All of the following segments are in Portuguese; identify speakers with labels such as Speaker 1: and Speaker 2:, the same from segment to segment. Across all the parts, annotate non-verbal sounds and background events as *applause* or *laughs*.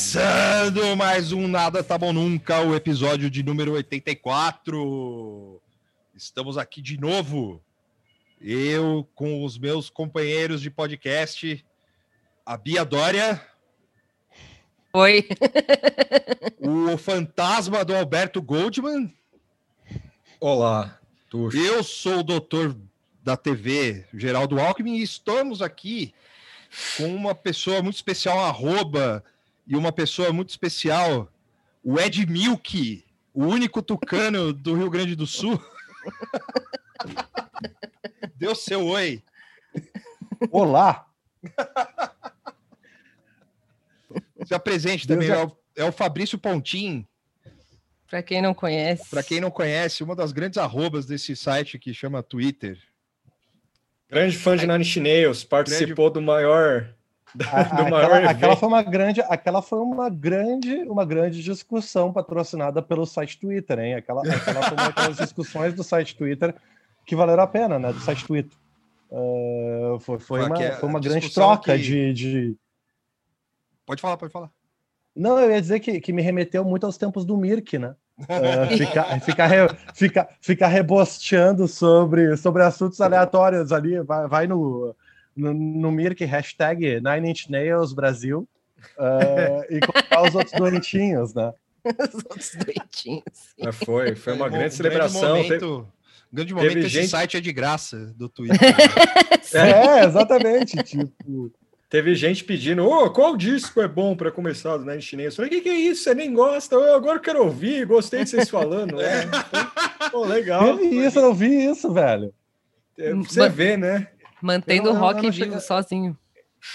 Speaker 1: Começando mais um Nada Tá Bom Nunca, o episódio de número 84. Estamos aqui de novo. Eu com os meus companheiros de podcast, a Bia Dória.
Speaker 2: Oi.
Speaker 1: o fantasma do Alberto Goldman.
Speaker 3: Olá,
Speaker 1: Tuxo. Eu sou o doutor da TV, Geraldo Alckmin, e estamos aqui com uma pessoa muito especial, arroba, e uma pessoa muito especial, o Ed Milk, o único tucano do Rio Grande do Sul. *laughs* Deu seu oi.
Speaker 4: Olá.
Speaker 1: Se apresente também, já... é, o, é o Fabrício Pontim.
Speaker 2: Para quem não conhece.
Speaker 1: Para quem não conhece, uma das grandes arrobas desse site que chama Twitter.
Speaker 3: Grande fã de Nine Nails, participou grande... do maior
Speaker 4: a, *laughs* aquela, aquela, foi uma grande, aquela foi uma grande, uma grande discussão patrocinada pelo site Twitter, hein? Aquela, aquela foi uma daquelas *laughs* discussões do site Twitter que valeram a pena, né? Do site Twitter. Uh, foi, foi, uma, foi uma grande troca que... de, de.
Speaker 1: Pode falar, pode falar.
Speaker 4: Não, eu ia dizer que, que me remeteu muito aos tempos do Mirk, né? *laughs* Uh, ficar fica, re, fica, fica rebosteando sobre, sobre assuntos aleatórios ali, vai, vai no, no, no Mirk, hashtag Nine Inch Nails Brasil, uh, e colocar os outros doentinhos, né? *laughs*
Speaker 2: os outros doentinhos.
Speaker 3: É, foi, foi uma um, grande um celebração.
Speaker 1: Grande momento, teve, grande momento esse gente... site é de graça do Twitter. *laughs*
Speaker 4: é, exatamente, tipo...
Speaker 3: Teve gente pedindo, oh, qual disco é bom para começar do Nine Chinês? Eu falei, o que, que é isso? Você nem gosta? Eu agora quero ouvir, gostei de vocês falando. é.
Speaker 4: Pô, legal. Teve isso, eu não vi isso, velho.
Speaker 3: É, você vê, né?
Speaker 2: Mantendo o rock vivo cheguei... sozinho.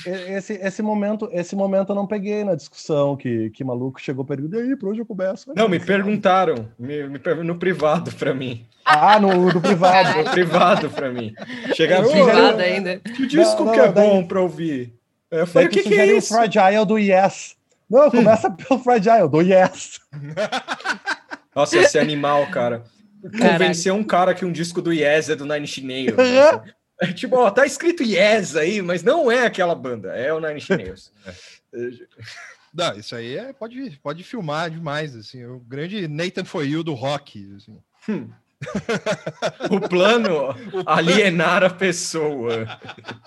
Speaker 4: Esse, esse, momento, esse momento eu não peguei na discussão que, que maluco chegou perguntando, e aí, por onde eu começo?
Speaker 3: Não, me perguntaram me, me, no privado para mim.
Speaker 4: Ah, no, no *laughs* privado.
Speaker 3: no privado para mim. Chegaram
Speaker 2: no privado ainda.
Speaker 3: Que disco não, não, que é daí... bom para ouvir?
Speaker 4: Eu falei, o que, que é isso? o Fragile do Yes. Não, *laughs* começa pelo Fragile, do Yes. *laughs*
Speaker 3: Nossa, esse animal, cara. Convencer um cara que um disco do Yes é do Nine Inch Nails. É tipo, ó, tá escrito Yes aí, mas não é aquela banda, é o Nine Inch Nails. *laughs*
Speaker 1: É. Não, isso aí é, pode, pode filmar demais, assim, o grande Nathan For You do rock, assim. Hum.
Speaker 3: o plano *laughs* alienar a pessoa.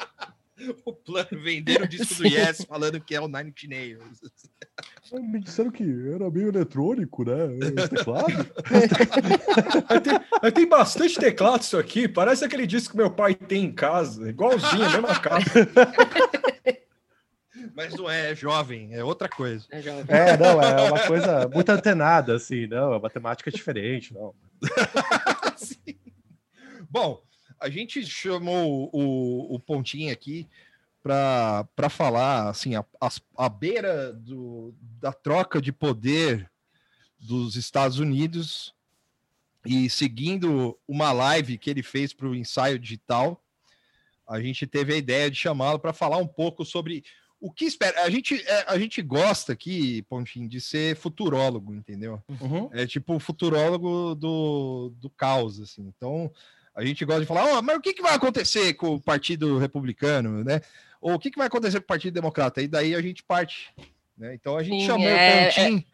Speaker 3: *laughs*
Speaker 1: o plano vender o disco do Yes falando que é o Nine Inch Nails.
Speaker 4: Me disseram que era meio eletrônico, né? Teclado. *laughs*
Speaker 3: tem, tem bastante teclado isso aqui. Parece aquele disco que meu pai tem em casa. Igualzinho, a mesma casa.
Speaker 1: Mas não é, é jovem, é outra coisa.
Speaker 4: É, é, não, é uma coisa muito antenada, assim, não, a matemática é diferente, não. *laughs*
Speaker 1: Bom, a gente chamou o, o Pontinho aqui para falar assim a, a, a beira do, da troca de poder dos Estados Unidos e seguindo uma live que ele fez para o ensaio digital, a gente teve a ideia de chamá-lo para falar um pouco sobre o que espera. A gente, é, a gente gosta aqui, Pontinho, de ser futurólogo, entendeu? Uhum. É tipo o futurólogo do, do caos, assim. Então, a gente gosta de falar, oh, mas o que, que vai acontecer com o Partido Republicano, né? Ou o que, que vai acontecer com o Partido Democrata? E daí a gente parte. Né? Então a gente Sim, chamou é, o Pontinho.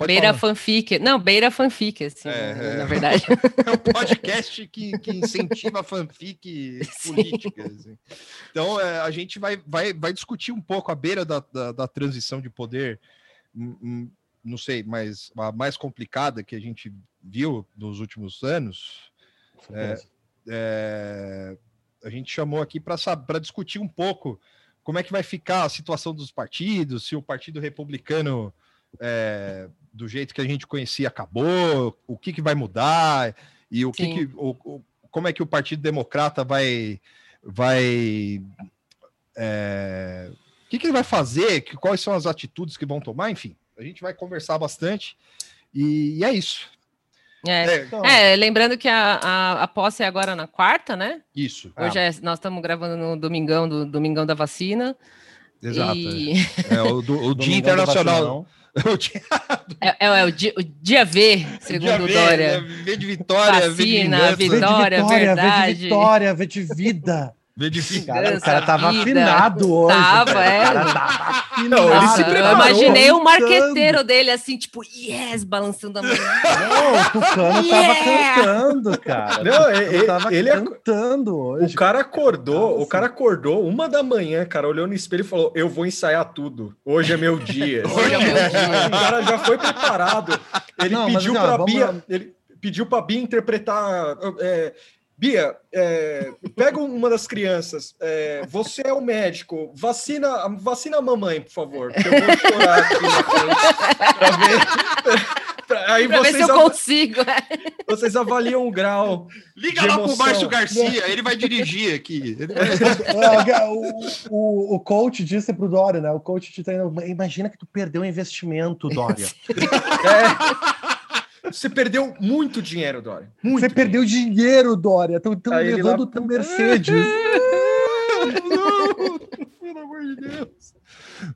Speaker 2: É... beira falar. fanfic. Não, beira fanfic, assim, é, na, é. verdade. *laughs*
Speaker 1: É um podcast que, que incentiva fanfic *laughs* política. Assim. Então, é, a gente vai, vai, vai discutir um pouco a beira da, da, da transição de poder, hum, hum, não sei, mas a mais complicada que a gente viu nos últimos anos. É, é, a gente chamou aqui para discutir um pouco como é que vai ficar a situação dos partidos, se o Partido Republicano, é, do jeito que a gente conhecia, acabou, o que, que vai mudar, e o que, que o, o, como é que o Partido Democrata vai. vai é, o que, que ele vai fazer, que, quais são as atitudes que vão tomar, enfim, a gente vai conversar bastante. E, e é isso.
Speaker 2: É, é, então... é, lembrando que a, a, a, posse é agora na quarta, né?
Speaker 1: Isso.
Speaker 2: Hoje ah. é, nós estamos gravando no domingão do Domingão da Vacina.
Speaker 1: Exato. E... É. é, o, do, o *laughs* Dia Internacional. *laughs*
Speaker 2: é, é, é o, dia, o, dia, V, segundo o Dória.
Speaker 1: Né? V de vitória,
Speaker 2: Vacina, V de vitória,
Speaker 4: v de vitória,
Speaker 2: verdade.
Speaker 4: V de vitória, V de vida. Cara, o cara tava afinado hoje.
Speaker 2: Tava, é.
Speaker 4: Cara
Speaker 2: tava afinado. Ele se preparou, eu imaginei o um marqueteiro dele assim, tipo, yes, balançando a mão.
Speaker 4: Não, o Tucano yeah! tava cantando, cara.
Speaker 3: Não, ele, tava ele
Speaker 4: cantando hoje.
Speaker 3: O cara acordou, o cara acordou uma da manhã, cara, olhou no espelho e falou: Eu vou ensaiar tudo. Hoje é meu dia. *laughs* Hoje é meu *laughs* dia. O cara já foi preparado. Ele Não, pediu mas, pra Bia. Ele pediu pra Bia interpretar. É, Bia, é, pega uma das crianças. É, você é o médico. Vacina, vacina a mamãe, por favor. Que eu vou chorar aqui na frente pra
Speaker 2: ver. *laughs* Pra, aí pra vocês ver se eu consigo. É.
Speaker 3: Vocês avaliam o grau.
Speaker 1: Liga lá pro Márcio Garcia, ele vai dirigir aqui.
Speaker 4: É, o, o, o, coach disse pro Dória, né? O coach te treina. Imagina que tu perdeu um investimento, Dória.
Speaker 3: é. Você perdeu muito dinheiro, Dória. Muito
Speaker 4: Você perdeu dinheiro, Dória. Estão levando o teu Mercedes. *laughs*
Speaker 1: Não, pelo amor de Deus.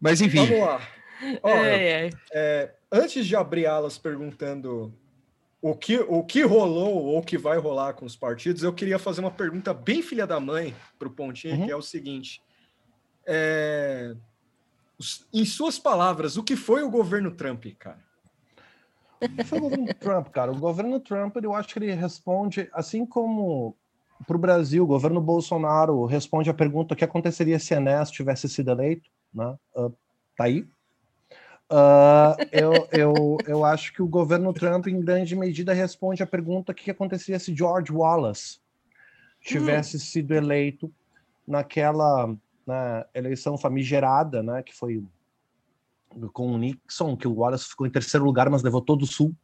Speaker 1: Mas enfim.
Speaker 3: Vamos lá. Olha, é, antes de abrir alas perguntando o que, o que rolou ou o que vai rolar com os partidos, eu queria fazer uma pergunta bem filha da mãe para o Pontinho, uhum. que é o seguinte. É, em suas palavras, o que foi o governo Trump, cara?
Speaker 4: Foi o governo Trump, cara. O governo Trump, eu acho que ele responde, assim como para o Brasil, o governo Bolsonaro responde a pergunta o que aconteceria se Enéas tivesse sido eleito, né? Uh, tá aí. Uh, eu, eu, eu acho que o governo Trump, em grande medida, responde a pergunta o que aconteceria se George Wallace tivesse hum. sido eleito naquela né, eleição famigerada, né, que foi com o Nixon, que o Wallace ficou em terceiro lugar, mas levou todo o Sul,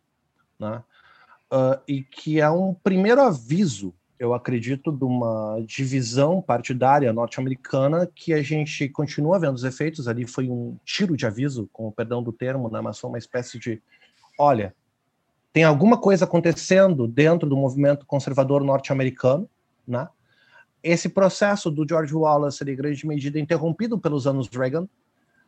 Speaker 4: né? Uh, e que é um primeiro aviso, eu acredito, de uma divisão partidária norte-americana que a gente continua vendo os efeitos. Ali foi um tiro de aviso, com o perdão do termo, né? mas foi uma espécie de: olha, tem alguma coisa acontecendo dentro do movimento conservador norte-americano, né? Esse processo do George Wallace, em grande medida, interrompido pelos anos Reagan,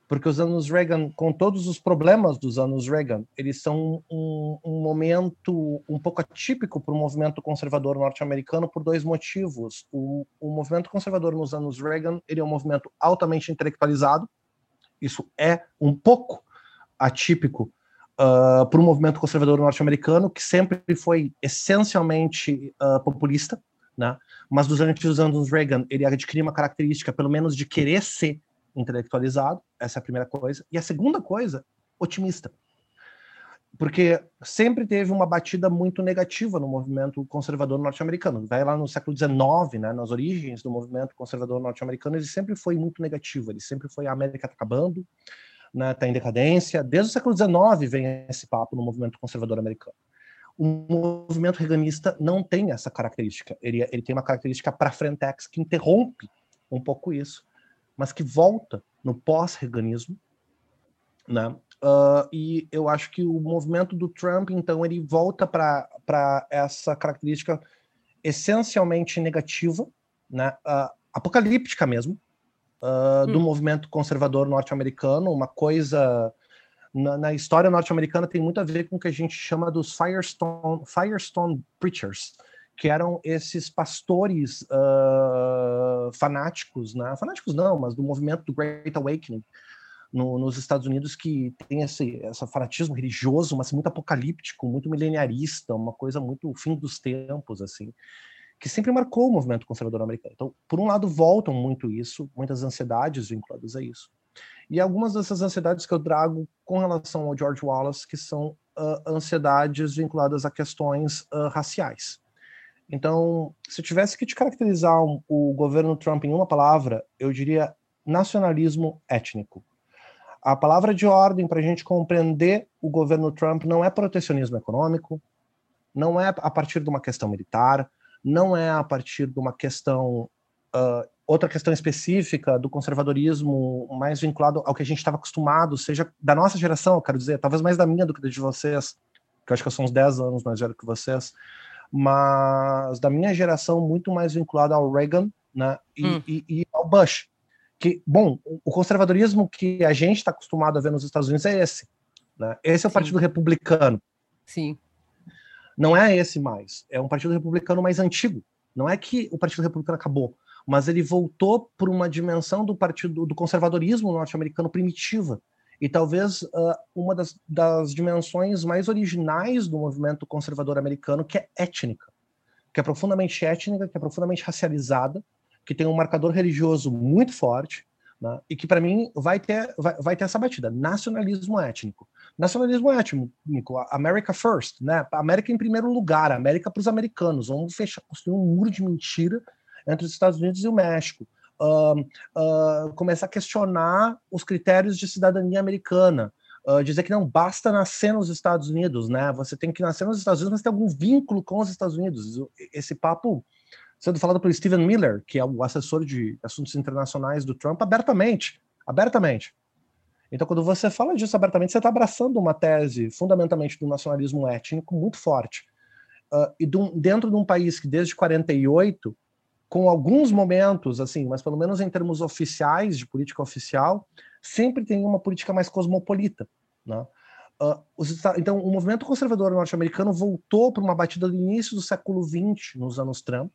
Speaker 4: porque os anos Reagan, com todos os problemas dos anos Reagan, eles são um, um momento um pouco atípico para o movimento conservador norte-americano por dois motivos. O, o, movimento conservador nos anos Reagan ele é um movimento altamente intelectualizado, isso é um pouco atípico uh, para o movimento conservador norte-americano, que sempre foi essencialmente uh, populista, né? mas durante os anos Reagan ele adquiriu uma característica, pelo menos, de querer ser intelectualizado, essa é a primeira coisa. E a segunda coisa, otimista. Porque sempre teve uma batida muito negativa no movimento conservador norte-americano. Vai lá no século XIX, né, nas origens do movimento conservador norte-americano, ele sempre foi muito negativo. Ele sempre foi a América está acabando, né, tá em decadência. Desde o século XIX vem esse papo no movimento conservador americano. O movimento reganista não tem essa característica. Ele, ele tem uma característica para frentex que interrompe um pouco isso mas que volta no pós-reganismo, né? Uh, e eu acho que o movimento do Trump, então, ele volta para essa característica essencialmente negativa, né? Uh, apocalíptica mesmo, uh, hum. do movimento conservador norte-americano, uma coisa na, na história norte-americana tem muito a ver com o que a gente chama dos Firestone, Firestone Preachers, que eram esses pastores uh, fanáticos, né? fanáticos não, mas do movimento do Great Awakening no, nos Estados Unidos, que tem esse, esse fanatismo religioso, mas muito apocalíptico, muito mileniarista, uma coisa muito fim dos tempos, assim, que sempre marcou o movimento conservador americano. Então, por um lado, voltam muito isso, muitas ansiedades vinculadas a isso. E algumas dessas ansiedades que eu trago com relação ao George Wallace, que são uh, ansiedades vinculadas a questões uh, raciais. Então, se eu tivesse que te caracterizar um, o governo Trump em uma palavra, eu diria nacionalismo étnico. A palavra de ordem para a gente compreender o governo Trump não é protecionismo econômico, não é a partir de uma questão militar, não é a partir de uma questão, uh, outra questão específica do conservadorismo mais vinculado ao que a gente estava acostumado, seja da nossa geração, eu quero dizer, talvez mais da minha do que de vocês, que eu acho que eu sou uns 10 anos mais velho que vocês, mas da minha geração muito mais vinculada ao Reagan né, e, hum. e, e, ao Bush. Que, bom, o conservadorismo que a gente está acostumado a ver nos Estados Unidos é esse. Né? Esse é o Sim. Partido Republicano.
Speaker 2: Sim.
Speaker 4: Não é esse mais. É um Partido Republicano mais antigo. Não é que o Partido Republicano acabou, mas ele voltou por uma dimensão do partido do conservadorismo norte-americano primitiva e talvez uh, uma das, das, dimensões mais originais do movimento conservador americano, que é étnica, que é profundamente étnica, que é profundamente racializada, que tem um marcador religioso muito forte, né, e que para mim vai ter, vai, vai, ter essa batida, nacionalismo étnico. Nacionalismo étnico, America first, né? América em primeiro lugar, América para os americanos. Vamos fechar, construir um muro de mentira entre os Estados Unidos e o México uh, começar a questionar os critérios de cidadania americana. Uh, dizer que não basta nascer nos Estados Unidos, né? Você tem que nascer nos Estados Unidos, mas ter algum vínculo com os Estados Unidos. Esse papo sendo falado pelo Stephen Miller, que é o assessor de assuntos internacionais do Trump, abertamente, abertamente. Então, quando você fala disso abertamente, você está abraçando uma tese fundamentalmente do nacionalismo étnico muito forte. Uh, e de dentro de um país que desde 48 com alguns momentos, assim, mas pelo menos em termos oficiais, de política oficial, sempre tem uma política mais cosmopolita. Né? Uh, os, então, o movimento conservador norte-americano voltou para uma batida do início do século XX, nos anos Trump,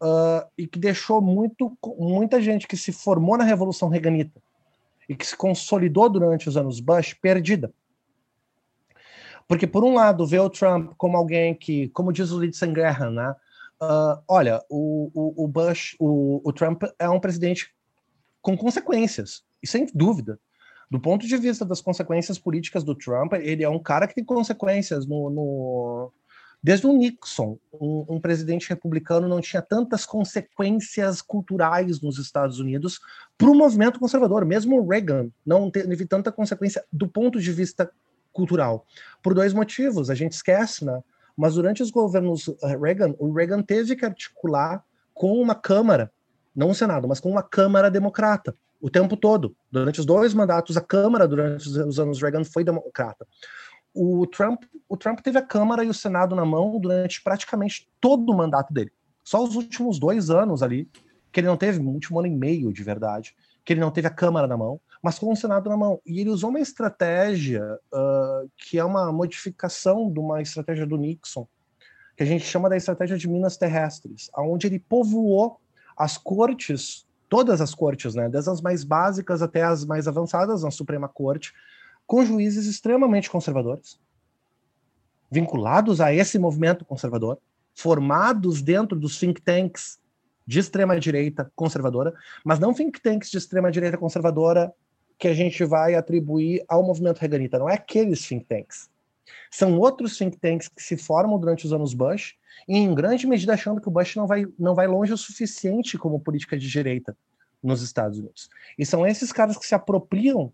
Speaker 4: uh, e que deixou muito, muita gente que se formou na Revolução Reaganita e que se consolidou durante os anos Bush perdida. Porque, por um lado, vê o Trump como alguém que, como diz o Lindsey Graham, né, Uh, olha, o, o, o Bush, o, o, Trump é um presidente com consequências, e sem dúvida. Do ponto de vista das consequências políticas do Trump, ele é um cara que tem consequências no. no... Desde o Nixon, um, um, presidente republicano não tinha tantas consequências culturais nos Estados Unidos para o movimento conservador. Mesmo Reagan não teve tanta consequência do ponto de vista cultural. Por dois motivos. A gente esquece, né? Mas durante os governos eh, Reagan, o Reagan teve que articular com uma Câmara, não o Senado, mas com uma Câmara democrata, o tempo todo. Durante os dois mandatos, a Câmara, durante os anos Reagan, foi democrata. O Trump, o Trump teve a Câmara e o Senado na mão durante praticamente todo o mandato dele. Só os últimos dois anos ali, que ele não teve, um último ano e meio de verdade, que ele não teve a Câmara na mão, mas com o Senado na mão. E ele usou uma estratégia uh, que é uma modificação de uma estratégia do Nixon, que a gente chama da estratégia de minas terrestres, aonde ele povoou as cortes, todas as cortes, né, desde as mais básicas até as mais avançadas na Suprema Corte, com juízes extremamente conservadores, vinculados a esse movimento conservador, formados dentro dos think tanks de extrema direita conservadora, mas não think tanks de extrema direita conservadora que a gente vai atribuir ao movimento reganita, não é aqueles think tanks. São outros think tanks que se formam durante os anos Bush, e em grande medida achando que o Bush não vai, não vai longe o suficiente como política de direita nos Estados Unidos. E são esses caras que se apropriam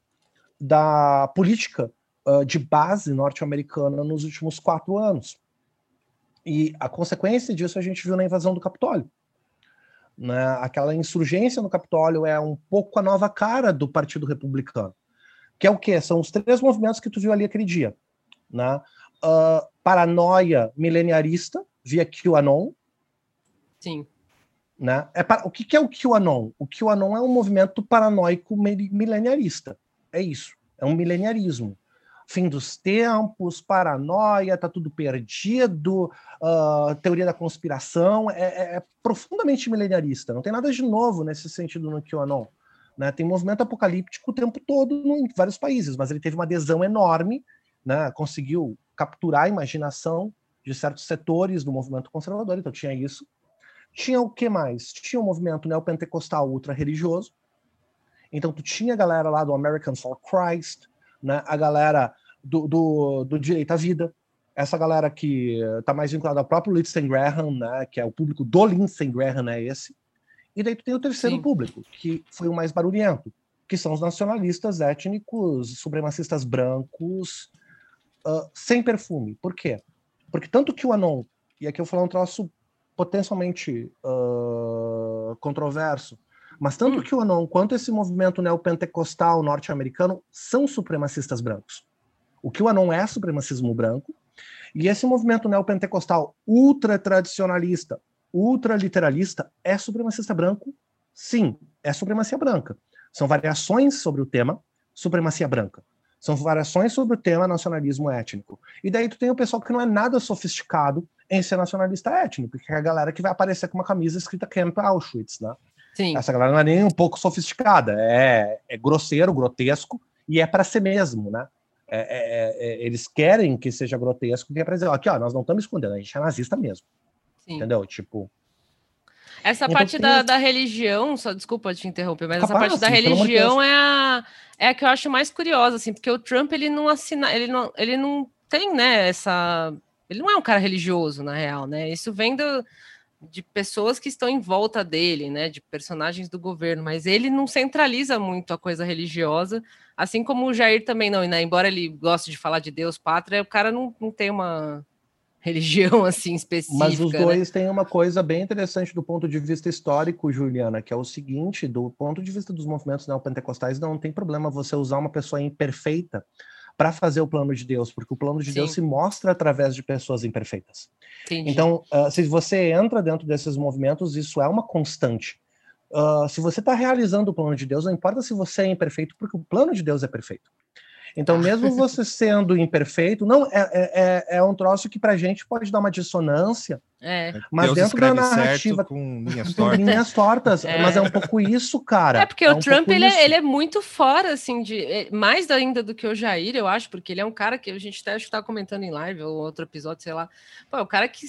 Speaker 4: da política uh, de base norte-americana nos últimos quatro anos. E a consequência disso a gente viu na invasão do Capitólio. Né? Aquela insurgência no Capitólio é um pouco a nova cara do Partido Republicano. Que é o quê? São os três movimentos que tu viu ali aquele dia. Né? Uh, paranoia mileniarista via QAnon.
Speaker 2: Sim.
Speaker 4: Né? É para... O que, que é o QAnon? O QAnon é um movimento paranoico mileniarista. É isso. É um mileniarismo fim dos tempos, paranoia, tá tudo perdido, uh, teoria da conspiração, é, é, é, profundamente milenarista, não tem nada de novo nesse sentido no QAnon. Né? Tem movimento apocalíptico o tempo todo em vários países, mas ele teve uma adesão enorme, né? conseguiu capturar a imaginação de certos setores do movimento conservador, então tinha isso. Tinha o que mais? Tinha o movimento neopentecostal ultra-religioso, então tu tinha a galera lá do Americans for Christ, né? A galera do, do, do direito à vida, essa galera que está mais vinculada ao próprio Lindsey Graham, né? Que é o público do Lindsey Graham, é esse. E daí tu tem o terceiro Sim. público, que foi o mais barulhento, que são os nacionalistas étnicos, supremacistas brancos, uh, sem perfume. Por quê? Porque tanto que o Anon, e aqui eu vou falar um troço potencialmente uh, controverso, mas tanto hum. que o Anon quanto esse movimento neopentecostal norte-americano são supremacistas brancos. O que o Anon é supremacismo branco, e esse movimento neopentecostal ultra-tradicionalista, ultra-literalista, é supremacista branco? Sim, é supremacia branca. São variações sobre o tema supremacia branca. São variações sobre o tema nacionalismo étnico. E daí tu tem o pessoal que não é nada sofisticado em ser nacionalista étnico, que é a galera que vai aparecer com uma camisa escrita Camp Auschwitz, né? Sim. Essa galera não é nem um pouco sofisticada, é, é grosseiro, grotesco, e é para ser mesmo, né? É, é, é, eles querem que seja grotesco, que é para dizer, aqui, ó, nós não estamos escondendo, a gente é nazista mesmo. Sim. Entendeu? Tipo.
Speaker 2: Essa então, parte tem... da, da religião, só desculpa te interromper, mas Capaz, essa parte da religião é a, é a que eu acho mais curiosa, assim, porque o Trump ele não assina, ele não, ele não tem, né, essa. Ele não é um cara religioso, na real, né? Isso vem do, de pessoas que estão em volta dele, né? De personagens do governo, mas ele não centraliza muito a coisa religiosa, assim como o Jair também não, né? Embora ele goste de falar de Deus, pátria, o cara não, não tem uma *laughs* religião assim específica.
Speaker 4: Mas os né? dois né? têm uma coisa bem interessante do ponto de vista histórico, Juliana, que é o seguinte: do ponto de vista dos movimentos neopentecostais, não tem problema você usar uma pessoa imperfeita para fazer o plano de Deus, porque o plano de Sim. Deus se mostra através de pessoas imperfeitas. Entendi. Então, uh, se você entra dentro desses movimentos, isso é uma constante. Uh, se você está realizando o plano de Deus, não importa se você é imperfeito, porque o plano de Deus é perfeito. Então, mesmo você *laughs* sendo imperfeito, não é, é, é, é um troço que pra gente pode dar uma dissonância. É. Mas Deus dentro da narrativa.
Speaker 1: Com linhas tortas.
Speaker 4: linhas tortas é. Mas é um pouco isso, cara.
Speaker 2: É porque
Speaker 4: é
Speaker 2: o um Trump ele é, ele é, muito fora, assim, de. É, mais ainda do que o Jair, eu acho, porque ele é um cara que a gente até está comentando em live ou outro episódio, sei lá. Pô, é o cara que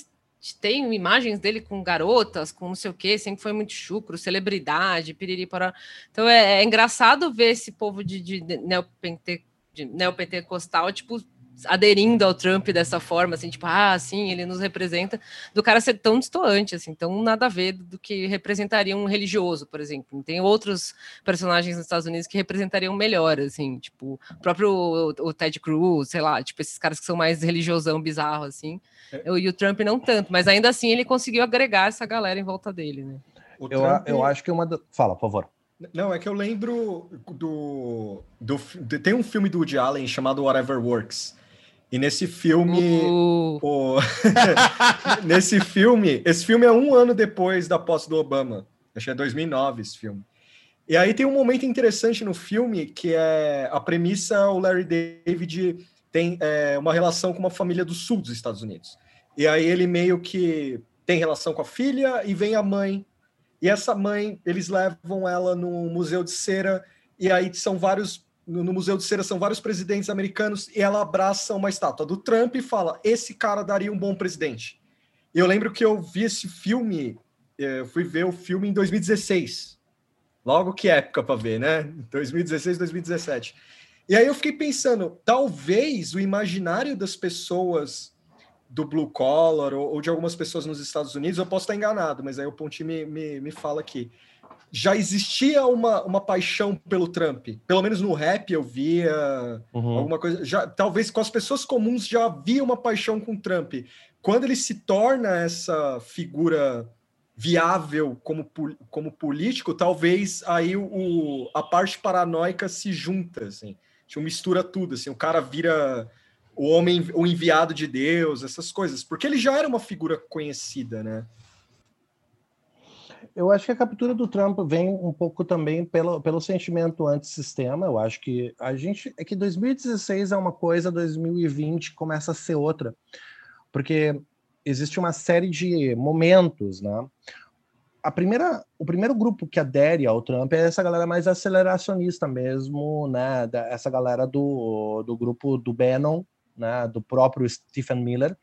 Speaker 2: tem imagens dele com garotas, com não sei o que, sempre foi muito chucro, celebridade, piriri, para. Então é, é, engraçado ver esse povo de, de, de neopente, de neopentecostal, tipo, aderindo ao Trump dessa forma, assim, tipo, ah, sim, ele nos representa, do cara ser tão distoante, assim, tão nada a ver do que representaria um religioso, por exemplo. Tem outros personagens nos Estados Unidos que representariam melhor, assim, tipo, o próprio o, o Ted Cruz, sei lá, tipo, esses caras que são mais religiosão bizarro, assim, é. e o Trump não tanto, mas ainda assim ele conseguiu agregar essa galera em volta dele, né?
Speaker 4: eu, Trump... eu acho que uma... Fala, por favor.
Speaker 3: Não, é que eu lembro do, do, Tem um filme do Woody Allen chamado Whatever Works. E nesse filme. Uh. O, *laughs* nesse filme. Esse filme é um ano depois da posse do Obama. Acho que é 2009 esse filme. E aí tem um momento interessante no filme que é a premissa: o Larry David tem é, uma relação com uma família do sul dos Estados Unidos. E aí ele meio que tem relação com a filha e vem a mãe e essa mãe, eles levam ela no Museu de Cera, e aí são vários. No Museu de Cera são vários presidentes americanos, e ela abraça uma estátua do Trump e fala: Esse cara daria um bom presidente. Eu lembro que eu vi esse filme, eh, fui ver o filme em 2016. Logo que época para ver, né? 2016, 2017. E aí eu fiquei pensando, talvez o imaginário das pessoas do blue collar ou, ou, de algumas pessoas nos Estados Unidos, eu posso estar enganado, mas aí o Ponti me, me, me fala aqui. Já existia uma, uma paixão pelo Trump, pelo menos no rap eu via uhum. alguma coisa. Já, talvez com as pessoas comuns já havia uma paixão com Trump. Quando ele se torna essa figura viável como, como político, talvez aí o, a parte paranoica se junta, assim, tipo, mistura tudo, assim, o cara vira o homem, o enviado de Deus, essas coisas, porque ele já era uma figura conhecida, né?
Speaker 4: Eu acho que a captura do Trump vem um pouco também pelo, pelo sentimento antissistema. Eu acho que a gente. É que 2016 é uma coisa, 2020 começa a ser outra. Porque existe uma série de momentos, né? A primeira, o primeiro grupo que adere ao Trump é essa galera mais aceleracionista mesmo, né? Essa galera do, do grupo do Bannon, né, do próprio Stephen Miller,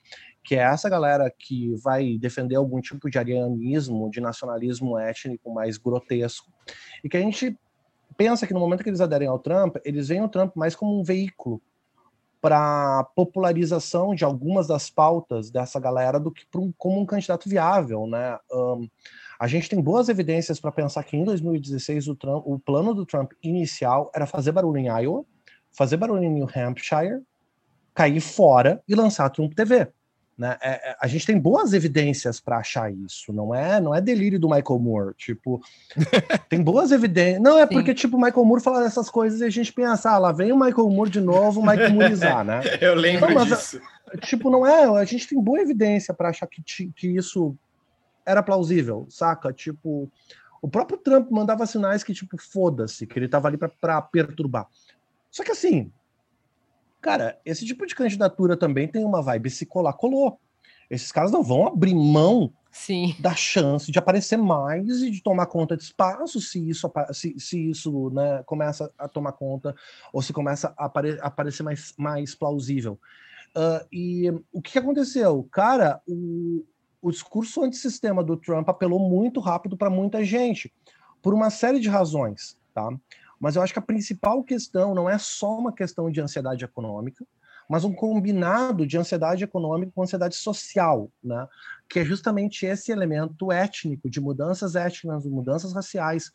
Speaker 4: que é essa galera que vai defender algum tipo de arianismo, de nacionalismo étnico mais grotesco, e que a gente pensa que no momento que eles aderem ao Trump, eles veem o Trump mais como um veículo para popularização de algumas das pautas dessa galera do que um, como um candidato viável, né? Um, a gente tem boas evidências para pensar que em 2016 o, Trump, o plano do Trump inicial era fazer barulho em Iowa, fazer barulho em New Hampshire cair fora e lançar a Trump TV. Né? É, é, a gente tem boas evidências para achar isso, não é não é delírio do Michael Moore, tipo, *laughs* tem boas evidências. Não é Sim. porque tipo o Michael Moore fala dessas coisas e a gente pensa, ah, lá vem o Michael Moore de novo, o Michael Mooreizar, né? *laughs*
Speaker 3: Eu lembro então, mas, disso.
Speaker 4: Tipo, não é, a gente tem boa evidência para achar que, que isso era plausível, saca? Tipo, o próprio Trump mandava sinais que tipo, foda-se, que ele tava ali para perturbar. Só que assim, Cara, esse tipo de candidatura também tem uma vibe se colar, colou. Esses caras não vão abrir mão
Speaker 2: Sim.
Speaker 4: da chance de aparecer mais e de tomar conta de espaço se isso, se, se isso né, começa a tomar conta ou se começa a apare, aparecer mais, mais plausível. Uh, e o que aconteceu? Cara, o, o discurso antissistema do Trump apelou muito rápido para muita gente, por uma série de razões, tá? Mas eu acho que a principal questão não é só uma questão de ansiedade econômica, mas um combinado de ansiedade econômica com ansiedade social, né? que é justamente esse elemento étnico, de mudanças étnicas, mudanças raciais,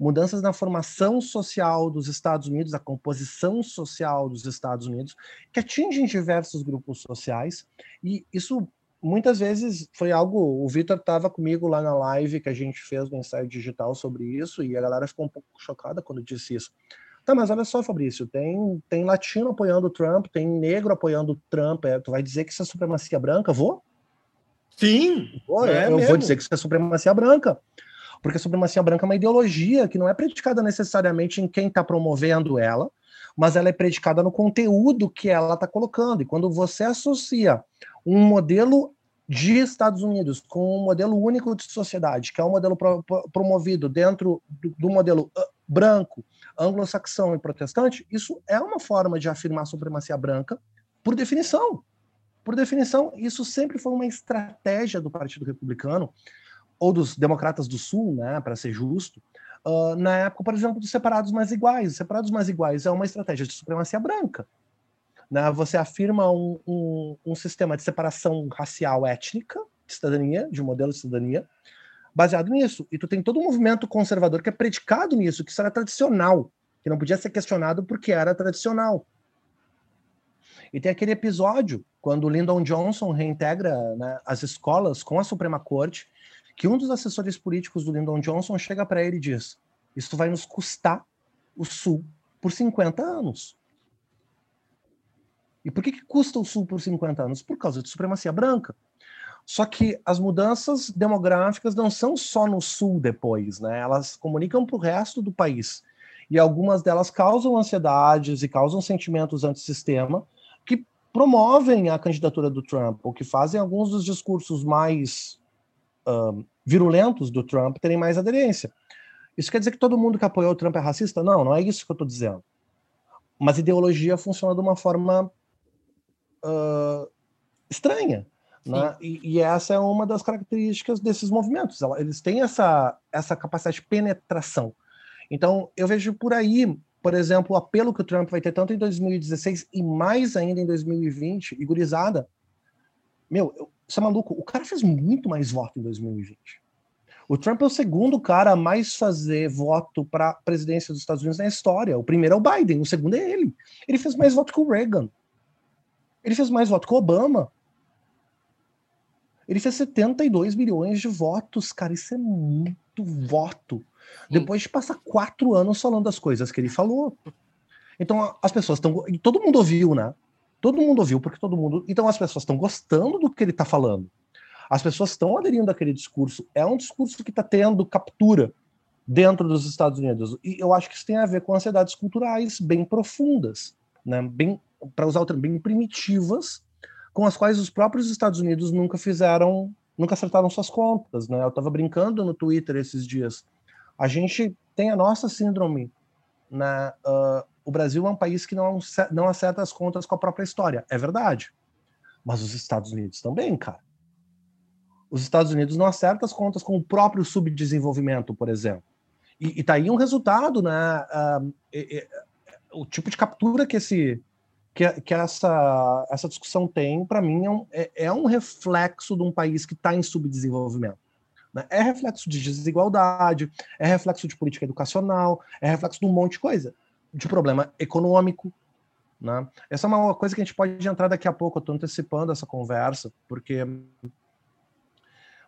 Speaker 4: mudanças na formação social dos Estados Unidos, a composição social dos Estados Unidos, que atingem diversos grupos sociais, e isso muitas vezes foi algo. O Vitor estava comigo lá na live que a gente fez no ensaio digital sobre isso, e a galera ficou um pouco chocada quando disse isso. Tá, mas olha só, Fabrício, tem, tem latino apoiando o Trump, tem negro apoiando o Trump. É, tu vai dizer que isso é supremacia branca? Vou?
Speaker 3: Sim!
Speaker 4: Vou, é eu mesmo. vou dizer que isso é supremacia branca. Porque a supremacia branca é uma ideologia que não é predicada necessariamente em quem está promovendo ela, mas ela é predicada no conteúdo que ela está colocando. E quando você associa um modelo de Estados Unidos com um modelo único de sociedade, que é um modelo pro, pro, promovido dentro do, do modelo uh, branco, anglo-saxão e protestante, isso é uma forma de afirmar a supremacia branca por definição. Por definição, isso sempre foi uma estratégia do Partido Republicano ou dos democratas do Sul, né, para ser justo, uh, na época, por exemplo, dos separados mais iguais. Os separados mais iguais é uma estratégia de supremacia branca. Né? Você afirma um, um, um sistema de separação racial étnica, de cidadania, de um modelo de cidadania, baseado nisso. E tu tem todo um movimento conservador que é predicado nisso, que isso era tradicional, que não podia ser questionado porque era tradicional. E tem aquele episódio quando Lyndon Johnson reintegra né, as escolas com a Suprema Corte, que um dos assessores políticos do Lyndon Johnson chega para ele e diz: Isso vai nos custar o Sul por 50 anos. E por que, que custa o Sul por 50 anos? Por causa de supremacia branca. Só que as mudanças demográficas não são só no sul depois, né? Elas comunicam para o resto do país. E algumas delas causam ansiedades e causam sentimentos antissistema que promovem a candidatura do Trump, ou que fazem alguns dos discursos mais virulentos do Trump terem mais aderência. Isso quer dizer que todo mundo que apoiou o Trump é racista? Não, não é isso que eu estou dizendo. Mas ideologia funciona de uma forma uh, estranha. Né? E, e, essa é uma das características desses movimentos. Eles têm essa, essa capacidade de penetração. Então, eu vejo por aí, por exemplo, o apelo que o Trump vai ter tanto em 2016 e mais ainda em 2020, e gurizada. Meu, você é maluco? O cara fez muito mais voto em 2020. O Trump é o segundo cara a mais fazer voto para a presidência dos Estados Unidos na história. O primeiro é o Biden, o segundo é ele. Ele fez mais voto que o Reagan. Ele fez mais voto que o Obama. Ele fez 72 milhões de votos, cara. Isso é muito voto. Depois de passar quatro anos falando as coisas que ele falou. Então as pessoas estão. Todo mundo ouviu, né? Todo mundo ouviu, porque todo mundo. Então as pessoas estão gostando do que ele está falando. As pessoas estão aderindo àquele discurso. É um discurso que está tendo captura dentro dos Estados Unidos. E eu acho que isso tem a ver com ansiedades culturais bem profundas, né? Bem, para usar o termo, bem primitivas, com as quais os próprios Estados Unidos nunca fizeram, nunca acertaram suas contas, né? Eu estava brincando no Twitter esses dias. A gente tem a nossa síndrome, né? Uh, o Brasil é um país que não, não acerta as contas com a própria história, é verdade. Mas os Estados Unidos também, cara. Os Estados Unidos não acertam as contas com o próprio subdesenvolvimento, por exemplo. E, e tá aí um resultado, né? Uh, o tipo de captura que esse que, que essa, essa discussão tem, para mim, é um, é, é um reflexo de um país que está em subdesenvolvimento. Né? É reflexo de desigualdade, é reflexo de política educacional, é reflexo de um monte de coisa, de problema econômico. Né? Essa é uma coisa que a gente pode entrar daqui a pouco, eu estou antecipando essa conversa, porque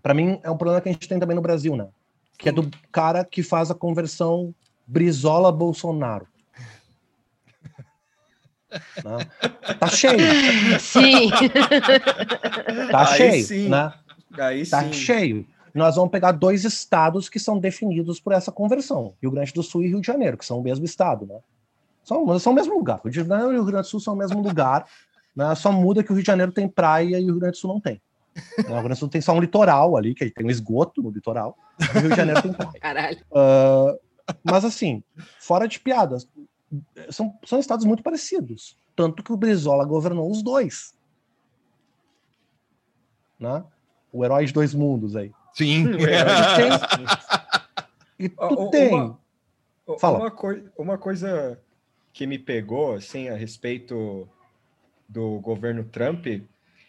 Speaker 4: para mim é um problema que a gente tem também no Brasil, né? Que é do cara que faz a conversão Brizola-Bolsonaro. Né? Tá cheio.
Speaker 2: Sim.
Speaker 4: Tá Aí cheio, sim. né? Aí tá sim. cheio. Nós vamos pegar dois estados que são definidos por essa conversão: Rio Grande do Sul e Rio de Janeiro, que são o mesmo estado, né? São, são o mesmo lugar. O Rio de Janeiro e o Rio Grande do Sul são o mesmo lugar, né? Só muda que o Rio de Janeiro tem praia e o Rio Grande do Sul não tem. O Rio Grande do Sul tem só um litoral ali, que tem um esgoto no litoral. O Rio de Janeiro tem praia.
Speaker 2: Caralho.
Speaker 4: Uh, mas assim, fora de piadas, são, são estados muito parecidos. Tanto que o Brizola governou os dois. Né? O herói de dois mundos aí.
Speaker 1: Sim. *laughs*
Speaker 4: E tu tem.
Speaker 3: Uma,
Speaker 4: Fala.
Speaker 3: Uma, coi uma coisa que me pegou, assim, a respeito do governo Trump,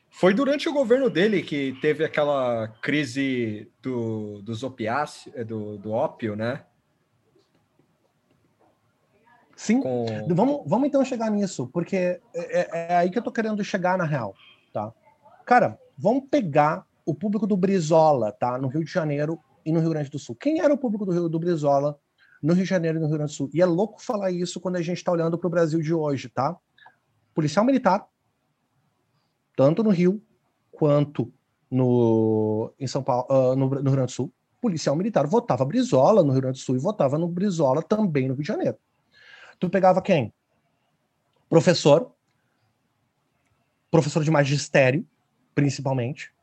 Speaker 3: foi durante o governo dele que teve aquela crise do, dos opiáceos, do, do ópio, né?
Speaker 4: Sim.
Speaker 3: Com...
Speaker 4: Vamos, vamos então chegar nisso, porque é, é- é aí que eu tô querendo chegar na real, tá? Cara, vamos pegar o público do Brizola, tá? No Rio de Janeiro e no Rio Grande do Sul. Quem era o público do Rio do Brizola no Rio de Janeiro e no Rio Grande do Sul? E é louco falar isso quando a gente tá olhando para o Brasil de hoje, tá? Policial militar, tanto no Rio quanto no em São Paulo, ah, no, no Rio Grande do Sul. Policial militar votava Brizola no Rio Grande do Sul e votava no Brizola também no Rio de Janeiro. Tu pegava quem? Professor, professor de magistério, principalmente,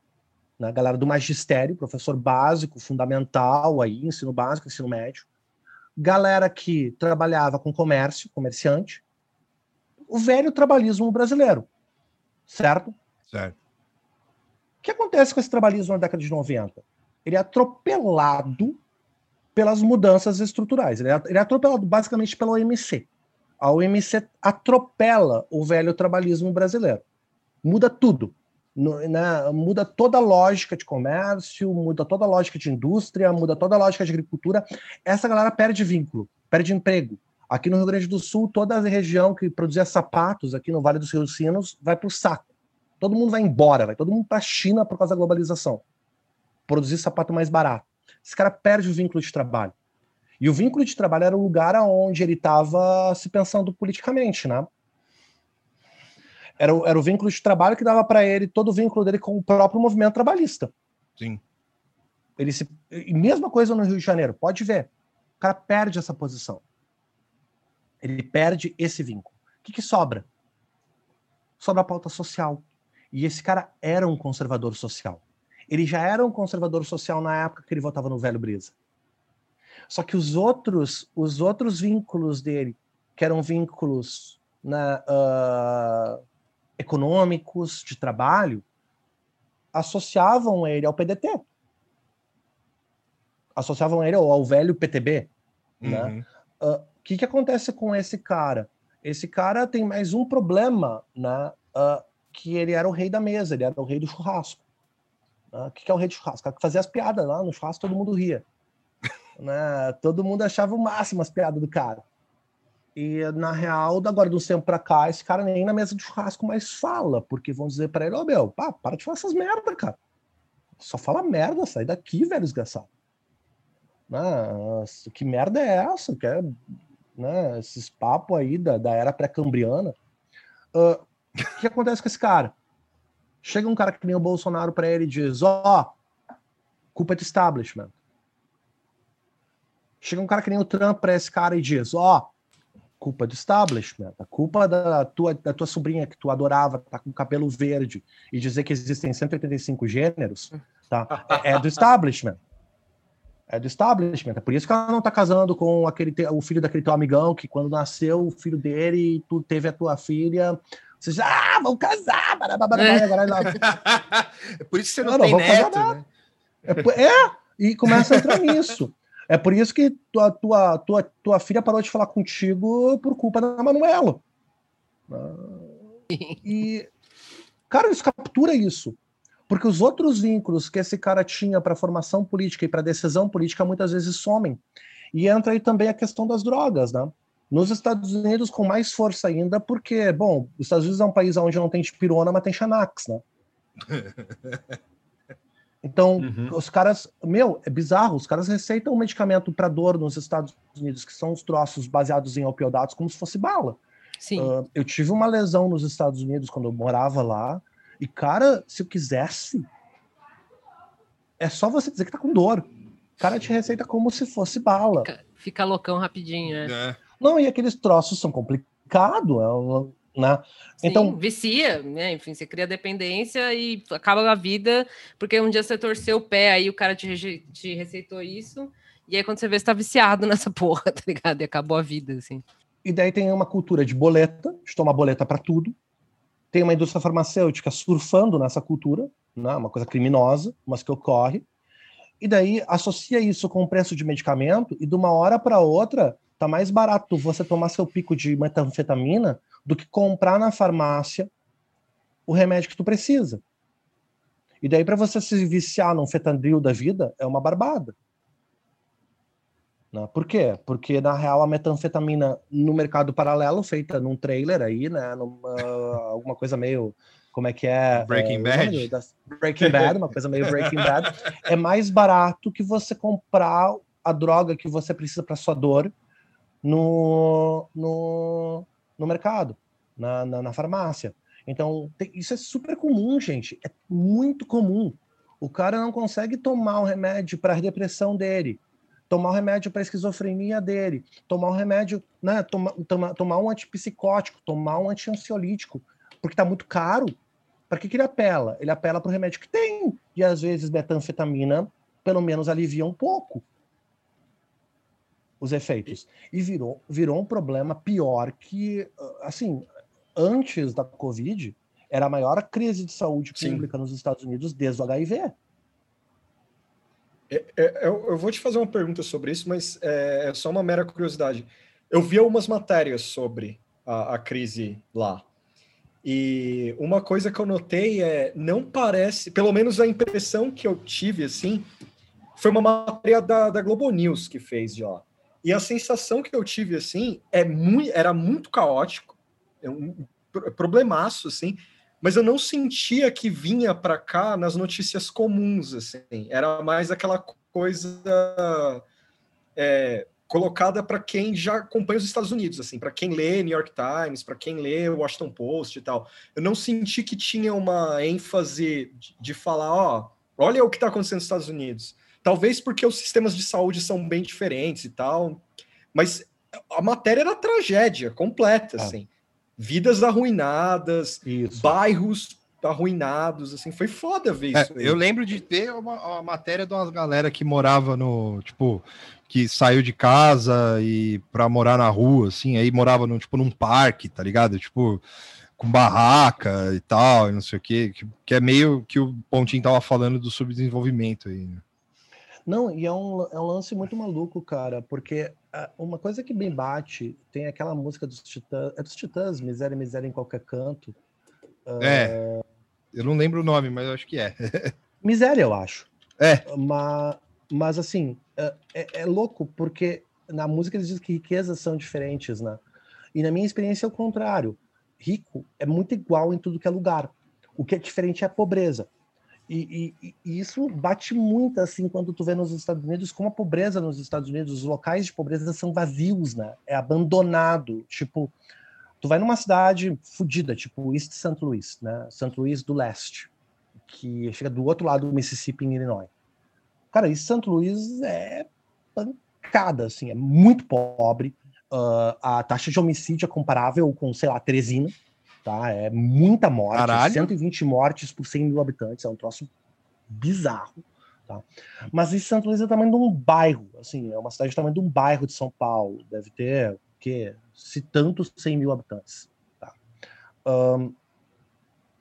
Speaker 4: né? Galera do magistério, professor básico, fundamental aí, ensino básico, ensino médio. Galera que trabalhava com comércio, comerciante. O velho trabalhismo brasileiro, certo?
Speaker 1: Certo.
Speaker 4: O que acontece com esse trabalhismo na década de 90? Ele é atropelado pelas mudanças estruturais. Ele é, é atropelado basicamente pela OMC. A OMC atropela o velho trabalhismo brasileiro. Muda tudo. Né? Muda toda a lógica de comércio, muda toda a lógica de indústria, muda toda a lógica de agricultura. Essa galera perde vínculo, perde emprego. Aqui no Rio Grande do Sul, toda a região que produzia sapatos aqui no Vale dos Rios Sinos vai para o saco. Todo mundo vai embora, vai todo mundo para a China por causa da globalização. Produzir sapato mais barato. Esse cara perde o vínculo de trabalho. E o vínculo de trabalho era o lugar onde ele estava se pensando politicamente, né? Era o, era o vínculo de trabalho que dava para ele todo o vínculo dele com o próprio movimento trabalhista.
Speaker 1: Sim.
Speaker 4: Ele se, mesma coisa no Rio de Janeiro, pode ver. O cara perde essa posição. Ele perde esse vínculo. O que, que sobra? Sobra a pauta social. E esse cara era um conservador social. Ele já era um conservador social na época que ele votava no Velho Brisa. Só que os outros, os outros vínculos dele, que eram vínculos né, ah, econômicos, de trabalho, associavam ele ao PDT. Associavam ele ao, ao velho PTB. Né?
Speaker 1: Uhum.
Speaker 4: O que, que acontece com esse cara? Esse cara tem mais um problema, né? ah, que ele era o rei da mesa, ele era o rei do churrasco. Né? O que, que é o rei do churrasco? O cara que fazia as piadas lá no churrasco, todo mundo ria. *laughs* né? Todo mundo achava o máximo as piadas do cara. E na real, agora do tempo pra cá, esse cara nem na mesa de churrasco mais fala, porque vão dizer pra ele: Ô meu, pá, para de falar essas merda, cara. Só fala merda, sai daqui, velho desgraçado. Nossa, que merda é essa? Que é, né, esses papos aí da, da era pré-cambriana. Ah, O que acontece com esse cara? Chega um cara que nem o Bolsonaro pra ele e diz: Ó, culpa é do establishment. Chega um cara que nem o Trump pra esse cara e diz: Ó, culpa do establishment. A culpa da tua, da tua sobrinha que tu adorava, tá com cabelo verde, e dizer que existem 185 gêneros, tá? É, é do establishment. É do establishment. É por isso que ela não tá casando com aquele te- o filho daquele teu amigão, que quando nasceu o filho dele, tu teve a tua filha. Você já, ah, vão casar! barabá,
Speaker 2: É.
Speaker 4: agora
Speaker 1: É por isso que você não,
Speaker 4: Não, não
Speaker 1: tem
Speaker 4: fazer
Speaker 1: neto, né?
Speaker 4: É, é, e começa a entrar *laughs* nisso. É por isso que tua, tua, tua, tua filha parou de falar contigo por culpa da Manuela. E, cara, isso captura isso. Porque os outros vínculos que esse cara tinha para formação política e para decisão política muitas vezes somem. E entra aí também a questão das drogas, né? Nos Estados Unidos, com mais força ainda, porque, bom, os Estados Unidos é um país onde não tem pirona, mas tem Xanax, né? *laughs* Então,
Speaker 3: Uhum.
Speaker 4: os caras, meu, é bizarro, os caras receitam um medicamento para dor nos Estados Unidos, que são os troços baseados em opioidatos, como se fosse bala.
Speaker 2: Sim.
Speaker 4: Ah, eu tive uma lesão nos Estados Unidos quando eu morava lá, e cara, se eu quisesse, é só você dizer que tá com dor. O cara te receita como se fosse bala.
Speaker 2: Fica, fica loucão rapidinho, né?
Speaker 1: É.
Speaker 4: Não, e aqueles troços são complicados, é
Speaker 2: Né? Sim, então vicia, né? Enfim, você cria dependência e acaba a vida, porque um dia você torceu o pé, aí o cara te, te receitou isso, e aí quando você vê, você tá viciado *laughs* nessa porra, tá ligado? E acabou a vida, assim.
Speaker 4: E daí tem uma cultura de boleta, de tomar boleta para tudo. Tem uma indústria farmacêutica surfando nessa cultura, né? uma coisa criminosa, mas que ocorre. E daí associa isso com o preço de medicamento, e de uma hora para outra tá mais barato você tomar seu pico de metanfetamina do que comprar na farmácia o remédio que tu precisa. E daí, para você se viciar num fetandril da vida, é uma barbada. Né? Por quê? Porque, na real, a metanfetamina no mercado paralelo, feita num trailer aí, né? Numa, alguma coisa meio. Como é que é?
Speaker 1: Breaking
Speaker 4: é,
Speaker 1: Bad?
Speaker 4: Breaking Bad, uma coisa meio Breaking Bad. É mais barato que você comprar a droga que você precisa para sua dor no, no, no mercado, na, na, na farmácia. Então, tem, isso é super comum, gente. É muito comum. O cara não consegue tomar o remédio para a depressão dele, tomar o remédio para a esquizofrenia dele, tomar o remédio, né, toma, toma, tomar um antipsicótico, tomar um antiansiolítico, porque está muito caro. Para que, que ele apela? Ele apela para o remédio que tem. E às vezes metanfetamina, pelo menos, alivia um pouco os efeitos. E virou, virou um problema pior que, assim, antes da Covid, era a maior crise de saúde pública Sim. nos Estados Unidos desde o HIV.
Speaker 3: É, é, eu, eu, vou te fazer uma pergunta sobre isso, mas é, é, só uma mera curiosidade. Eu vi algumas matérias sobre a, a, crise lá. E uma coisa que eu notei é, não parece, pelo menos a impressão que eu tive, assim, foi uma matéria da, da Globo News que fez de lá. E a sensação que eu tive, assim, é muito, era muito caótico, é um problemaço, assim, mas eu não sentia que vinha para cá nas notícias comuns, assim. Era mais aquela coisa é, colocada para quem já acompanha os Estados Unidos, assim, para quem lê New York Times, para quem lê Washington Post e tal. Eu não senti que tinha uma ênfase de, de falar, ó, olha o que está acontecendo nos Estados Unidos. Talvez porque os sistemas de saúde são bem diferentes e tal, mas a matéria era tragédia completa, ah. assim. Vidas arruinadas, isso. bairros arruinados, assim, foi foda ver é, isso.
Speaker 1: Eu lembro de ter uma, uma matéria de uma galera que morava no, tipo, que saiu de casa e para morar na rua, assim, aí morava no, tipo, num parque, tá ligado? Tipo, com barraca e tal, e não sei o quê, que, que é meio que o Pontinho tava falando do subdesenvolvimento aí. Né?
Speaker 4: Não, e é um, é um lance muito maluco, cara, porque uh, uma coisa que bem bate, tem aquela música dos Titãs, é dos Titãs, Miséria, Miséria em Qualquer Canto.
Speaker 1: Uh, é, eu não lembro o nome, mas eu acho que é. *laughs*
Speaker 4: Miséria, eu acho.
Speaker 1: É.
Speaker 4: Mas, mas assim, uh, é, é, louco, porque na música eles dizem que riquezas são diferentes, né? E na minha experiência é o contrário. Rico é muito igual em tudo que é lugar. O que é diferente é a pobreza. E, e, isso bate muito assim quando tu vê nos Estados Unidos como a pobreza nos Estados Unidos, os locais de pobreza são vazios, né? É abandonado. Tipo, tu vai numa cidade fodida, tipo East St. Louis, né? St. Louis do leste, que chega do outro lado do Mississippi, em Illinois. Cara, East St. Louis é pancada, assim, é muito pobre. Uh, a taxa de homicídio é comparável com, sei lá, Teresina tá? É muita morte, Caralho. 120 mortes por 100 mil habitantes, é um troço bizarro, tá? Mas em Santo Luís é o tamanho de um bairro, assim, é uma cidade do tamanho de um bairro de São Paulo, deve ter, o quê? Se tanto 100 mil habitantes, tá? Um,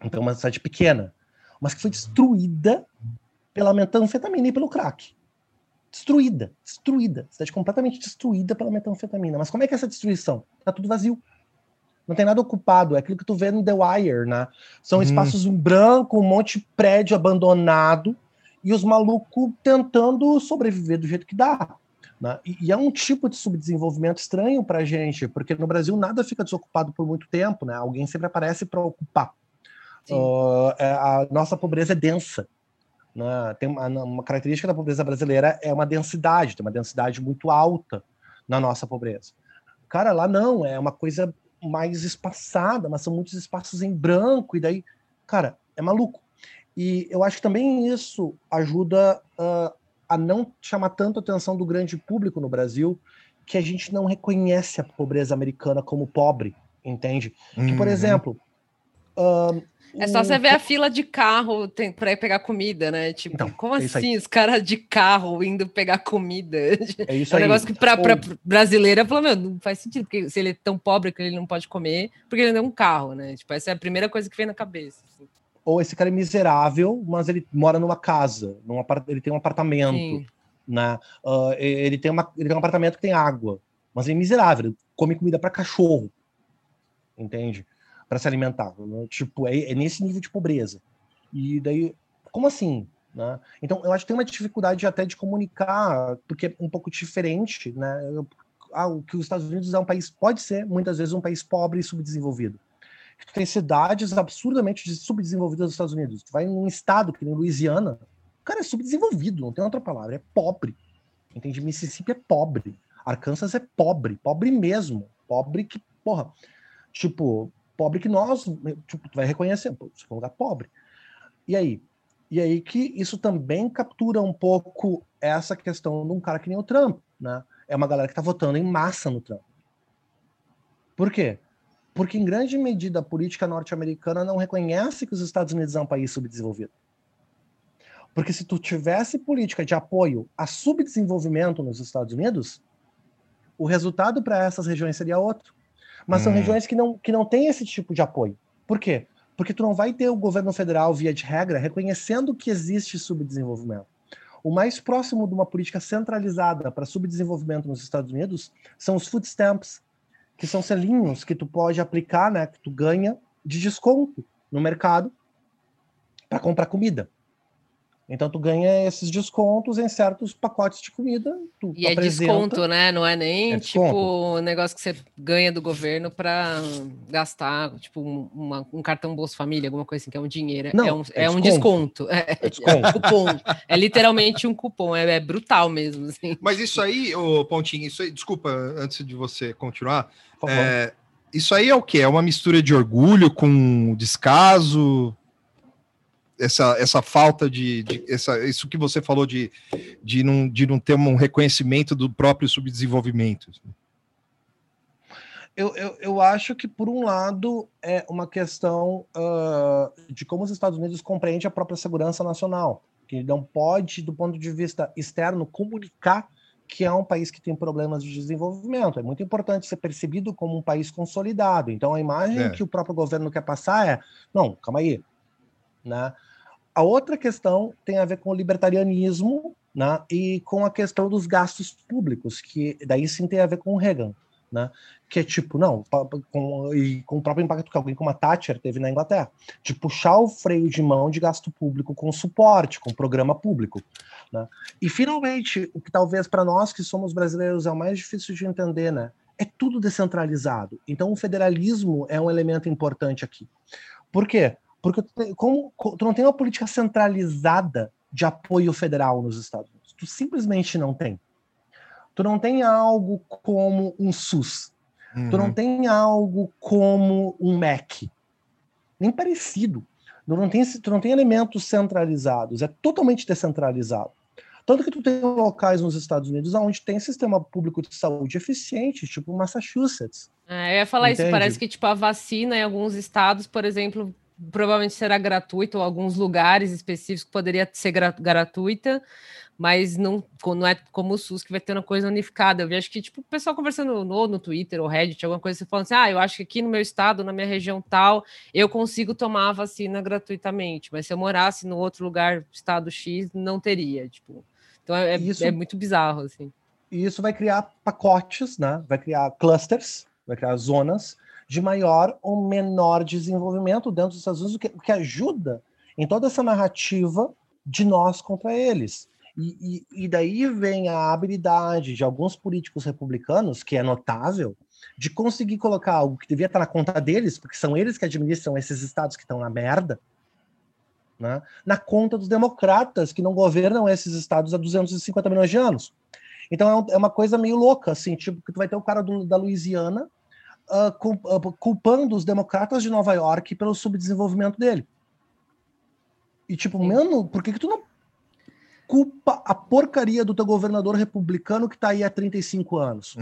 Speaker 4: então, é uma cidade pequena, mas que foi destruída pela metanfetamina e pelo crack. Destruída, destruída. Cidade completamente destruída pela metanfetamina. Mas como é que é essa destruição? Tá tudo vazio. Não tem nada ocupado, é aquilo que tu vê no The Wire, né? São hum. espaços em branco, um monte de prédio abandonado e os malucos tentando sobreviver do jeito que dá. Né? E, e, é um tipo de subdesenvolvimento estranho para a gente, porque no Brasil nada fica desocupado por muito tempo, né? Alguém sempre aparece para ocupar. Uh, a nossa pobreza é densa. Né? Tem uma, uma, característica da pobreza brasileira é uma densidade, tem uma densidade muito alta na nossa pobreza. Cara, lá não, é uma coisa mais espaçada, mas são muitos espaços em branco, e daí, cara, é maluco. E eu acho que também isso ajuda uh, a não chamar tanto a atenção do grande público no Brasil, que a gente não reconhece a pobreza americana como pobre. Entende? Que, por uhum. exemplo, uh,
Speaker 2: é só você ver a fila de carro para ir pegar comida, né? Tipo, então, como é assim os caras de carro indo pegar comida?
Speaker 4: É isso *laughs* é
Speaker 2: um negócio que para Ou... brasileira falou, meu, não faz sentido, porque se ele é tão pobre que ele não pode comer, porque ele não tem um carro, né? Tipo, essa é a primeira coisa que vem na cabeça. Assim.
Speaker 4: Ou esse cara é miserável, mas ele mora numa casa, num apart... ele tem um apartamento, Sim. né? Uh, ele, tem uma... ele tem um apartamento que tem água, mas ele é miserável, ele come comida para cachorro, entende? Para se alimentar. Né? Tipo, é, é, nesse nível de pobreza. E daí, como assim? Né? Então, eu acho que tem uma dificuldade até de comunicar, porque é um pouco diferente, né? Ah, que os Estados Unidos é um país, pode ser, muitas vezes, um país pobre e subdesenvolvido. Tu tem cidades absurdamente subdesenvolvidas nos Estados Unidos. Tu vai em um estado que nem Louisiana, o cara é subdesenvolvido, não tem outra palavra, é pobre. Entende? Mississippi é pobre. Arkansas é pobre, pobre mesmo. Pobre que, porra, tipo, pobre que nós, tipo, tu vai reconhecer, pô, você é um lugar pobre. E aí? E aí que isso também captura um pouco essa questão de um cara que nem o Trump, né? É uma galera que está votando em massa no Trump. Por quê? Porque em grande medida a política norte-americana não reconhece que os Estados Unidos é um país subdesenvolvido. Porque se tu tivesse política de apoio a subdesenvolvimento nos Estados Unidos, o resultado para essas regiões seria outro. Mas hum. são regiões que não, que não têm esse tipo de apoio. Por quê? Porque tu não vai ter o governo federal, via de regra, reconhecendo que existe subdesenvolvimento. O mais próximo de uma política centralizada para subdesenvolvimento nos Estados Unidos são os food stamps, que são selinhos que tu pode aplicar, né, que tu ganha de desconto no mercado para comprar comida. Então tu ganha esses descontos em certos pacotes de comida. Tu
Speaker 2: e é desconto, né? Não é nem é tipo um negócio que você ganha do governo para gastar, tipo uma, um cartão Bolsa Família, alguma coisa assim, que é um dinheiro. Não, é, um, é, é um desconto. É, é, desconto. é um cupom. É literalmente um cupom. É, é, brutal mesmo. Assim.
Speaker 1: Mas isso aí, ô Pontinho, isso aí, desculpa, antes de você continuar. É, isso aí é o que? É uma mistura de orgulho com descaso? Essa, essa falta de, de, essa, isso que você falou de, de, não, de não ter um reconhecimento do próprio subdesenvolvimento?
Speaker 4: Eu, eu, eu acho que, por um lado, é uma questão uh, de como os Estados Unidos compreendem a própria segurança nacional, que não pode, do ponto de vista externo, comunicar que é um país que tem problemas de desenvolvimento. É muito importante ser percebido como um país consolidado. Então, a imagem é. que o próprio governo quer passar é: não, calma aí. Né? A outra questão tem a ver com o libertarianismo né, e com a questão dos gastos públicos, que daí sim tem a ver com o Reagan. Né? Que é tipo, não, com, e com o próprio impacto que alguém como a Thatcher teve na Inglaterra, de puxar o freio de mão de gasto público com suporte, com programa público. Né? E finalmente, o que talvez para nós que somos brasileiros é o mais difícil de entender, né? É tudo descentralizado. Então o federalismo é um elemento importante aqui. Por quê? Porque tu, como, tu não tem uma política centralizada de apoio federal nos Estados Unidos. Tu simplesmente não tem. Tu não tem algo como um SUS. Uhum. Tu não uhum. tem algo como um MEC. Nem parecido. Tu não, tem, tu não tem elementos centralizados. É totalmente descentralizado. Tanto que tu tem locais nos Estados Unidos onde tem sistema público de saúde eficiente, tipo Massachusetts.
Speaker 2: É, eu ia falar Entende? isso, parece que tipo a vacina em alguns estados, por exemplo, provavelmente será gratuito, ou alguns lugares específicos poderia ser gratuita, mas não, não é como o SUS que vai ter uma coisa unificada. Eu vejo que, tipo, o pessoal conversando no, no Twitter ou Reddit, alguma coisa, você falando assim, ah, eu acho que aqui no meu estado, na minha região tal, eu consigo tomar a vacina gratuitamente, mas se eu morasse no outro lugar, estado X, não teria, tipo. Então é, é isso, é muito bizarro, assim.
Speaker 4: E isso vai criar pacotes, né? Vai criar clusters, vai criar zonas de maior ou menor desenvolvimento dentro dos Estados Unidos, o que, o que ajuda em toda essa narrativa de nós contra eles. E, e, e, daí vem a habilidade de alguns políticos republicanos, que é notável, de conseguir colocar algo que devia estar na conta deles, porque são eles que administram esses estados que estão na merda, né, na conta dos democratas, que não governam esses estados há 250 milhões de anos. Então é, é uma coisa meio louca, assim, tipo, que tu vai ter o cara do, da Louisiana uh, culpando os democratas de Nova York pelo subdesenvolvimento dele. E tipo, Sim. mano, por que que tu não culpa a porcaria do teu governador republicano que tá aí há 35 anos.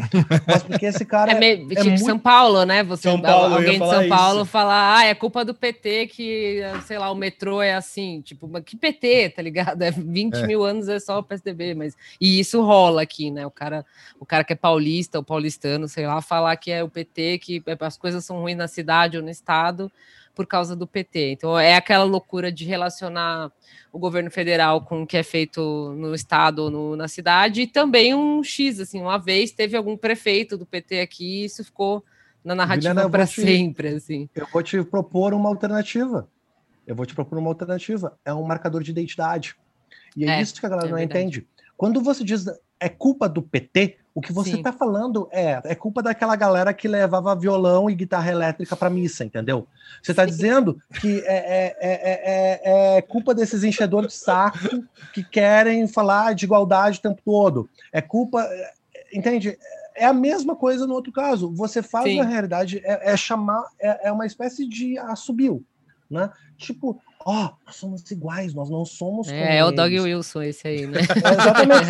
Speaker 4: Mas porque esse cara
Speaker 2: é, meio, é tipo muito... São Paulo, né? Você
Speaker 3: São Paulo,
Speaker 2: alguém de São Paulo isso. falar, ah, é culpa do PT que, sei lá, o metrô é assim, tipo, que PT, tá ligado? É 20 é. mil anos é só o PSDB, mas e isso rola aqui, né? O cara, o cara que é paulista, o paulistano, sei lá, falar que é o PT, que as coisas são ruins na cidade ou no estado por causa do PT. Então é aquela loucura de relacionar o governo federal com o que é feito no estado ou no, na cidade, e também um X, assim, uma vez teve algum prefeito do PT aqui, e isso ficou na narrativa para sempre, assim.
Speaker 4: Eu vou te propor uma alternativa. Eu vou te propor uma alternativa. É um marcador de identidade. E é, é isso que a galera é não verdade. entende. Quando você diz é culpa do PT, o que você está falando é, é culpa daquela galera que levava violão e guitarra elétrica para missa, entendeu? Você está dizendo que é, é, é, é, culpa desses enchedores de saco que querem falar de igualdade o tempo todo. É culpa. Entende? É a mesma coisa no outro caso. Você faz, Sim. na realidade, é, chamar, é, uma espécie de assobio, né? Tipo, ó, oh, nós somos iguais, nós não somos.
Speaker 2: É, é o Dog Wilson esse aí, né?
Speaker 4: É, exatamente.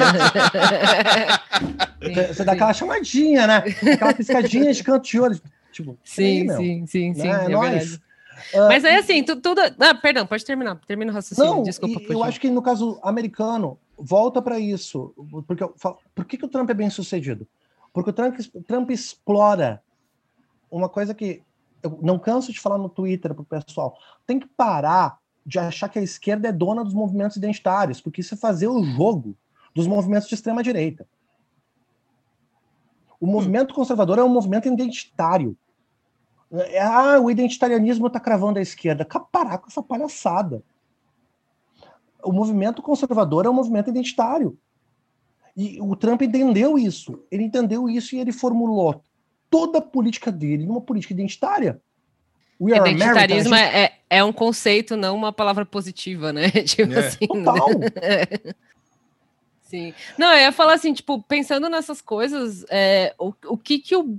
Speaker 4: *laughs* você, dá aquela chamadinha, né? Aquela piscadinha de canto de olho. Tipo,
Speaker 2: sim, aí, sim, sim, sim, né? É, é nóis. Uh, Mas aí, assim, tu, tudo. Ah, perdão, pode terminar. Termina o raciocínio. Não, Desculpa.
Speaker 4: eu acho que no caso americano, volta para isso. Porque por que, que o Trump é bem sucedido? Porque o Trump, Trump explora uma coisa que eu não canso de falar no Twitter pro pessoal. Tem que parar de achar que a esquerda é dona dos movimentos identitários, porque isso é fazer o jogo dos movimentos de extrema direita. O movimento conservador é um movimento identitário. É, ah, o identitarianismo está cravando a esquerda. Parar com essa palhaçada. O movimento conservador é um movimento identitário. E o Trump entendeu isso. Ele entendeu isso e ele formulou toda a política dele numa política identitária.
Speaker 2: Identitarismo gente... é, é um conceito, não uma palavra positiva, né? *laughs* tipo é. assim.
Speaker 4: Né? Total. *laughs*
Speaker 2: Né? Sim. Não, eu ia falar assim, tipo, pensando nessas coisas, é, o, o que que o.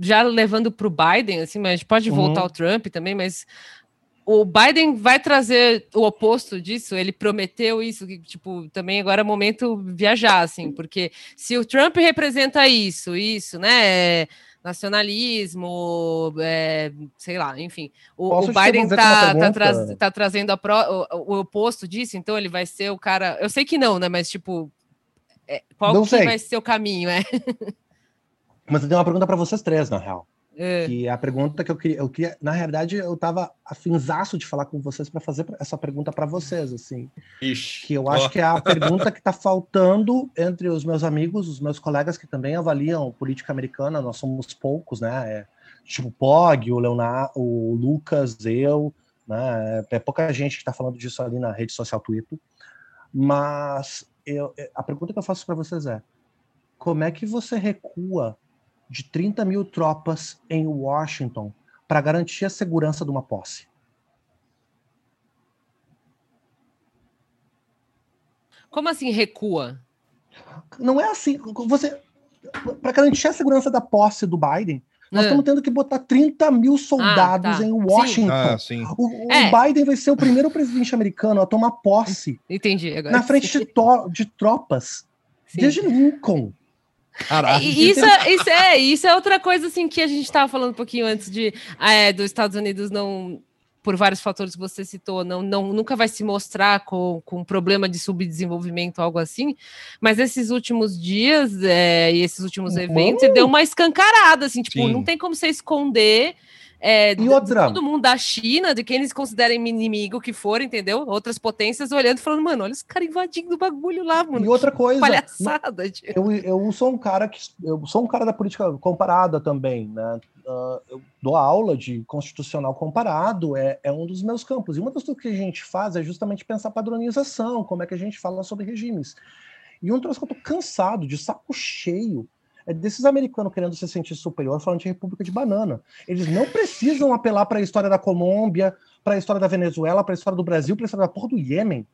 Speaker 2: Já levando para o Biden, assim, mas pode voltar uhum. ao Trump também, mas o Biden vai trazer o oposto disso, ele prometeu isso, que, tipo, também agora é momento viajar, assim, porque se o Trump representa isso, isso, né? Nacionalismo, é, sei lá, enfim. O, o Biden está tá, tra tá trazendo pro, o, o, oposto disso, então ele vai ser o cara. Eu sei que não, né? Mas, tipo, é, qual que vai ser o caminho, é? *laughs*
Speaker 4: Mas eu tenho uma pergunta para vocês três, na real. É. Que é a pergunta que eu queria, eu queria, na realidade, eu tava afinzaço de falar com vocês para fazer essa pergunta para vocês, assim. Ixi. Que eu acho oh. que é a *laughs* pergunta que está faltando entre os meus amigos, os meus colegas que também avaliam política americana, nós somos poucos, né? É, tipo Pog, o Leonardo, o Lucas, eu, né? É pouca gente que está falando disso ali na rede social Twitter. Mas eu, a pergunta que eu faço para vocês é: como é que você recua de 30 mil tropas em Washington para garantir a segurança de uma posse.
Speaker 2: Como assim recua?
Speaker 4: Não é assim. Você para garantir a segurança da posse do Biden, nós é. estamos tendo que botar 30 mil soldados ah, tá. em Washington. Ah, o, é. o, Biden vai ser o primeiro presidente americano a tomar posse.
Speaker 2: Entendi.
Speaker 4: Agora. Na frente de, de tropas. Sim. Desde Lincoln.
Speaker 2: Caralho. Isso, é, isso, é, isso é outra coisa assim que a gente estava falando um pouquinho antes de é, dos Estados Unidos não por vários fatores que você citou, não, não nunca vai se mostrar com, com problema de subdesenvolvimento, algo assim. Mas esses últimos dias é, e esses últimos eventos, deu uma escancarada, assim, tipo, Sim. não tem como você esconder é, e outra? todo mundo da China, de quem eles considerem inimigo que for, entendeu? Outras potências olhando e falando, mano, olha os caras invadindo o bagulho lá, mano.
Speaker 4: E outra coisa.
Speaker 2: Palhaçada,
Speaker 4: eu, eu sou um cara que. Eu sou um cara da política comparada também, né? Uh, eu dou aula de constitucional comparado, é, é um dos meus campos. E uma das coisas que a gente faz é justamente pensar padronização, como é que a gente fala sobre regimes. E um troço que eu tô cansado, de saco cheio, é desses americanos querendo se sentir superior falando de República de Banana. Eles não precisam apelar para a história da Colômbia, para a história da Venezuela, para a história do Brasil, para a história da porra do Iêmen.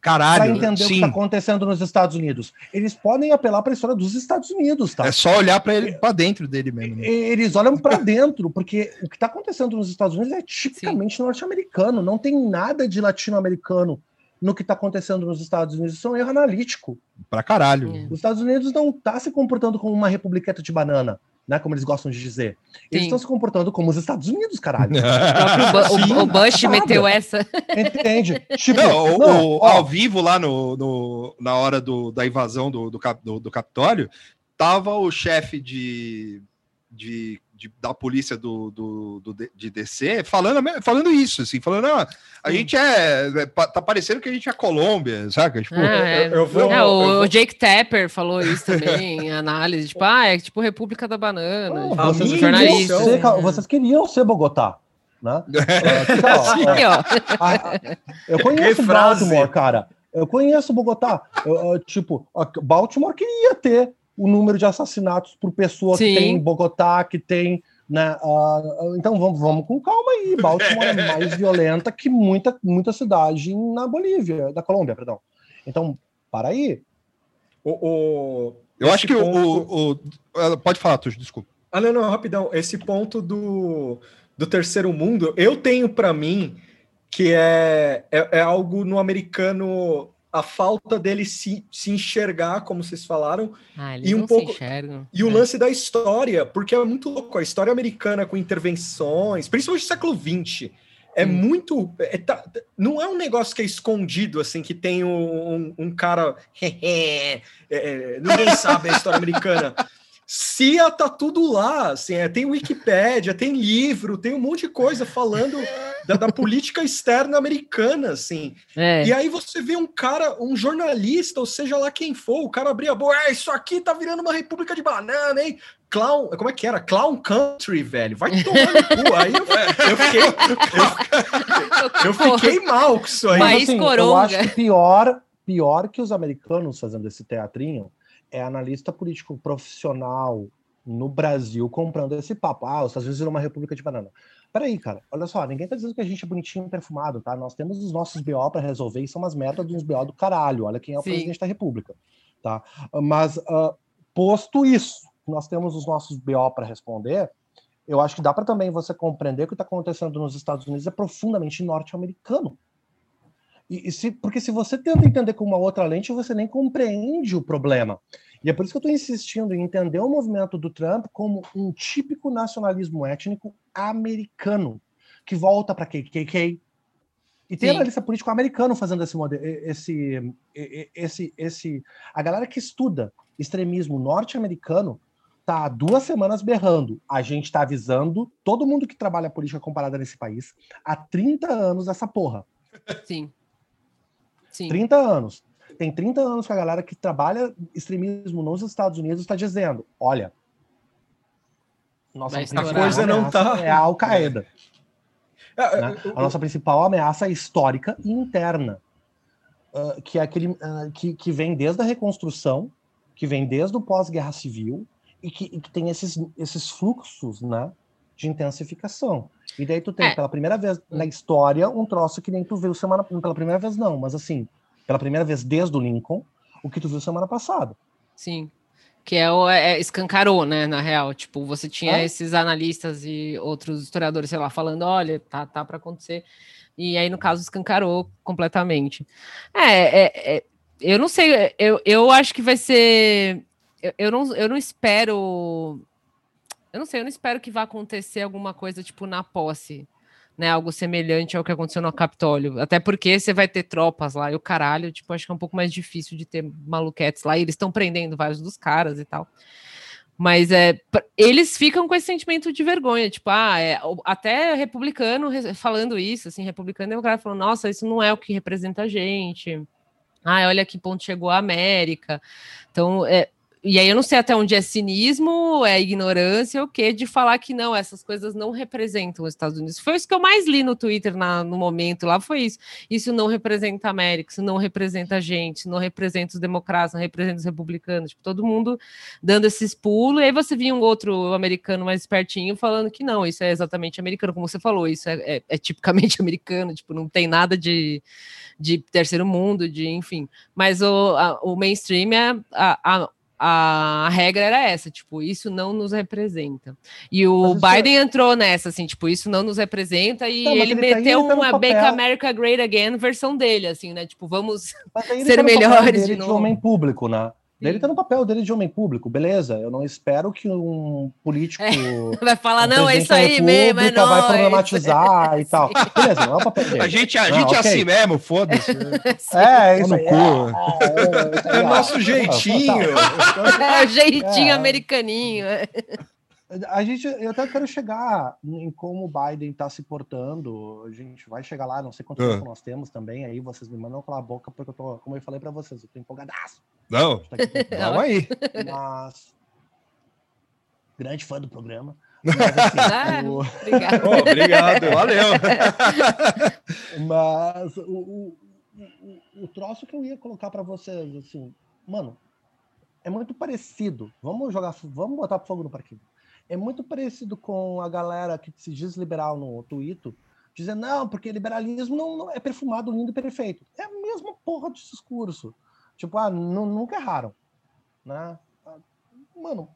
Speaker 1: Caralho,
Speaker 4: para entender sim. o que está acontecendo nos Estados Unidos. Eles podem apelar para a história dos Estados Unidos, tá?
Speaker 1: É só olhar para ele para dentro dele mesmo. Né?
Speaker 4: Eles olham para dentro, porque o que está acontecendo nos Estados Unidos é tipicamente norte-americano, não tem nada de latino-americano no que está acontecendo nos Estados Unidos. Isso é um erro analítico.
Speaker 1: Pra caralho.
Speaker 2: É.
Speaker 4: Os Estados Unidos não está se comportando como uma republiqueta de banana, né? Como eles gostam de dizer. Eles
Speaker 2: Sim.
Speaker 4: estão se comportando como os Estados Unidos, caralho. *laughs*
Speaker 2: O, o- o Bush
Speaker 4: Nada.
Speaker 2: meteu essa.
Speaker 4: Entende? Tipo,
Speaker 1: Não, o-
Speaker 4: não,
Speaker 1: o- ao vivo lá no, no- na hora do- da invasão do, do, do- do Capitólio, tava o chefe de, de, de- da polícia do, do, do de DC falando, falando isso, assim, falando, ah, a
Speaker 2: Sim.
Speaker 1: gente é, é, tá parecendo que a gente é Colômbia, saca? Tipo,
Speaker 2: Ah, é.
Speaker 3: eu- eu vou-
Speaker 2: É, o,
Speaker 3: eu vou-
Speaker 2: o Jake Tapper falou isso também em *laughs* análise. Tipo, ah, é tipo República da Banana.
Speaker 4: não,
Speaker 2: tipo,
Speaker 4: vocês, queriam ser,
Speaker 3: impressão-
Speaker 4: vocês queriam ser Bogotá, né? Eu conheço. Baltimore, cara. Eu conheço Bogotá. Eu, eu, tipo, Baltimore queria ter o número de assassinatos por pessoa
Speaker 2: Sim.
Speaker 4: que tem em Bogotá, que tem. Né, ah, então vamos, vamos com calma aí. Baltimore é mais *laughs* violenta que muita, muita cidade na Bolívia, da Colômbia, perdão. Então, para aí.
Speaker 3: O, o-
Speaker 1: eu acho que o,
Speaker 3: ponto-
Speaker 1: o- o- Pode falar, Tuxo, desculpa.
Speaker 3: Ah, não, não, rapidão. Esse ponto do, do terceiro mundo, eu tenho para mim que é, é, é algo no americano, a falta dele se, se enxergar, como vocês falaram,
Speaker 2: Ah,
Speaker 3: E um pouco- e o
Speaker 2: É.
Speaker 3: lance da história, porque é muito louco. A história americana com intervenções, principalmente no século XX, é
Speaker 2: Sim.
Speaker 3: muito. é, tá- não é um negócio que é escondido, assim, que tem um, um- um cara. *laughs* é, é, ninguém sabe a história americana. CIA tá tudo lá, assim, é, tem Wikipédia, tem livro, tem um monte de coisa falando da, da política externa americana, assim.
Speaker 2: É.
Speaker 3: E aí você vê um cara, um jornalista, ou seja lá quem for, o cara abrir a boca, é, isso aqui tá virando uma república de banana, hein? Clown, como é que era? Clown Country, velho. Vai tomar no cu. Aí eu, eu fiquei, eu, eu fiquei mal com isso aí.
Speaker 2: País
Speaker 4: eu
Speaker 2: coronga.
Speaker 4: acho que pior, pior que os americanos fazendo esse teatrinho é analista político profissional no Brasil comprando esse papo. Ah, os Estados Unidos viram uma república de banana. Peraí, cara, olha só, ninguém tá dizendo que a gente é bonitinho e perfumado, tá? Nós temos os nossos BO para resolver e são umas merdas uns BO do caralho. Olha quem é o
Speaker 2: Sim.
Speaker 4: presidente da república, tá? Mas, ah, posto isso, nós temos os nossos BO para responder, eu acho que dá para também você compreender que o que está acontecendo nos Estados Unidos é profundamente norte-americano. E, e se, porque se você tenta entender com uma outra lente, você nem compreende o problema. E é por isso que eu estou insistindo em entender o movimento do Trump como um típico nacionalismo étnico americano, que volta para KKK. E tem
Speaker 2: Sim.
Speaker 4: analista político americano fazendo esse, mode- esse, esse, esse. A galera que estuda extremismo norte-americano tá há duas semanas berrando. A gente está avisando todo mundo que trabalha política comparada nesse país há 30 anos essa porra.
Speaker 2: Sim. Sim.
Speaker 4: 30 anos. Tem 30 anos que a galera que trabalha extremismo nos Estados Unidos está dizendo: olha, nossa.
Speaker 2: A
Speaker 3: coisa não
Speaker 4: ameaça
Speaker 3: tá-
Speaker 4: É a Al-Qaeda.
Speaker 3: É,
Speaker 4: né? A nossa principal ameaça é histórica e interna, ah, que é aquele ah, que, que vem desde a reconstrução, que vem desde o pós-guerra civil e que, e que tem esses, esses fluxos, né, de intensificação. E daí tu tem
Speaker 2: É.
Speaker 4: pela primeira vez na história um troço que nem tu viu semana pela primeira vez não, mas assim pela primeira vez desde o Lincoln, o que tu viu semana passada.
Speaker 2: Sim. Que é o é, escancarou, né? Na real, tipo, você tinha
Speaker 4: É.
Speaker 2: esses analistas e outros historiadores, sei lá, falando, olha, tá, tá para acontecer. E aí, no caso, escancarou completamente. É, é, é, eu não sei, eu, eu acho que vai ser. Eu, eu, não, eu não espero. Eu não sei, eu não espero que vá acontecer alguma coisa, tipo, na posse, né? Algo semelhante ao que aconteceu no Capitólio. Até porque você vai ter tropas lá e o caralho, tipo, acho que é um pouco mais difícil de ter maluquetes lá. E eles estão prendendo vários dos caras e tal. Mas é, eles ficam com esse sentimento de vergonha, tipo, ah, é, até republicano re- falando isso, assim, republicano cara falando, nossa, isso não é o que representa a gente. Ah, olha que ponto chegou a América. Então, é, e aí eu não sei até onde é cinismo, é ignorância, o quê, de falar que não, essas coisas não representam os Estados Unidos. Foi isso que eu mais li no Twitter na- no momento lá, foi isso. Isso não representa a América, isso não representa a gente, não representa os democratas, não representa os republicanos, tipo, todo mundo dando esses pulos, e aí você vinha um outro americano mais espertinho falando que não, isso é exatamente americano, como você falou, isso é, é- é tipicamente *laughs* americano, tipo, não tem nada de, de terceiro mundo, de enfim. Mas o, a- o mainstream é a, a- a regra era essa, tipo, isso não nos representa. E o Biden entrou nessa, assim, tipo, isso não nos representa, e não, ele, ele tá meteu tá uma Make America Great Again versão dele, assim, né? Tipo, vamos *laughs* ser tá melhores
Speaker 4: de novo. De homem público, né? Ele tá no papel dele de homem público, beleza. Eu não espero que um político. É,
Speaker 2: vai falar, um não, é isso aí mesmo, é
Speaker 4: Vai problematizar é e tal. Beleza, não é o papel dele.
Speaker 1: A gente, a não, gente é okay. assim mesmo, foda-se.
Speaker 4: é, isso aí.
Speaker 1: É, é, é, o nosso jeitinho.
Speaker 2: É, o jeitinho americaninho.
Speaker 4: A gente, eu até quero chegar em como o Biden está se portando. A gente vai chegar lá, não sei quanto tempo nós temos também. Aí vocês me mandam calar a boca, porque eu tô, como eu falei para vocês, eu tô empolgadaço.
Speaker 1: Não, tá vamos *laughs* aí.
Speaker 4: Mas, grande fã do programa. *laughs* Mas, assim,
Speaker 1: ah, o... obrigado. *laughs* Oh, obrigado, valeu.
Speaker 4: Mas o, o, o, o troço que eu ia colocar para vocês, assim, mano, é muito parecido. Vamos jogar, vamos botar fogo no parquinho é muito parecido com a galera que se diz liberal no Twitter, dizendo, não, porque liberalismo não, não, é perfumado, lindo e perfeito. É a mesma porra de discurso. Tipo, ah, nunca erraram. Né? Mano,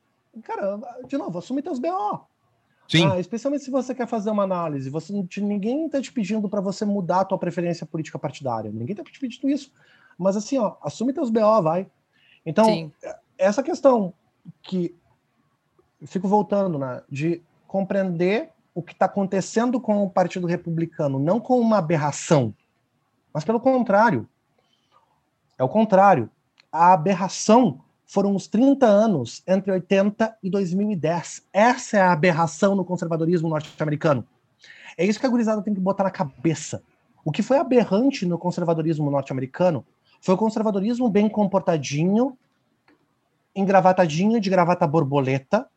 Speaker 4: cara, de novo, assume teus BO.
Speaker 1: Sim.
Speaker 4: Ah, especialmente se você quer fazer uma análise. Você, ninguém está te pedindo para você mudar a tua preferência política partidária. Ninguém está te pedindo isso. Mas assim, ó, assume teus BO, vai. Então, Sim. essa questão que fico voltando, né, de compreender o que está acontecendo com o Partido Republicano, não com uma aberração, mas pelo contrário. É o contrário. A aberração foram os 30 anos entre 80 e 2010. Essa é a aberração no conservadorismo norte-americano. É isso que a gurizada tem que botar na cabeça. O que foi aberrante no conservadorismo norte-americano foi o conservadorismo bem comportadinho, engravatadinho de gravata borboleta,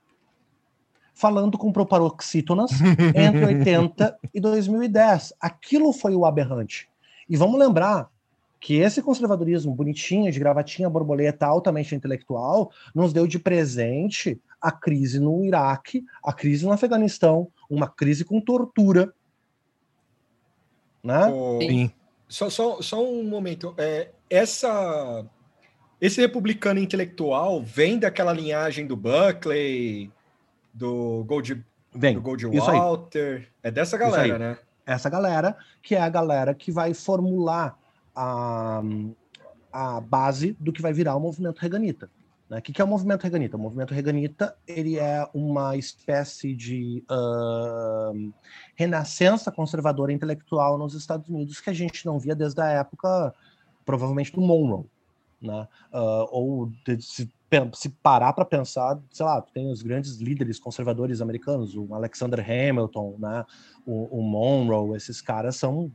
Speaker 4: falando com proparoxítonas *laughs* entre 80 e 2010. Aquilo foi o aberrante. E vamos lembrar que esse conservadorismo bonitinho, de gravatinha borboleta altamente intelectual, nos deu de presente a crise no Iraque, a crise no Afeganistão, uma crise com tortura. Né?
Speaker 1: Sim. Só, só, só um momento. É, essa, esse republicano intelectual vem daquela linhagem do Buckley, do Gold,
Speaker 4: Vem,
Speaker 1: do Gold Walter. É dessa galera, né?
Speaker 4: Essa galera, que é a galera que vai formular a, a base do que vai virar o movimento reganita. Né? O que, é o movimento reganita? O movimento reganita ele é uma espécie de uh, renascença conservadora intelectual nos Estados Unidos que a gente não via desde a época, provavelmente, do Monroe. Né? Uh, ou de, se se parar para pensar, sei lá, tem os grandes líderes conservadores americanos, o Alexander Hamilton, né, o, o Monroe, esses caras são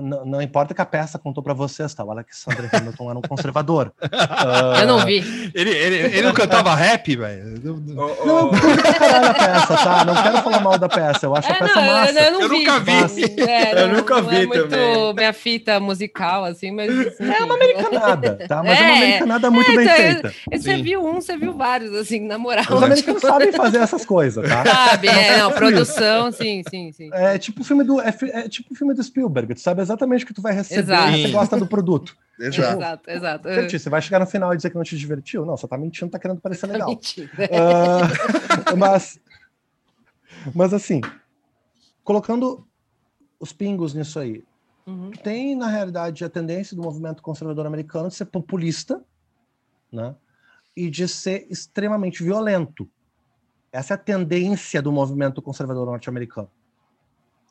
Speaker 4: não, não, importa que a peça contou para vocês, tá? O Alexander Hamilton era um conservador.
Speaker 2: uh... *laughs* Eu não vi.
Speaker 1: Ele, ele, ele não cantava rap, velho?
Speaker 4: Não, eu curto pra caralho a peça, tá? Não quero falar mal da peça, eu acho é, a peça não, massa.
Speaker 2: Eu, eu,
Speaker 1: eu nunca vi.
Speaker 2: É, *laughs* eu não, nunca vi é também. minha fita musical, assim, mas... Assim,
Speaker 4: é uma americanada, tá? Mas é, uma americanada muito bem então, feita.
Speaker 2: Você viu um, você viu vários, assim, na moral.
Speaker 4: Os americanos sabem fazer essas coisas, tá?
Speaker 2: Sabe, é, não, produção, sim, sim, sim.
Speaker 4: É tipo o filme do, é, é tipo filme do Spielberg, tu sabe sabe exatamente o que tu vai receber exato. e você gosta do produto. *laughs*
Speaker 2: exato, exato. exato.
Speaker 4: Você vai chegar no final e dizer que não te divertiu? Não, você tá mentindo, tá querendo parecer tá legal. Uh, *laughs* mas, mas assim, colocando os pingos nisso aí, uhum. tem, na realidade, a tendência do movimento conservador americano de ser populista, né? E de ser extremamente violento. Essa é a tendência do movimento conservador norte-americano.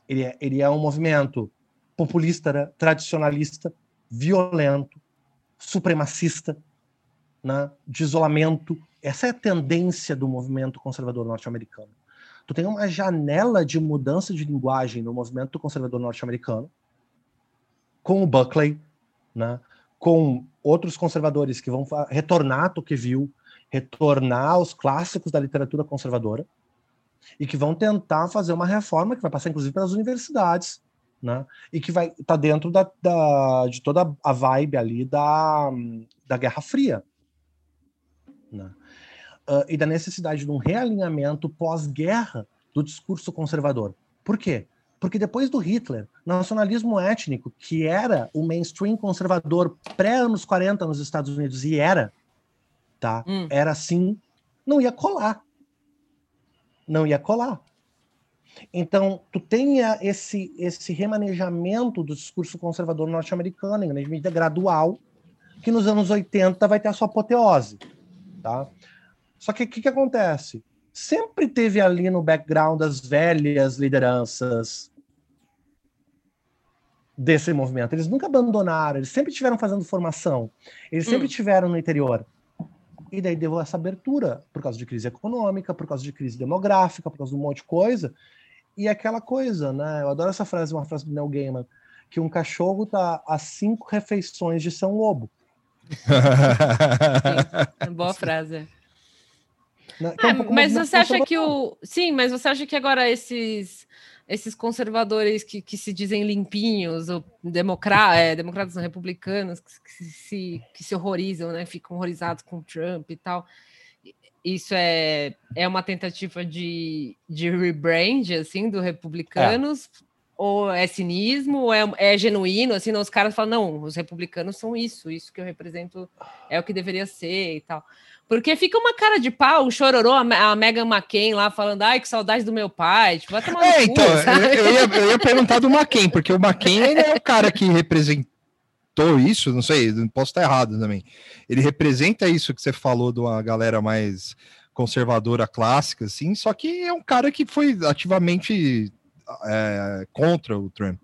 Speaker 4: Ele é, ele é um movimento populista, né? tradicionalista, violento, supremacista, né? de isolamento. Essa é a tendência do movimento conservador norte-americano. Tu tem uma janela de mudança de linguagem no movimento conservador norte-americano, com o Buckley, né? com outros conservadores que vão retornar Tocqueville, retornar aos clássicos da literatura conservadora, e que vão tentar fazer uma reforma que vai passar, inclusive, pelas universidades, né? E que vai tá dentro da, da, de toda a vibe ali da, da Guerra Fria. Né? Uh, e da necessidade de um realinhamento pós-guerra do discurso conservador. Por quê? Porque depois do Hitler, nacionalismo étnico, que era o mainstream conservador pré-anos 40 nos Estados Unidos, e era, tá? Hum. Era assim, não ia colar. Não ia colar. Então, tu tenha esse, esse remanejamento do discurso conservador norte-americano, em grande medida gradual, que nos anos 80 vai ter a sua apoteose. Tá? Só que o que, que acontece? Sempre teve ali no background as velhas lideranças desse movimento. Eles nunca abandonaram, eles sempre estiveram fazendo formação, eles sempre hum. tiveram no interior. E daí deu essa abertura por causa de crise econômica, por causa de crise demográfica, por causa de um monte de coisa. E aquela coisa, né? Eu adoro essa frase, uma frase do Neil Gaiman, que um cachorro tá a cinco refeições de São Lobo.
Speaker 2: Sim, boa frase. Né? É, um mas você acha que o. Sim, mas você acha que agora esses esses conservadores que, que se dizem limpinhos, ou democra é, democratas não, republicanos, que, que, se, que se horrorizam, né? Ficam horrorizados com Trump e tal. Isso é, é uma tentativa de, de rebrand, assim, do republicanos? É. Ou é cinismo, ou é, é genuíno, assim, não, os caras falam, não, os republicanos são isso, isso que eu represento é o que deveria ser e tal. Porque fica uma cara de pau, o chororô, a Megan McCain lá falando, ai, que saudade do meu pai. Tipo, vai tomar é,
Speaker 1: então, eu, eu, ia, eu, ia, perguntar do McCain, porque o McCain é o cara que representou isso, não sei, posso estar errado também. Ele representa isso que você falou de uma galera mais conservadora clássica, assim, só que é um cara que foi ativamente é, contra o Trump,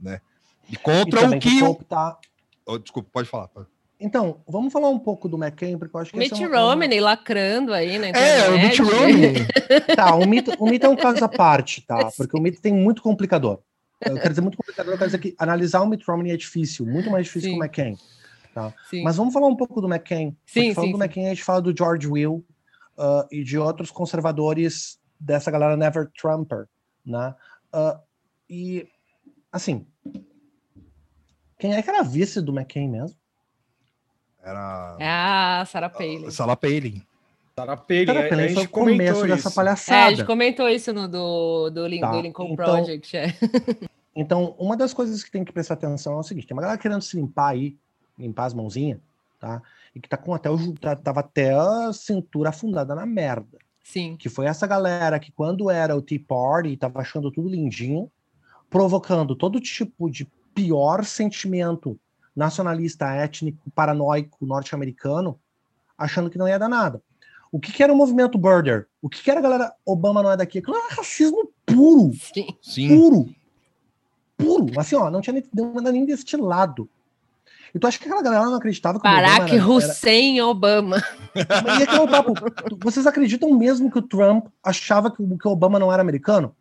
Speaker 1: né? E contra e o que. O... Tá... Oh, desculpa, pode falar. Pode.
Speaker 4: Então, vamos falar um pouco do McCain, porque eu acho que.
Speaker 2: Mitt é Romney uma... lacrando aí, né?
Speaker 1: É, o Mitt Romney.
Speaker 4: tá, o Mitt, o Mitt é um caso à parte, tá? *laughs* Porque o Mitt tem muito complicador. Eu quero dizer muito complicador, eu quero dizer que analisar o Mitt Romney é difícil, muito mais difícil sim. que o McCain. Tá? Mas vamos falar um pouco do McCain.
Speaker 2: Sim,
Speaker 4: falando sim, do McCain, a gente fala do George Will uh, e de outros conservadores dessa galera Never Trumper, né? Uh, e, assim, quem é que era vice do McCain mesmo?
Speaker 1: Era.
Speaker 2: É a Sarah Palin.
Speaker 1: Sarah Palin.
Speaker 3: Sarah Palin. Sarah
Speaker 4: Palin a, gente foi o começo dessa palhaçada. É,
Speaker 2: a gente comentou isso no do, do, tá. do Lincoln então, Project. É. *laughs*
Speaker 4: Então, uma das coisas que tem que prestar atenção é o seguinte: tem uma galera querendo se limpar aí, limpar as mãozinhas, tá? E que tá com até o. Tá, tava até a cintura afundada na merda.
Speaker 2: Sim.
Speaker 4: Que foi essa galera que, quando era o Tea Party, tava achando tudo lindinho, provocando todo tipo de pior sentimento nacionalista, étnico, paranoico, norte-americano, achando que não ia dar nada. O que, que era o movimento Border? O que, que era a galera Obama não é daqui? Aquilo era racismo puro.
Speaker 1: Sim.
Speaker 4: Puro. Puro. Assim, ó, não tinha nem, não nem deste lado. Então acho que aquela galera não acreditava que
Speaker 2: Barack Obama era, Hussein era... Obama.
Speaker 4: E aquele papo, vocês acreditam mesmo que o Trump achava que, que o Obama não era americano?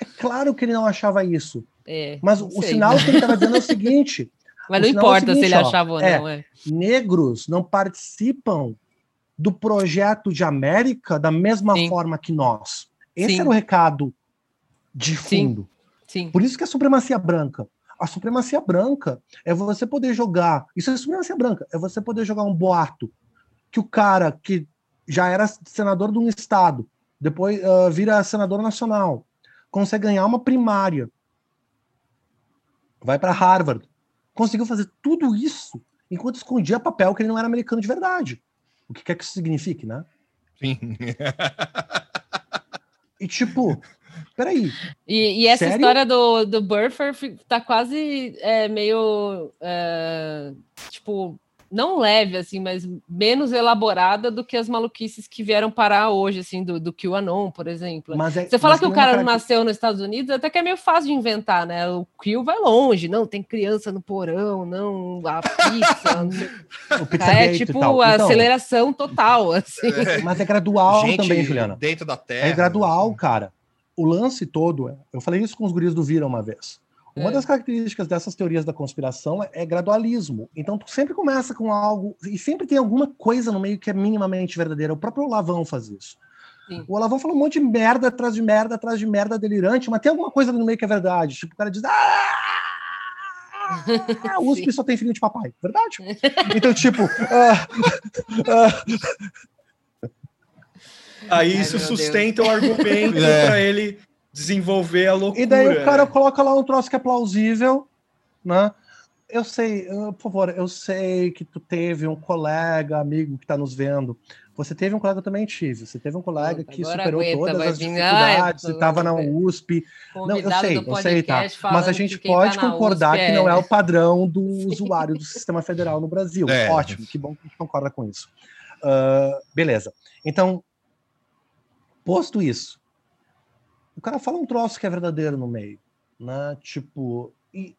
Speaker 4: É claro que ele não achava isso. É, Mas o sei, sinal que ele estava dizendo é o seguinte: *laughs*
Speaker 2: mas não importa é seguinte, se ele ó, achava ou não. É, é,
Speaker 4: Negros não participam do projeto de América da mesma Sim. forma que nós. Esse Sim. era o recado de fundo.
Speaker 2: Sim.
Speaker 4: Por isso que a supremacia branca. A supremacia branca é você poder jogar. Isso é supremacia branca. É você poder jogar um boato que o cara que já era senador de um estado, depois uh, vira senador nacional, consegue ganhar uma primária, vai para Harvard, conseguiu fazer tudo isso enquanto escondia papel que ele não era americano de verdade. O que quer que isso signifique, né?
Speaker 1: Sim.
Speaker 4: e tipo, peraí.
Speaker 2: E, e essa sério? história do, do Burfer tá quase é, meio. É, tipo, não leve, assim, mas menos elaborada do que as maluquices que vieram parar hoje, assim, do, do QAnon, por exemplo. Mas é, Você fala que o cara não nasceu nos Estados Unidos, até que é meio fácil de inventar, né? O Q vai longe, não, tem criança no porão, não, a pizza. *laughs* o pizza é tipo a então, aceleração total, *laughs* assim.
Speaker 4: É. Mas é gradual Gente, também, Juliana.
Speaker 1: Dentro da terra.
Speaker 4: É gradual, cara. O lance todo, é, eu falei isso com os guris do Vira uma vez. Uma é. das características dessas teorias da conspiração é, é, gradualismo. Então, tu sempre começa com algo, e sempre tem alguma coisa no meio que é minimamente verdadeira. O próprio Lavão faz isso. Sim. O Lavão fala um monte de merda atrás de merda atrás de merda delirante, mas tem alguma coisa no meio que é verdade. Tipo, o cara diz. Ah! *laughs* O USP só tem filho de papai. Verdade? *laughs* Então, tipo. Uh,
Speaker 3: uh... Aí isso sustenta Deus. o argumento *laughs* é. para ele desenvolver a loucura.
Speaker 4: E daí o cara né? coloca lá um troço que é plausível, né? eu sei, por favor, eu sei que tu teve um colega, amigo que está nos vendo. Você teve um colega, eu também tive. Você teve um colega que superou aguenta, todas as dificuldades e estava na USP. Não, eu sei, eu sei, tá. Mas a gente pode tá concordar USP, que é. não é o padrão do usuário do sistema federal no Brasil. *laughs* É. Ótimo, que bom que a gente concorda com isso. Uh, beleza. Então, posto isso, o cara fala um troço que é verdadeiro no meio, né? Tipo, e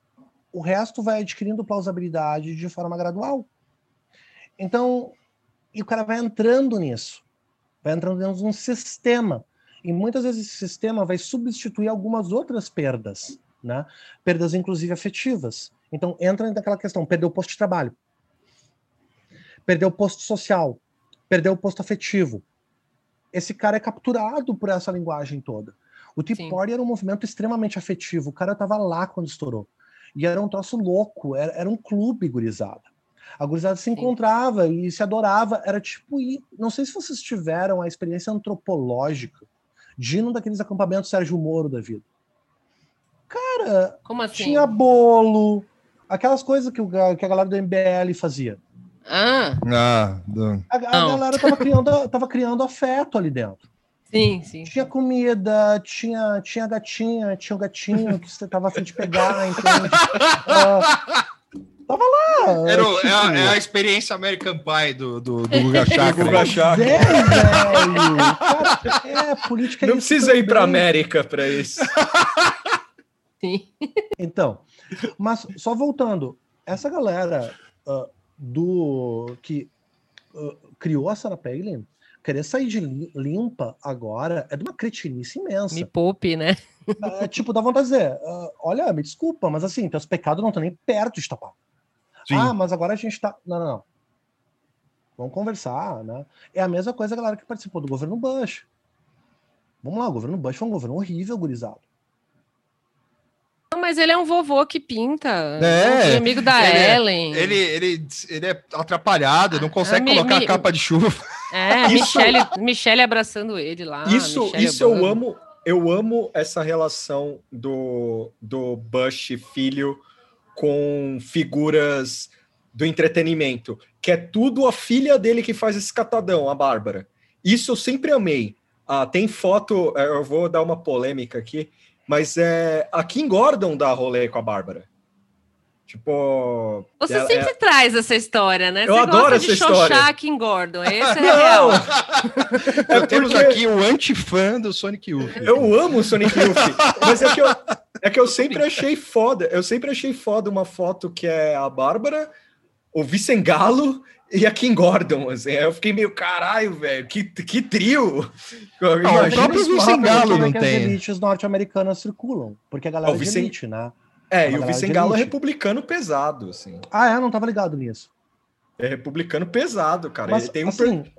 Speaker 4: o resto vai adquirindo plausibilidade de forma gradual. Então, e o cara vai entrando nisso, vai entrando dentro de um sistema. E muitas vezes esse sistema vai substituir algumas outras perdas, né? Perdas, inclusive, afetivas. Então, entra naquela questão: perdeu o posto de trabalho, perdeu o posto social, perdeu o posto afetivo. Esse cara é capturado por essa linguagem toda. O Tea Party era um movimento extremamente afetivo. O cara estava lá quando estourou. E era um troço louco, era, era um clube gurizada. A gurizada se encontrava Sim. e se adorava. Era tipo, não sei se vocês tiveram a experiência antropológica de ir num daqueles acampamentos Sérgio Moro da vida. Cara, assim? tinha bolo, aquelas coisas que, o, que a galera do MBL fazia.
Speaker 2: Ah, ah
Speaker 4: a, a galera tava criando, tava criando afeto ali dentro.
Speaker 2: Sim, sim.
Speaker 4: Tinha comida, tinha, tinha gatinha, tinha um gatinho que você tava afim de pegar, *laughs* entende? Uh, tava lá.
Speaker 1: Era, tipo... é, a, é, a, experiência American Pie do, do, do *laughs* Guga Chakra.
Speaker 4: Guga Chakra. É, velho. Cara, é, política
Speaker 3: Não precisa ir pra América pra isso. *laughs*
Speaker 2: Sim.
Speaker 4: Então, mas só voltando, essa galera uh, do que uh, criou a Sarah Palin querer sair de limpa agora é de uma cretinice imensa.
Speaker 2: Me poupe, né?
Speaker 4: É, tipo, dá vontade de dizer, uh, olha, me desculpa, mas assim, teus pecados não estão nem perto de tapar. Sim. Ah, mas agora a gente tá. Não, não, não. Vamos conversar, né? É a mesma coisa a galera que participou do governo Bush. Vamos lá, o governo Bush foi um governo horrível, gurizado
Speaker 2: mas ele é um vovô que pinta. É, é amigo da ele é- Ellen.
Speaker 1: É, ele, ele, ele é atrapalhado, não consegue ah, colocar a capa de chuva.
Speaker 2: É, isso... Michelle, Michelle abraçando ele lá.
Speaker 3: Isso, isso eu amo. Eu amo essa relação do, do Bush filho com figuras do entretenimento, que é tudo a filha dele que faz esse catadão, a Bárbara. Isso eu sempre amei. Ah, tem foto, é, eu vou dar uma polêmica aqui. Mas é, a Kim Gordon dá rolê com a Bárbara. Tipo.
Speaker 2: Você ela, sempre é... traz essa história, né?
Speaker 3: Eu Você adoro essa história.
Speaker 2: a Kim Gordon. Esse é *laughs* real.
Speaker 1: é Temos aqui o anti-fã do Sonic Youth.
Speaker 3: Eu amo o Sonic Youth. mas é que, eu, é que eu sempre achei foda. Eu sempre achei foda uma foto que é a Bárbara, o Vicengalo e a Kim Gordon, assim, eu fiquei meio caralho, velho, que, que trio!
Speaker 4: Não, o próprio Vicengalo não tem. As elites norte-americanas circulam, porque a galera oh, Vicen... elite, né?
Speaker 3: É, e o Vicengalo é republicano pesado, assim.
Speaker 4: Ah, é? Não tava ligado nisso.
Speaker 3: É republicano pesado, cara. Mas, Ele tem um, assim, per...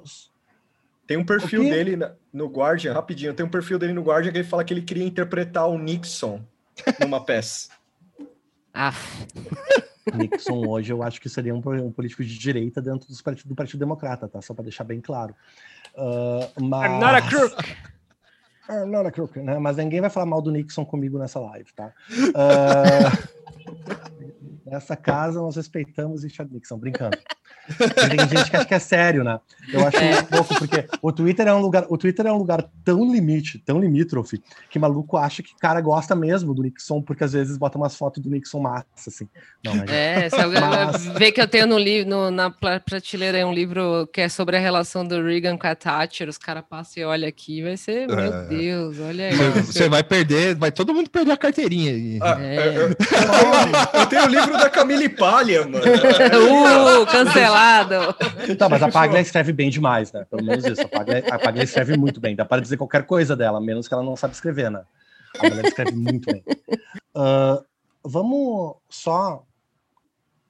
Speaker 3: tem um perfil dele no Guardian, rapidinho, tem um perfil dele no Guardian que ele fala que ele queria interpretar o Nixon numa *laughs* peça.
Speaker 2: Ah.
Speaker 4: Nixon hoje eu acho que seria um, um político de direita dentro dos partido, do Partido Democrata, tá? Só para deixar bem claro. Uh, mas...
Speaker 2: I'm not a crook.
Speaker 4: I'm not a crook, né? Mas ninguém vai falar mal do Nixon comigo nessa live, tá? Uh... *laughs* nessa casa nós respeitamos Richard Nixon, brincando. Tem gente que acha que é sério, né? Eu acho é. pouco, porque o Twitter é um lugar, o Twitter é um lugar tão limite, tão limítrofe, que maluco acha que cara gosta mesmo do Nixon, porque às vezes bota umas fotos do Nixon massa, assim.
Speaker 2: Não, mas... É, se alguém mas... vê que eu tenho no livro, no, na prateleira um livro que é sobre a relação do Reagan com a Thatcher, os caras passam e olham aqui, vai ser, meu é. Deus, olha aí.
Speaker 1: Você vai perder, vai todo mundo perder a carteirinha aí.
Speaker 3: Ah, é. eu, eu, eu, tenho o livro da Camille Palha, mano. *laughs*
Speaker 2: uh, cancelado.
Speaker 4: Tá, mas a Paglia escreve bem demais, né? Pelo menos isso. A Paglia, a Paglia escreve muito bem. Dá para dizer qualquer coisa dela, menos que ela não sabe escrever, né? A mulher escreve muito bem. Uh, vamos só.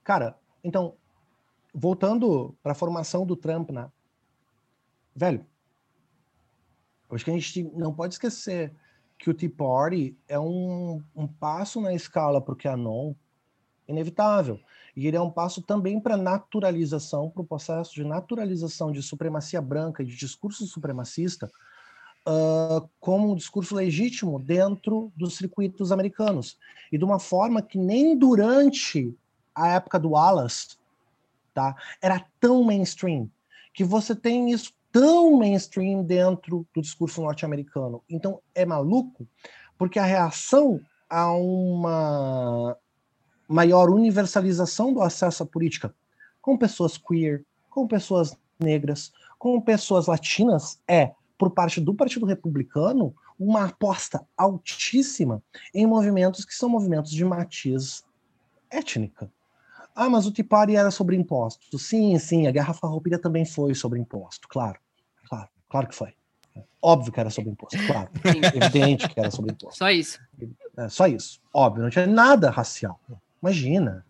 Speaker 4: Cara, então, voltando para a formação do Trump, né? Velho, acho que a gente não pode esquecer que o Tea Party é um, um passo na escala para o QAnon inevitável. E ele é um passo também para naturalização, para o processo de naturalização de supremacia branca e de discurso supremacista uh, como um discurso legítimo dentro dos circuitos americanos. E de uma forma que nem durante a época do Wallace, tá? Era tão mainstream que você tem isso tão mainstream dentro do discurso norte-americano. Então é maluco, porque a reação a uma maior universalização do acesso à política com pessoas queer, com pessoas negras, com pessoas latinas é, por parte do Partido Republicano, uma aposta altíssima em movimentos que são movimentos de matiz étnica. Ah, mas o Tipari era sobre imposto. Sim, sim, a Guerra Farroupilha também foi sobre imposto, claro. Claro, claro que foi. Óbvio que era sobre imposto, claro. Sim. Evidente que era sobre imposto.
Speaker 2: Só isso.
Speaker 4: É, só isso. Óbvio, não tinha nada racial. Imagina.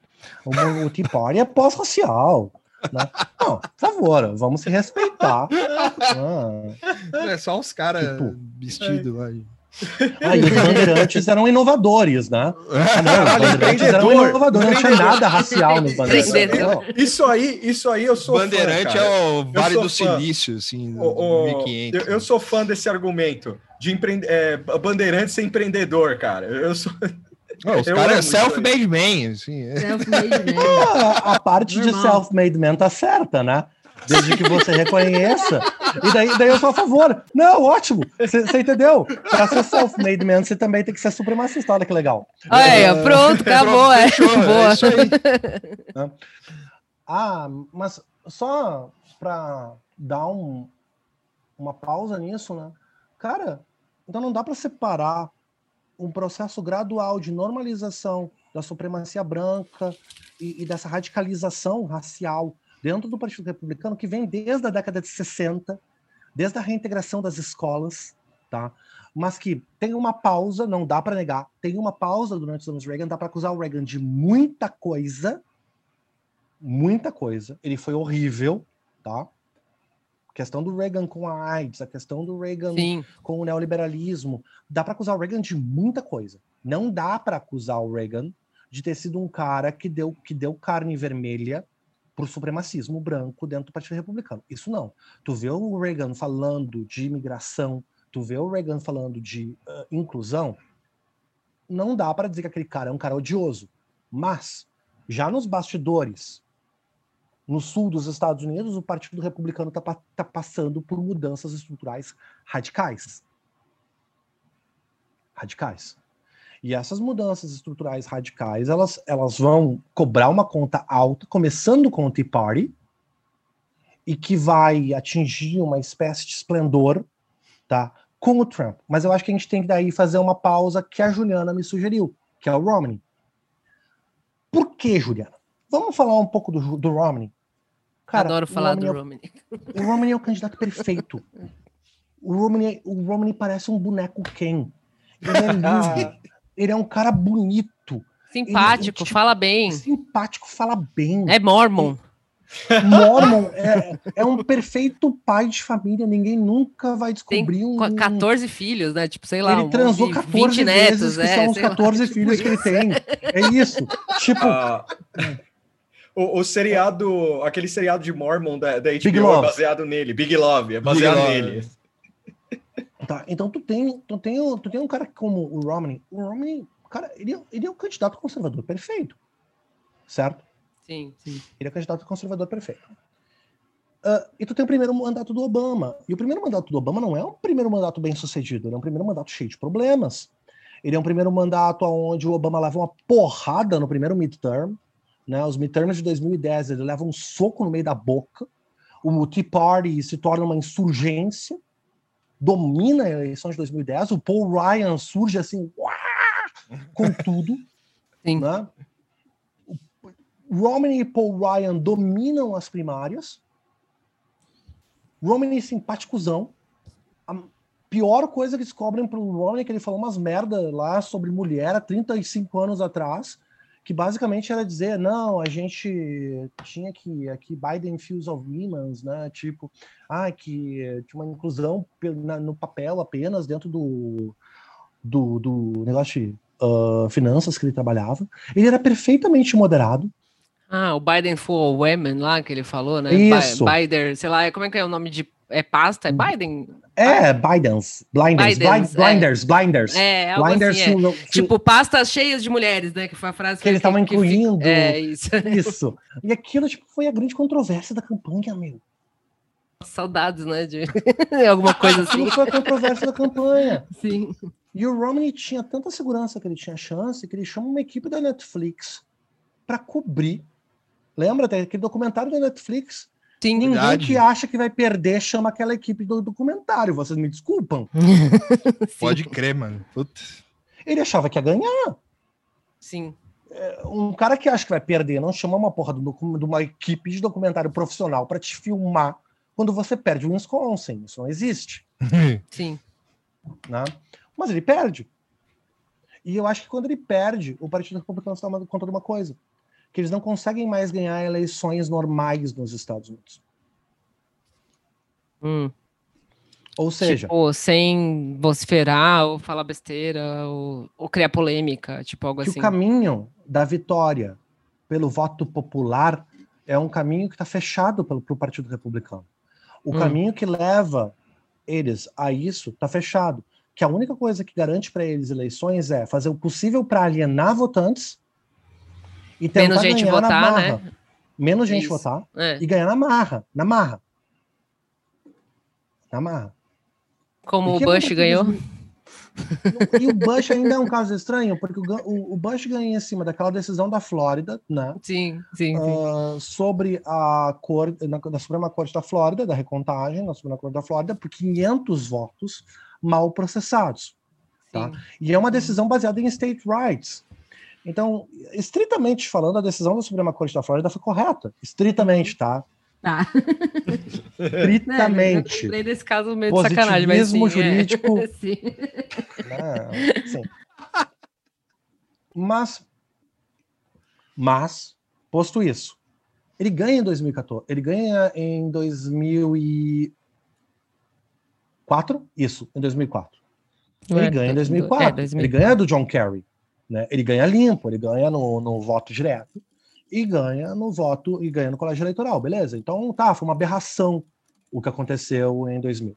Speaker 4: O, o Tea Party é pós-racial. Né? Não, por favor, vamos se respeitar.
Speaker 1: Ah. É só uns caras tipo, vestidos lá.
Speaker 4: Ah, e os bandeirantes eram inovadores, né? Ah, não, os bandeirantes eram inovadores, não tinha nada racial nos bandeirantes.
Speaker 3: Isso aí, isso aí eu sou
Speaker 1: Bandeirante
Speaker 3: fã,
Speaker 1: é o Vale do Silício, assim,
Speaker 3: o, o, 1500. Eu, eu, sou fã desse argumento de empreende, é, bandeirante ser empreendedor, cara. Eu sou
Speaker 1: os caras é self-made man, assim.
Speaker 4: Self-made man. a, a parte Normal. de self-made man tá certa, né? Desde que você reconheça. E daí, daí eu sou a favor. Não, ótimo. Você entendeu? Para ser self-made man, você também tem que ser supremacista. Olha que legal.
Speaker 2: Aí, uh, pronto, acabou. é. Boa. É
Speaker 4: ah, mas só para dar um, uma pausa nisso, né? Cara, então não dá para separar um processo gradual de normalização da supremacia branca e, e, dessa radicalização racial dentro do Partido Republicano que vem desde a década de 60, desde a reintegração das escolas, tá? Mas que tem uma pausa, não dá para negar, tem uma pausa durante os anos Reagan, dá para acusar o Reagan de muita coisa, muita coisa. Ele foi horrível, tá? A questão do Reagan com a AIDS, a questão do Reagan Sim. com o neoliberalismo. Dá para acusar o Reagan de muita coisa. Não dá para acusar o Reagan de ter sido um cara que deu, que deu carne vermelha para o supremacismo branco dentro do Partido Republicano. Isso não. Tu vê o Reagan falando de imigração, tu vê o Reagan falando de uh, inclusão, não dá para dizer que aquele cara é um cara odioso. Mas, já nos bastidores, no sul dos Estados Unidos, o Partido Republicano está tá passando por mudanças estruturais radicais. Radicais. E essas mudanças estruturais radicais, elas, elas vão cobrar uma conta alta, começando com o Tea Party, e que vai atingir uma espécie de esplendor, tá? Com o Trump. Mas eu acho que a gente tem que daí fazer uma pausa que a Juliana me sugeriu, que é o Romney. Por que, Juliana? Vamos falar um pouco do, do Romney.
Speaker 2: Cara, Adoro falar Romney do é, Romney. *laughs*
Speaker 4: O Romney é o candidato perfeito. O Romney, o Romney parece um boneco Ken. Ele é *laughs* lindo. ele é um cara bonito.
Speaker 2: Simpático, ele, tipo, fala bem.
Speaker 4: Simpático, fala bem.
Speaker 2: É Mormon.
Speaker 4: Mormon é, é, um perfeito pai de família. Ninguém nunca vai descobrir
Speaker 2: tem
Speaker 4: um.
Speaker 2: 14 filhos, né? Tipo, sei lá.
Speaker 4: Ele transou 14 20 netos, é, são os 14 lá. filhos que ele tem. É isso. *laughs* Tipo. Ah.
Speaker 3: O, o, seriado, aquele seriado de Mormon da, da HBO é baseado nele. Big Love, é baseado Big nele.
Speaker 4: Love. Tá, então tu tem, tu, tem, tu tem um cara como o Romney. O Romney, cara, ele, é, ele é um candidato conservador perfeito. Certo?
Speaker 2: Sim, sim.
Speaker 4: Ele é um candidato conservador perfeito. Uh, e tu tem o primeiro mandato do Obama. E o primeiro mandato do Obama não é um primeiro mandato bem sucedido, ele é um primeiro mandato cheio de problemas. Ele é um primeiro mandato onde o Obama leva uma porrada no primeiro midterm né? Os midterms de 2010 ele leva um soco no meio da boca. O Tea Party se torna uma insurgência, domina a eleição de 2010. O Paul Ryan surge assim, uá, com *laughs* tudo. Sim. Né? Romney e Paul Ryan dominam as primárias. Romney simpáticozão. A pior coisa que descobrem pro Romney é que ele falou umas merda lá sobre mulher há 35 anos atrás que basicamente era dizer, não, a gente tinha que aqui Biden Fields of Women, né? Tipo, ah, que tinha uma inclusão no papel apenas dentro do, do, do negócio de uh, finanças que ele trabalhava. Ele era perfeitamente moderado.
Speaker 2: Ah, o Biden for Women lá que ele falou, né?
Speaker 4: Isso.
Speaker 2: Biden, sei lá, como é que é o nome de é pasta? É Biden?
Speaker 4: É, Bidens, blinders,
Speaker 2: Bidens,
Speaker 4: blind- blinders, blinders.
Speaker 2: É,
Speaker 4: Blinders,
Speaker 2: assim, é.
Speaker 4: no- no-
Speaker 2: Tipo, pastas cheias de mulheres, né? Que foi a frase
Speaker 4: Que eles estavam
Speaker 2: fica-
Speaker 4: incluindo.
Speaker 2: É, isso.
Speaker 4: isso. E aquilo tipo, foi a grande controvérsia da campanha, meu.
Speaker 2: Saudades, né? De *laughs* alguma coisa assim.
Speaker 4: Aquilo foi a controvérsia da campanha.
Speaker 2: Sim.
Speaker 4: E o Romney tinha tanta segurança que ele tinha chance que ele chama uma equipe da Netflix para cobrir. Lembra até aquele documentário da Netflix?
Speaker 2: Sim.
Speaker 4: Ninguém
Speaker 1: Verdade.
Speaker 4: que acha que vai perder chama aquela equipe do documentário. Vocês me desculpam. *laughs*
Speaker 1: Pode crer, mano. Putz.
Speaker 4: Ele achava que ia ganhar.
Speaker 2: Sim.
Speaker 4: Um cara que acha que vai perder não chama uma porra de uma equipe de documentário profissional para te filmar quando você perde o Wisconsin. Isso não existe. *laughs*
Speaker 2: Sim.
Speaker 4: né? Mas ele perde. E eu acho que quando ele perde, o Partido Republicano está dando conta de uma coisa: que eles não conseguem mais ganhar eleições normais nos Estados Unidos.
Speaker 2: Hum.
Speaker 4: Ou seja,
Speaker 2: Tipo, sem vociferar, ou falar besteira, ou, ou criar polêmica, tipo algo
Speaker 4: que
Speaker 2: assim.
Speaker 4: o caminho da vitória pelo voto popular é um caminho que está fechado para o Partido Republicano. O
Speaker 2: Hum.
Speaker 4: caminho que leva eles a isso está fechado. Que a única coisa que garante para eles eleições é fazer o possível para alienar votantes e tentar
Speaker 2: Menos gente votar, né?
Speaker 4: Menos gente
Speaker 2: Isso.
Speaker 4: votar
Speaker 2: É.
Speaker 4: e ganhar na marra, na marra. Na marra.
Speaker 2: Como o
Speaker 4: que
Speaker 2: Bush ganhou.
Speaker 4: 2000? E o Bush ainda é um caso estranho, porque o, Bush ganha em cima daquela decisão da Flórida, né?
Speaker 2: Sim, sim, sim.
Speaker 4: ah, sobre a cor na, na Suprema Corte da Flórida, da recontagem na Suprema Corte da Flórida, por 500 votos mal processados. tá?
Speaker 2: sim.
Speaker 4: E é uma decisão baseada em state rights. Então, estritamente falando, a decisão da Suprema Corte da Flórida foi correta. Estritamente, tá?
Speaker 2: Tá. *laughs*
Speaker 4: Estritamente.
Speaker 2: Lembrei desse caso meio de sacanagem, mas sim. É.
Speaker 4: jurídico. *laughs*
Speaker 2: Sim.
Speaker 4: né? Sim. Mas, mas, posto isso, ele ganha em 2014. Ele ganha em 2004? Isso, em 2004. Ele
Speaker 2: É,
Speaker 4: ganha em
Speaker 2: do-
Speaker 4: 2004.
Speaker 2: é, 2004.
Speaker 4: Ele ganha do John Kerry. Né? Ele ganha limpo, ele ganha no, no voto direto e ganha no voto e ganha no colégio eleitoral, beleza? Então tá, foi uma aberração o que aconteceu em 2000.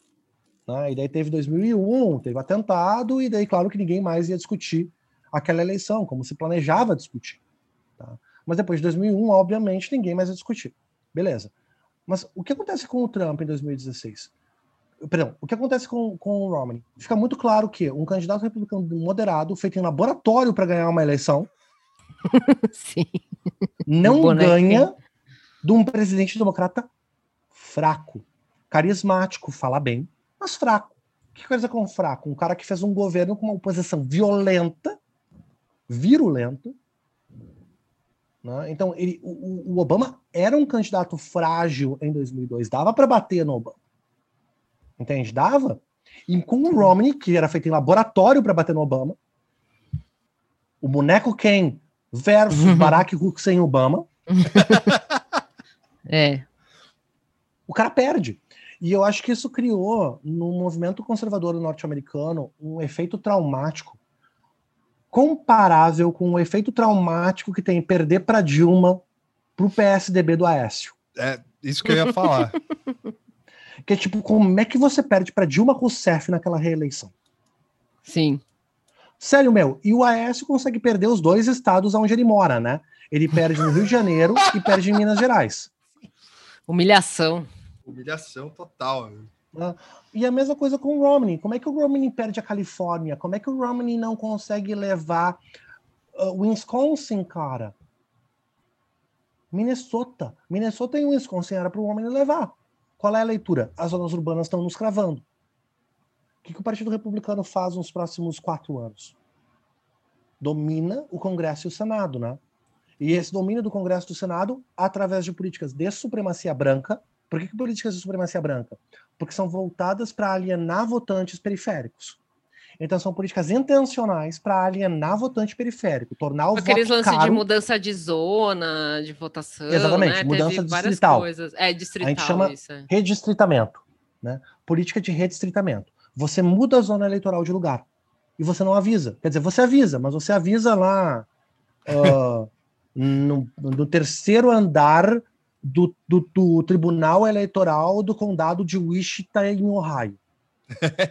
Speaker 4: Né? E daí teve 2001, teve atentado, e daí, claro, que ninguém mais ia discutir aquela eleição, como se planejava discutir. tá? Mas depois de 2001, obviamente, ninguém mais ia discutir. Beleza. Mas o que acontece com o Trump em 2016? Perdão, o que acontece com, com o Romney? Fica muito claro que um candidato republicano moderado, feito em laboratório para ganhar uma eleição, *laughs*
Speaker 2: Sim.
Speaker 4: não ganha de um presidente democrata fraco, carismático, fala bem, mas fraco. O que dizer com fraco? Um cara que fez um governo com uma oposição violenta, virulenta. né? Então, ele, o, o Obama era um candidato frágil em 2002, dava para bater no Obama. Entende? Dava. E com o Romney, que era feito em laboratório para bater no Obama, o boneco Ken versus Barack Hussein Obama, *laughs*
Speaker 2: É.
Speaker 4: o cara perde. E eu acho que isso criou no movimento conservador norte-americano um efeito traumático comparável com o efeito traumático que tem perder para Dilma para o PSDB do Aécio.
Speaker 1: É isso que eu ia falar. *laughs*
Speaker 4: Que é tipo, como é que você perde para Dilma Rousseff naquela reeleição?
Speaker 2: Sim.
Speaker 4: Sério, meu. E o Aécio consegue perder os dois estados onde ele mora, né? Ele perde no Rio de Janeiro e perde em Minas Gerais.
Speaker 2: Humilhação.
Speaker 1: Humilhação total.
Speaker 4: né? E a mesma coisa com o Romney. Como é que o Romney perde a Califórnia? Como é que o Romney não consegue levar uh, Wisconsin, cara? Minnesota. Minnesota e Wisconsin era para o Romney levar. Qual é a leitura? As zonas urbanas estão nos cravando. O que, que o Partido Republicano faz nos próximos quatro anos? Domina o Congresso e o Senado, né? E esse domínio do Congresso e do Senado através de políticas de supremacia branca. Por que, que políticas de supremacia branca? Porque são voltadas para alienar votantes periféricos. Então são políticas intencionais para alienar votante periférico, tornar o
Speaker 2: Aqueles
Speaker 4: voto
Speaker 2: lances de mudança de zona, de votação.
Speaker 4: Exatamente,
Speaker 2: né?
Speaker 4: mudança
Speaker 2: Teve
Speaker 4: distrital.
Speaker 2: coisas. É, distrital,
Speaker 4: A gente chama-
Speaker 2: isso. é.
Speaker 4: redistritamento, né? Política de redistritamento. Você muda a zona eleitoral de lugar e você não avisa. Quer dizer, você avisa, mas você avisa lá ah, *laughs* no, no terceiro andar do, do- do Tribunal Eleitoral do Condado de Wichita, em Ohio.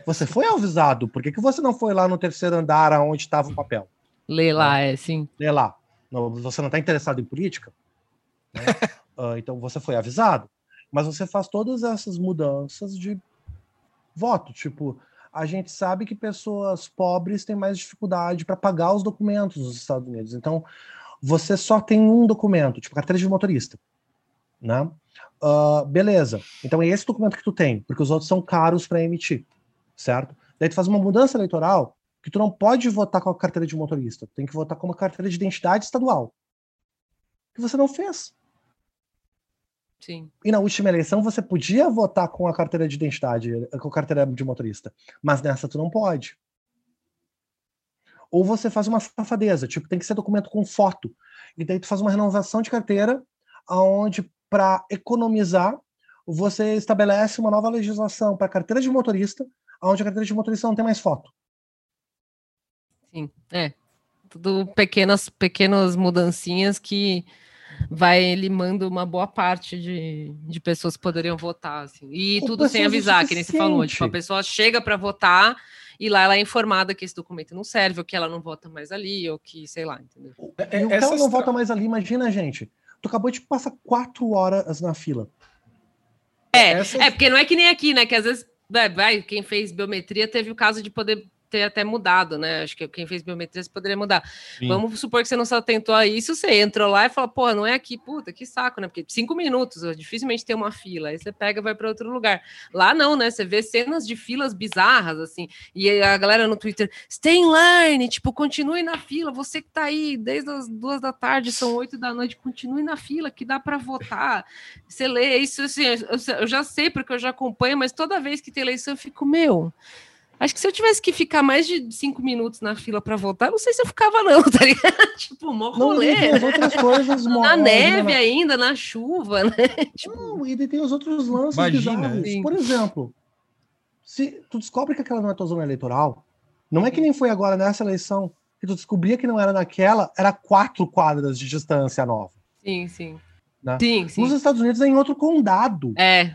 Speaker 4: Você foi avisado. Por que, que você não foi lá no terceiro andar onde estava o papel?
Speaker 2: Lê lá, é sim.
Speaker 4: Lê lá. Não, você não está interessado em política? Né? uh, *laughs* então você foi avisado. Mas você faz todas essas mudanças de voto. Tipo, a gente sabe que pessoas pobres têm mais dificuldade para pagar os documentos nos Estados Unidos. Então, você só tem um documento, tipo carteira de motorista. Né? Uh, beleza. Então é esse documento que tu tem, porque os outros são caros para emitir, certo? Daí tu faz uma mudança eleitoral que tu não pode votar com a carteira de motorista, tu tem que votar com uma carteira de identidade estadual. Que você não fez.
Speaker 2: Sim.
Speaker 4: E na última eleição você podia votar com a carteira de identidade, com a carteira de motorista, mas nessa tu não pode. Ou você faz uma safadeza, tipo, tem que ser documento com foto. E daí tu faz uma renovação de carteira, aonde para economizar, você estabelece uma nova legislação para carteira de motorista, onde a carteira de motorista não tem mais foto.
Speaker 2: Sim, é. Tudo pequenas, pequenas mudancinhas que vai limando uma boa parte de, de pessoas que poderiam votar. Assim. E Ou tudo sem avisar, que nem você falou. Tipo, a pessoa chega para votar e lá ela é informada que esse documento não serve, ou que ela não vota mais ali, ou que, sei lá, entendeu?
Speaker 4: É, e o que ela não vota mais ali, imagina, gente. Tu acabou de passar quatro horas na fila.
Speaker 2: É, Essas... é porque não é que nem aqui, né? Que às vezes vai, quem fez biometria teve o caso de poder ter até mudado, né? Acho que quem fez biometria poderia mudar. Sim. Vamos supor que você não se atentou a isso, você entrou lá e falou, pô, não é aqui, puta, que saco, né? Porque cinco minutos, dificilmente tem uma fila. Aí você pega e vai para outro lugar. Lá não, né? Você vê cenas de filas bizarras, assim. E a galera no Twitter, stay in line, tipo, continue na fila. Você que tá aí desde as duas da tarde, são oito da noite, continue na fila, que dá para votar. Você lê isso, assim, eu já sei porque eu já acompanho, mas toda vez que tem eleição eu fico, meu. Acho que se eu tivesse que ficar mais de cinco minutos na fila para votar, não sei se eu ficava, não, *laughs* tá ligado? tipo, mó rolê. Não,
Speaker 4: né? outras coisas
Speaker 2: na neve ainda, na chuva, né? *laughs*
Speaker 4: Tipo... Não, e tem os outros lances Imagina, bizarros. Por exemplo, se tu descobre que aquela não é tua zona eleitoral, não é que nem foi agora nessa eleição, que tu descobria que não era naquela, era quatro quadras de distância nova.
Speaker 2: Sim, sim. Né? Sim, sim.
Speaker 4: Nos Estados Unidos é em outro condado.
Speaker 2: É,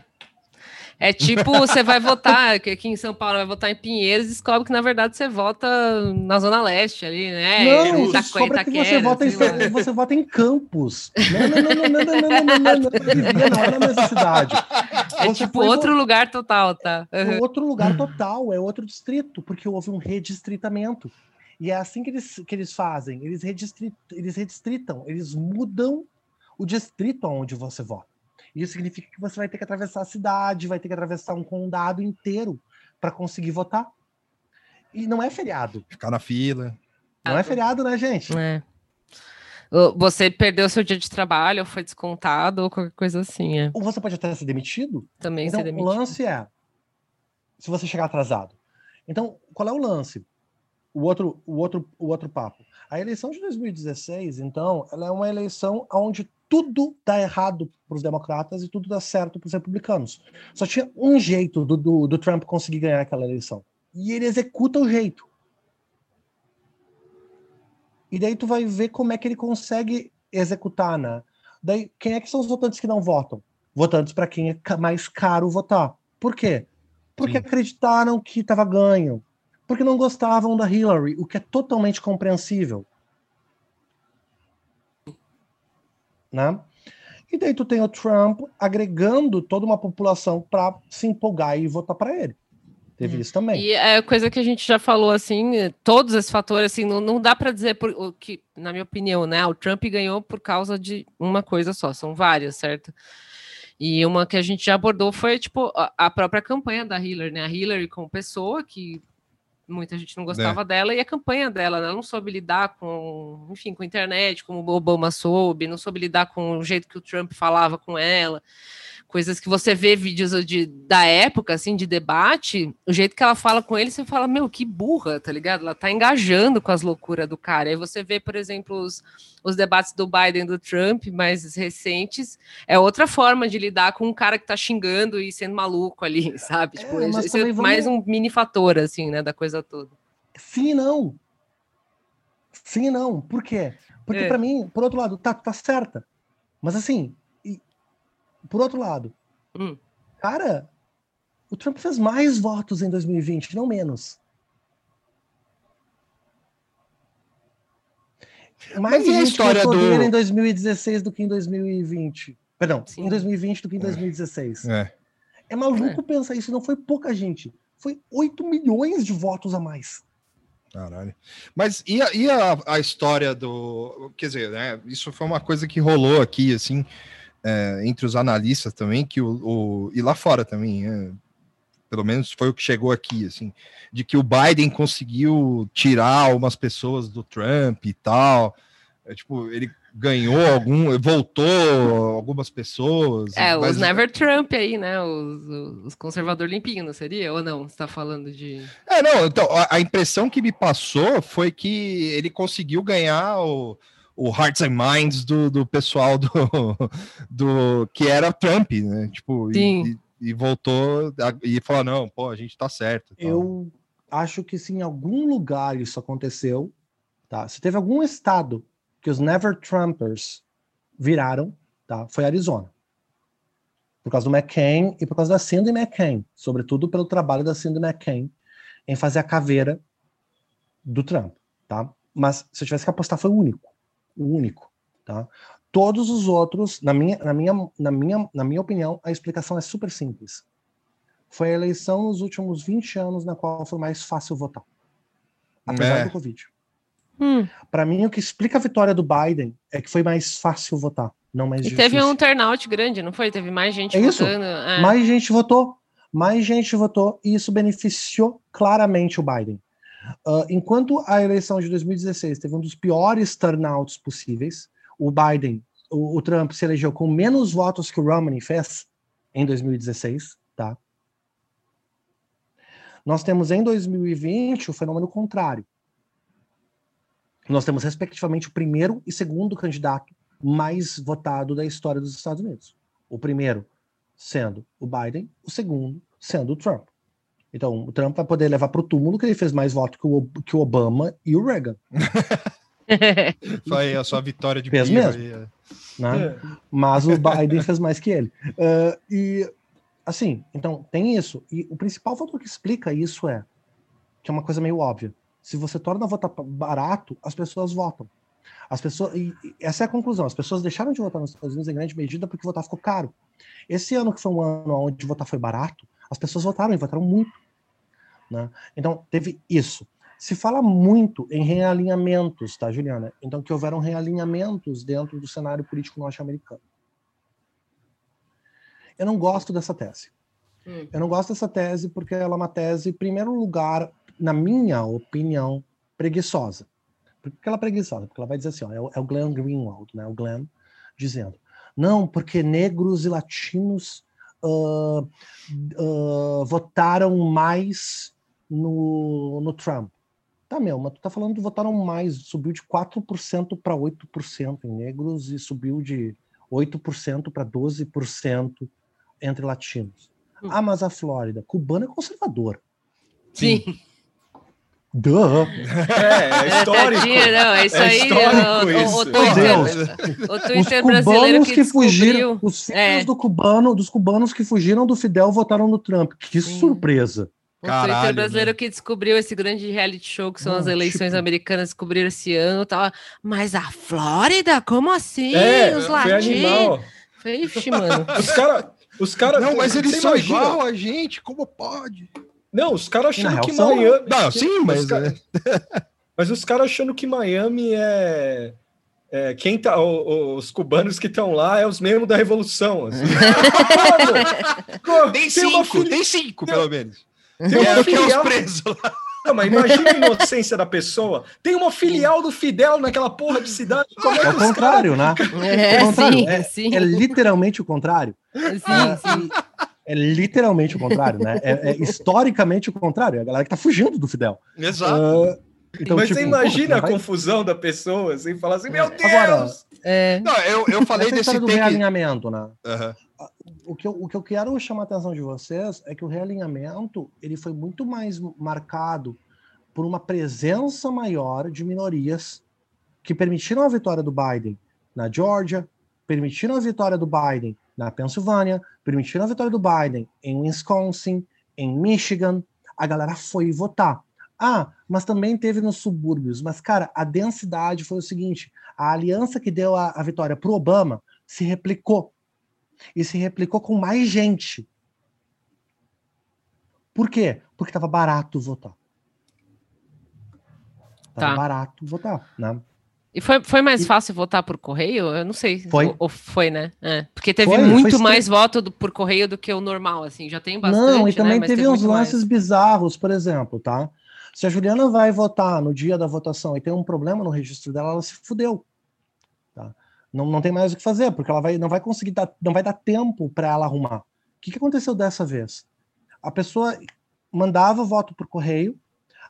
Speaker 2: é tipo, você vai votar, aqui em São Paulo vai votar em Pinheiros, descobre que na verdade você vota na Zona Leste ali, né?
Speaker 4: Não, Itaquera, descobre que você vota, em, você vota em Campos. Não, não, não, não, não, não, não, não, não, não, não, é na mesma cidade.
Speaker 2: É tipo outro lugar total, tá?
Speaker 4: É outro lugar total, é outro distrito, porque houve um redistritamento. E é assim que eles, que eles fazem, eles, redistrit, eles redistritam, eles mudam o distrito onde você vota. Isso significa que você vai ter que atravessar a cidade, vai ter que atravessar um condado inteiro para conseguir votar. E não é feriado.
Speaker 1: Ficar na fila.
Speaker 4: Não é feriado, né, gente?
Speaker 2: É. Você perdeu seu dia de trabalho, ou foi descontado, ou qualquer coisa assim. É.
Speaker 4: Ou você pode até ser demitido.
Speaker 2: Também
Speaker 4: então,
Speaker 2: ser demitido.
Speaker 4: O lance é se você chegar atrasado. Então, qual é o lance? O outro, o outro, o outro papo. A eleição de 2016, então, ela é uma eleição onde tudo dá errado para os democratas e tudo dá certo para os republicanos. Só tinha um jeito do, do, do, Trump conseguir ganhar aquela eleição. E ele executa o jeito. E daí tu vai ver como é que ele consegue executar, né? Daí, quem é que são os votantes que não votam? Votantes para quem é mais caro votar. Por quê? Porque Sim. acreditaram que estava ganho. Porque não gostavam da Hillary, o que é totalmente compreensível. Né? E daí tu tem o Trump agregando toda uma população para se empolgar e votar para ele. Teve hum. isso também.
Speaker 2: E é coisa que a gente já falou, assim, todos esses fatores, assim, não, não dá para dizer por, o que, na minha opinião, né? O Trump ganhou por causa de uma coisa só, são várias, certo? E uma que a gente já abordou foi, tipo, a, a própria campanha da Hillary, né? A Hillary como pessoa que muita gente não gostava é. dela, e a campanha dela, né? ela não soube lidar com, enfim, com a internet, como o Obama soube, não soube lidar com o jeito que o Trump falava com ela coisas que você vê vídeos de, da época, assim, de debate, o jeito que ela fala com ele, você fala, meu, que burra, tá ligado? Ela tá engajando com as loucuras do cara. Aí você vê, por exemplo, os, os debates do Biden e do Trump, mais recentes, é outra forma de lidar com um cara que tá xingando e sendo maluco ali, *laughs* sabe? É, tipo, isso, é vamos... mais um mini fator, assim, né, da coisa toda.
Speaker 4: Sim e não. Sim e não. Por quê? Porque é. para mim, por outro lado, tá, tá certa. Mas assim, por outro lado,
Speaker 2: hum.
Speaker 4: cara, O Trump fez mais votos em 2020, não menos. Mais
Speaker 1: Mas e a história do-
Speaker 4: em 2016 do que em 2020. Perdão,
Speaker 2: Sim.
Speaker 4: em 2020 do que em 2016.
Speaker 1: É.
Speaker 4: É maluco pensar isso, não foi pouca gente. Foi 8 milhões de votos a mais.
Speaker 1: Caralho. Mas e a, e a, a história do. Quer dizer, né? Isso foi uma coisa que rolou aqui, assim, é, entre os analistas também, que o, o- e lá fora também, é, pelo menos foi o que chegou aqui, assim, de que o Biden conseguiu tirar umas pessoas do Trump e tal. É, tipo, ele ganhou algum, voltou algumas pessoas.
Speaker 2: É,
Speaker 1: mas-
Speaker 2: os Never Trump aí, né? Os, os, os conservador limpinho, não seria? Ou não? Você tá falando de.
Speaker 1: É, não, então, a, a impressão que me passou foi que ele conseguiu ganhar o, o Hearts and Minds do, do pessoal do, do que era Trump, né? Tipo, e-
Speaker 2: Sim.
Speaker 1: E, e voltou a- e falou: não, pô, a gente tá certo. e tal.
Speaker 4: Eu acho que se em algum lugar isso aconteceu, tá? Se teve algum estado que os Never Trumpers viraram, tá? Foi Arizona. Por causa do McCain e por causa da Cindy McCain, sobretudo pelo trabalho da Cindy McCain em fazer a caveira do Trump, tá? Mas se eu tivesse que apostar foi o único, o único, tá? Todos os outros, na minha, na minha, na minha, na minha opinião, a explicação é super simples foi a eleição nos últimos 20 anos na qual foi mais fácil votar. Apesar
Speaker 1: É.
Speaker 4: do Covid.
Speaker 2: Hum.
Speaker 4: Para mim, o que explica a vitória do Biden é que foi mais fácil votar, não mais
Speaker 2: E
Speaker 4: difícil.
Speaker 2: teve um turnout grande, não foi? Teve mais gente
Speaker 4: É isso.
Speaker 2: votando. é.
Speaker 4: Mais gente votou, mais gente votou, e isso beneficiou claramente o Biden. Ah, enquanto a eleição de 2016 teve um dos piores turnouts possíveis, o Biden, o, o Trump se elegeu com menos votos que o Romney fez em 2016, tá? Nós temos em 2020 o fenômeno contrário. Nós temos, respectivamente, o primeiro e segundo candidato mais votado da história dos Estados Unidos. O primeiro sendo o Biden, o segundo sendo o Trump. Então, o Trump vai poder levar para o túmulo que ele fez mais voto que o, que o Obama e o Reagan. *laughs*
Speaker 1: Foi a sua vitória de
Speaker 4: Fez mesmo.
Speaker 1: aí, é.
Speaker 4: Né? Mas o *laughs* Biden fez mais que ele. Ah, e, assim, então, tem isso. E o principal fator que explica isso é que é uma coisa meio óbvia. Se você torna votar barato, as pessoas votam. As pessoas, e essa é a conclusão. As pessoas deixaram de votar nos Estados Unidos em grande medida porque votar ficou caro. Esse ano que foi um ano onde votar foi barato, as pessoas votaram e votaram muito. Né? Então, teve isso. Se fala muito em realinhamentos, tá, Juliana? Então, que houveram realinhamentos dentro do cenário político norte-americano. Eu não gosto dessa tese.
Speaker 2: Hum.
Speaker 4: Eu não gosto dessa tese porque ela é uma tese, em primeiro lugar, na minha opinião, preguiçosa. Por que ela é preguiçosa? Porque ela vai dizer assim, ó, é, o, é o Glenn Greenwald, né, o Glenn, dizendo, não, porque negros e latinos ah, ah, votaram mais no, no Trump. Tá, meu, mas tu tá falando que votaram mais, subiu de 4% para 8% em negros e subiu de 8% para 12% entre latinos.
Speaker 2: Hum.
Speaker 4: Ah, mas a Flórida, cubano é conservador.
Speaker 2: Sim.
Speaker 4: Duh.
Speaker 3: É, é histórico.
Speaker 2: Tadinha, não, é isso
Speaker 3: É
Speaker 2: aí. o, o- o. Twitter, o
Speaker 4: Os
Speaker 2: Twitter brasileiro
Speaker 4: cubanos
Speaker 2: que,
Speaker 4: que, fugiram, os filhos
Speaker 2: É.
Speaker 4: do cubano, dos cubanos que fugiram do Fidel votaram no Trump. Que
Speaker 2: Sim.
Speaker 4: surpresa.
Speaker 2: O
Speaker 1: Caralho,
Speaker 2: Twitter brasileiro
Speaker 1: né?
Speaker 2: que descobriu esse grande reality show que são
Speaker 4: Não,
Speaker 2: as eleições
Speaker 4: tipo-
Speaker 2: americanas, descobriram esse ano. Tava, mas a Flórida? Como assim?
Speaker 3: É,
Speaker 2: Os latinos. ixi, mano.
Speaker 3: Os caras. Os cara,
Speaker 1: Não, mas eles são
Speaker 3: imagina-
Speaker 1: igual a gente, como pode?
Speaker 3: Não, os caras achando
Speaker 4: real
Speaker 3: que
Speaker 4: são?
Speaker 3: Miami.
Speaker 1: Não, sim, mas.
Speaker 3: Os cara- Mas os caras achando que Miami é. é, quem tá, o- o- os cubanos que estão lá é os mesmos da Revolução. assim. *laughs* Mano,
Speaker 1: Tem
Speaker 3: tem
Speaker 1: cinco,
Speaker 3: fili-
Speaker 1: tem cinco, pelo menos.
Speaker 3: tem uma
Speaker 1: É, que é os
Speaker 3: filial-
Speaker 1: presos lá.
Speaker 3: Não, mas imagina a inocência da pessoa. Tem uma filial do Fidel naquela porra de cidade. Como é
Speaker 4: É
Speaker 3: que
Speaker 4: o
Speaker 3: os caras-
Speaker 4: contrário, né?
Speaker 2: É,
Speaker 4: Ao contrário,
Speaker 2: sim,
Speaker 4: é-
Speaker 2: sim,
Speaker 4: É literalmente o contrário.
Speaker 2: sim, sim.
Speaker 4: É literalmente o contrário, né? É, é historicamente o contrário. É a galera que tá fugindo do Fidel.
Speaker 1: Exato.
Speaker 4: Ah, então,
Speaker 3: Mas
Speaker 4: tipo,
Speaker 3: você imagina
Speaker 4: porra,
Speaker 3: a
Speaker 4: vai-
Speaker 3: confusão da pessoa, assim, falar assim, meu Deus!
Speaker 4: Agora,
Speaker 2: É.
Speaker 1: Não, eu, eu falei
Speaker 4: essa
Speaker 1: desse
Speaker 4: do
Speaker 1: take.
Speaker 4: realinhamento, né?
Speaker 1: Aham.
Speaker 4: o que, eu, o que eu quero chamar a atenção de vocês é que o realinhamento ele foi muito mais marcado por uma presença maior de minorias que permitiram a vitória do Biden na Georgia, permitiram a vitória do Biden na Pensilvânia, permitiram a vitória do Biden em Wisconsin, em Michigan, a galera foi votar. Ah, mas também teve nos subúrbios. Mas, cara, a densidade foi o seguinte: a aliança que deu a, a vitória para Obama se replicou. E se replicou com mais gente. Por quê? Porque estava barato votar. Estava
Speaker 2: Tá.
Speaker 4: barato votar, né?
Speaker 2: E foi, foi mais
Speaker 4: E-
Speaker 2: fácil votar por correio? Eu não sei.
Speaker 4: Foi.
Speaker 2: Ou, ou foi, né? É, porque teve
Speaker 4: Foi, foi
Speaker 2: muito
Speaker 4: extre-
Speaker 2: mais voto do- por correio do que o normal, assim. Já tem bastante,
Speaker 4: Não, e
Speaker 2: né?
Speaker 4: também
Speaker 2: Mas
Speaker 4: teve uns
Speaker 2: muito mais.
Speaker 4: lances bizarros, por exemplo, tá? Se a Juliana vai votar no dia da votação e tem um problema no registro dela, ela se fudeu. Tá? Não, não tem mais o que fazer, porque ela vai, não vai conseguir dar, não vai dar tempo para ela arrumar. O que, que aconteceu dessa vez? A pessoa mandava o voto por correio,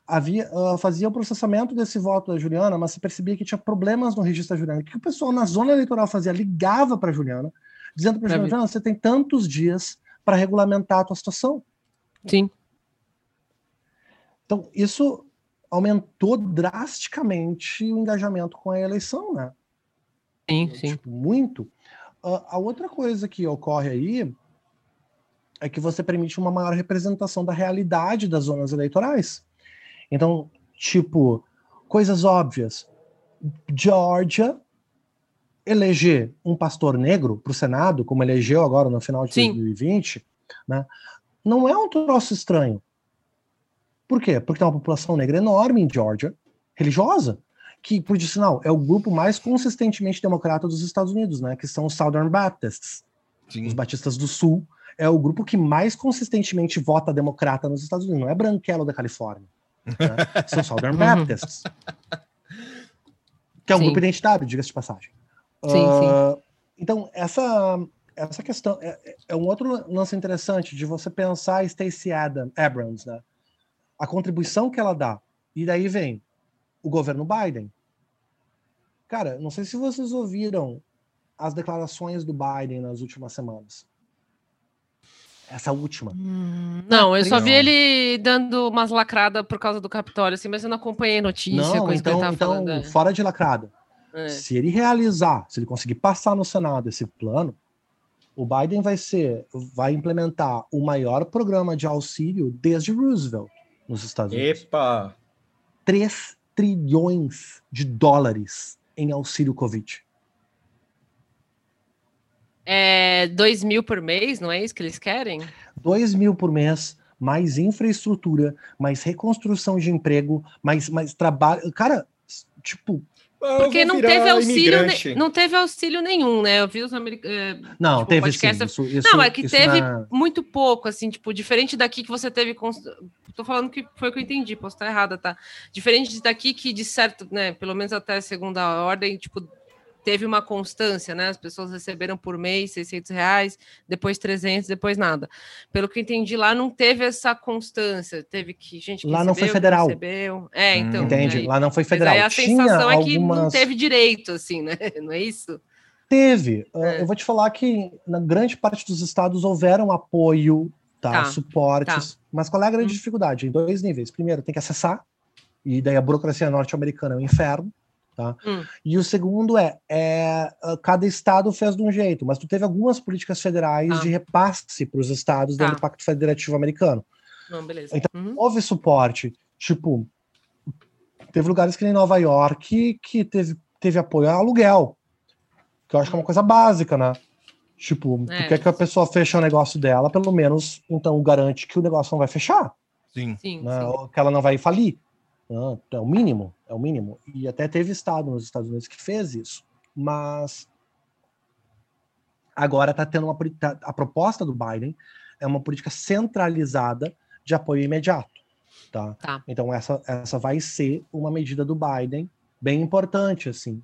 Speaker 4: havia, ah, fazia o processamento desse voto da Juliana, mas se percebia que tinha problemas no registro da Juliana. O que, o pessoal na zona eleitoral fazia? Ligava para a Juliana, dizendo para
Speaker 2: Pra
Speaker 4: Juliana, você tem tantos dias para regulamentar a tua situação.
Speaker 2: Sim.
Speaker 4: Então, isso aumentou drasticamente o engajamento com a eleição, né?
Speaker 2: Sim, sim.
Speaker 4: Tipo, muito. Ah, a outra coisa que ocorre aí é que você permite uma maior representação da realidade das zonas eleitorais. Então, tipo, coisas óbvias. Georgia eleger um pastor negro para o Senado, como elegeu agora no final de
Speaker 2: Sim.
Speaker 4: 2020, né, não é um troço estranho. Por quê? Porque tem uma população negra enorme em Georgia, religiosa, que, por sinal, é o grupo mais consistentemente democrata dos Estados Unidos, né? Que são os Southern Baptists.
Speaker 1: Sim.
Speaker 4: Os Batistas do Sul é o grupo que mais consistentemente vota democrata nos Estados Unidos. Não é branquelo da Califórnia. Né? *laughs* São Southern
Speaker 2: Uhum.
Speaker 4: Baptists. Que é um
Speaker 2: Sim.
Speaker 4: grupo identitário, diga-se de passagem.
Speaker 2: Sim,
Speaker 4: Ah, Então, essa, essa questão é, é um outro lance interessante de você pensar Stacey Adam, Abrams, né? A contribuição que ela dá. E daí vem o governo Biden. Cara, não sei se vocês ouviram as declarações do Biden nas últimas semanas. Essa última.
Speaker 2: Hum, Não, eu só
Speaker 1: Não.
Speaker 2: vi ele dando umas lacradas por causa do Capitólio, assim, mas eu não acompanhei notícia,
Speaker 4: não,
Speaker 2: coisa que ele
Speaker 4: então, então
Speaker 2: falando. é.
Speaker 4: fora de lacrada.
Speaker 2: É.
Speaker 4: Se ele realizar, se ele conseguir passar no Senado esse plano, o Biden vai ser, vai implementar o maior programa de auxílio desde Roosevelt nos Estados Unidos.
Speaker 3: Epa!
Speaker 4: 3 trilhões de dólares em auxílio Covid.
Speaker 2: É, dois mil por mês, não é isso que eles querem?
Speaker 4: 2 mil por mês, mais infraestrutura, mais reconstrução de emprego, mais, mais trabalho. Cara, tipo,
Speaker 2: Porque não teve auxílio, ne- não teve auxílio nenhum, né? Eu vi os americanos.
Speaker 4: não,
Speaker 2: Tipo,
Speaker 4: teve sim.
Speaker 2: podcast-
Speaker 4: Isso, isso,
Speaker 2: Não, é que
Speaker 4: isso
Speaker 2: teve
Speaker 4: na-
Speaker 2: muito pouco, assim, tipo, diferente daqui que você teve. Tô falando que foi o que eu entendi, posso estar errada, tá? Diferente daqui que, de certo, né, pelo menos até a segunda ordem, tipo, teve uma constância, né? As pessoas receberam por mês 600 reais, depois 300, depois nada. Pelo que eu entendi, lá não teve essa constância. Teve que gente que
Speaker 4: Lá não foi
Speaker 2: recebeu,
Speaker 4: federal.
Speaker 2: recebeu. É,
Speaker 1: Hum.
Speaker 2: então.
Speaker 4: Entende?
Speaker 2: aí-
Speaker 4: Lá não foi
Speaker 2: mas
Speaker 4: federal.
Speaker 2: aí a
Speaker 4: Tinha
Speaker 2: sensação é que não
Speaker 4: algumas...
Speaker 2: teve direito, assim, né? *laughs* Não é isso?
Speaker 4: Teve. Uh,
Speaker 2: É.
Speaker 4: Eu vou te falar que na grande parte dos estados houveram apoio, tá,
Speaker 2: Tá,
Speaker 4: suportes, mas qual é a grande
Speaker 2: Hum.
Speaker 4: dificuldade? Em dois níveis. Primeiro, tem que acessar, e daí a burocracia norte-americana é um inferno. Tá?
Speaker 2: Hum.
Speaker 4: E o segundo é, é, uh, cada estado fez de um jeito, mas tu teve algumas políticas federais
Speaker 2: Tá.
Speaker 4: de repasse para os estados dentro
Speaker 2: Tá.
Speaker 4: do Pacto Federativo Americano.
Speaker 2: Não, beleza.
Speaker 4: Então,
Speaker 2: Uhum.
Speaker 4: Houve suporte, tipo, teve lugares que nem Nova York que teve, teve apoio a aluguel, que eu acho que é uma coisa básica, né? Tipo,
Speaker 2: É.
Speaker 4: tu quer que a pessoa feche o negócio dela, pelo menos, então garante que o negócio não vai fechar,
Speaker 1: Sim.
Speaker 2: Sim,
Speaker 4: né?
Speaker 2: sim.
Speaker 4: Ou que ela não vai falir. Né? É o mínimo, é o mínimo. E até teve estado nos Estados Unidos que fez isso. Mas agora tá tendo uma tá- a proposta do Biden é uma política centralizada de apoio imediato, tá?
Speaker 2: Tá.
Speaker 4: Então essa essa vai ser uma medida do Biden bem importante assim,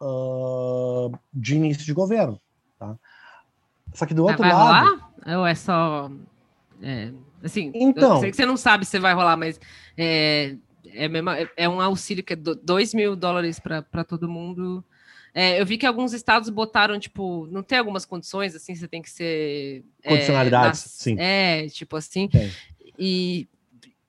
Speaker 4: ah, de início de governo, tá? Só que do
Speaker 2: Mas
Speaker 4: outro
Speaker 2: vai
Speaker 4: lado,
Speaker 2: rolar? Ou é só. é, assim,
Speaker 4: Então.
Speaker 2: eu sei que você não sabe se vai rolar, mas é, é, mesmo- é- é um auxílio que é 2 mil dólares para todo mundo. É, eu vi que alguns estados botaram, tipo, não tem algumas condições, assim, você tem que ser. é,
Speaker 4: Condicionalidades,
Speaker 2: nas-
Speaker 4: sim.
Speaker 2: É, tipo assim.
Speaker 4: Tem.
Speaker 2: E.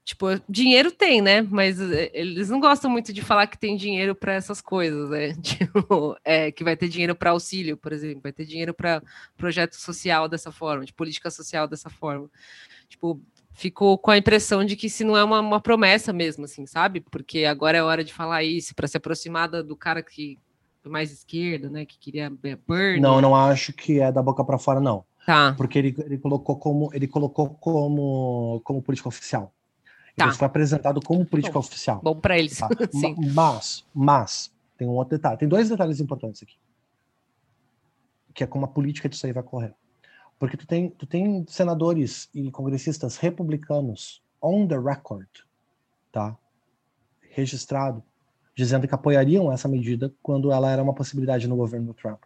Speaker 2: Tipo, dinheiro tem, né? Mas é, eles não gostam muito de falar que tem dinheiro para essas coisas, né? *laughs* Tipo, é, que vai ter dinheiro para auxílio, por exemplo, vai ter dinheiro para projeto social dessa forma, de política social dessa forma. Tipo, fico com a impressão de que se não é uma, uma promessa mesmo, assim, sabe? Porque agora é hora de falar isso, para se aproximar do cara que mais esquerda, né, que queria
Speaker 4: Bernie. Não, não acho que é da boca para fora, não.
Speaker 2: Tá.
Speaker 4: Porque ele, ele colocou como ele colocou como como política oficial. Tá. Ele foi apresentado como política
Speaker 2: bom,
Speaker 4: oficial.
Speaker 2: Bom para eles. Tá? *laughs*
Speaker 4: mas, mas tem um outro detalhe. Tem dois detalhes importantes aqui. Que é como a política disso aí vai correr. Porque tu tem, tu tem senadores e congressistas republicanos on the record, tá? Registrado, dizendo que apoiariam essa medida quando ela era uma possibilidade no governo do Trump.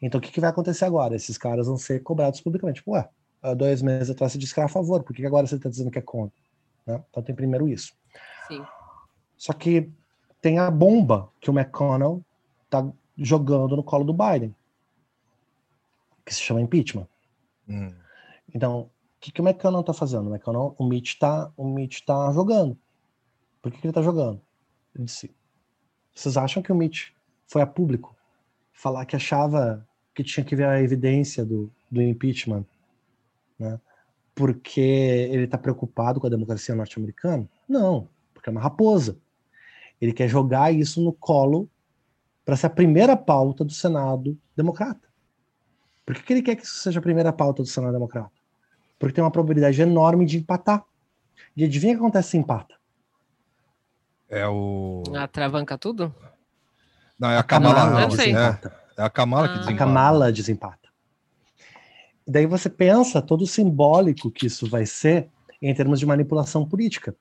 Speaker 4: Então, o que, que vai acontecer agora? Esses caras vão ser cobrados publicamente. Tipo, ué, dois meses atrás você disse que era a favor, por que agora você está dizendo que é contra? Né? Então, tem primeiro isso.
Speaker 2: Sim.
Speaker 4: Só que tem a bomba que o McConnell está jogando no colo do Biden, que se chama impeachment. Hum. Então, que, que o McConnell está fazendo? O McConnell, o Mitch está o Mitch tá jogando. Por que, que ele está jogando? Ele disse, vocês acham que o Mitch foi a público falar que achava que tinha que ver a evidência do, do impeachment, né? Porque ele está preocupado com a democracia norte-americana? Não, porque é uma raposa. Ele quer jogar isso no colo para ser a primeira pauta do Senado democrata. Por que, que ele quer que isso seja a primeira pauta do Senado democrata? Porque tem uma probabilidade enorme de empatar. E adivinha o que acontece se empata?
Speaker 1: É o.
Speaker 2: Atravanca tudo?
Speaker 1: Não, é a Kamala. Não, né? É a Kamala ah. que desempata.
Speaker 4: A Kamala desempata. E daí você pensa todo o simbólico que isso vai ser em termos de manipulação política.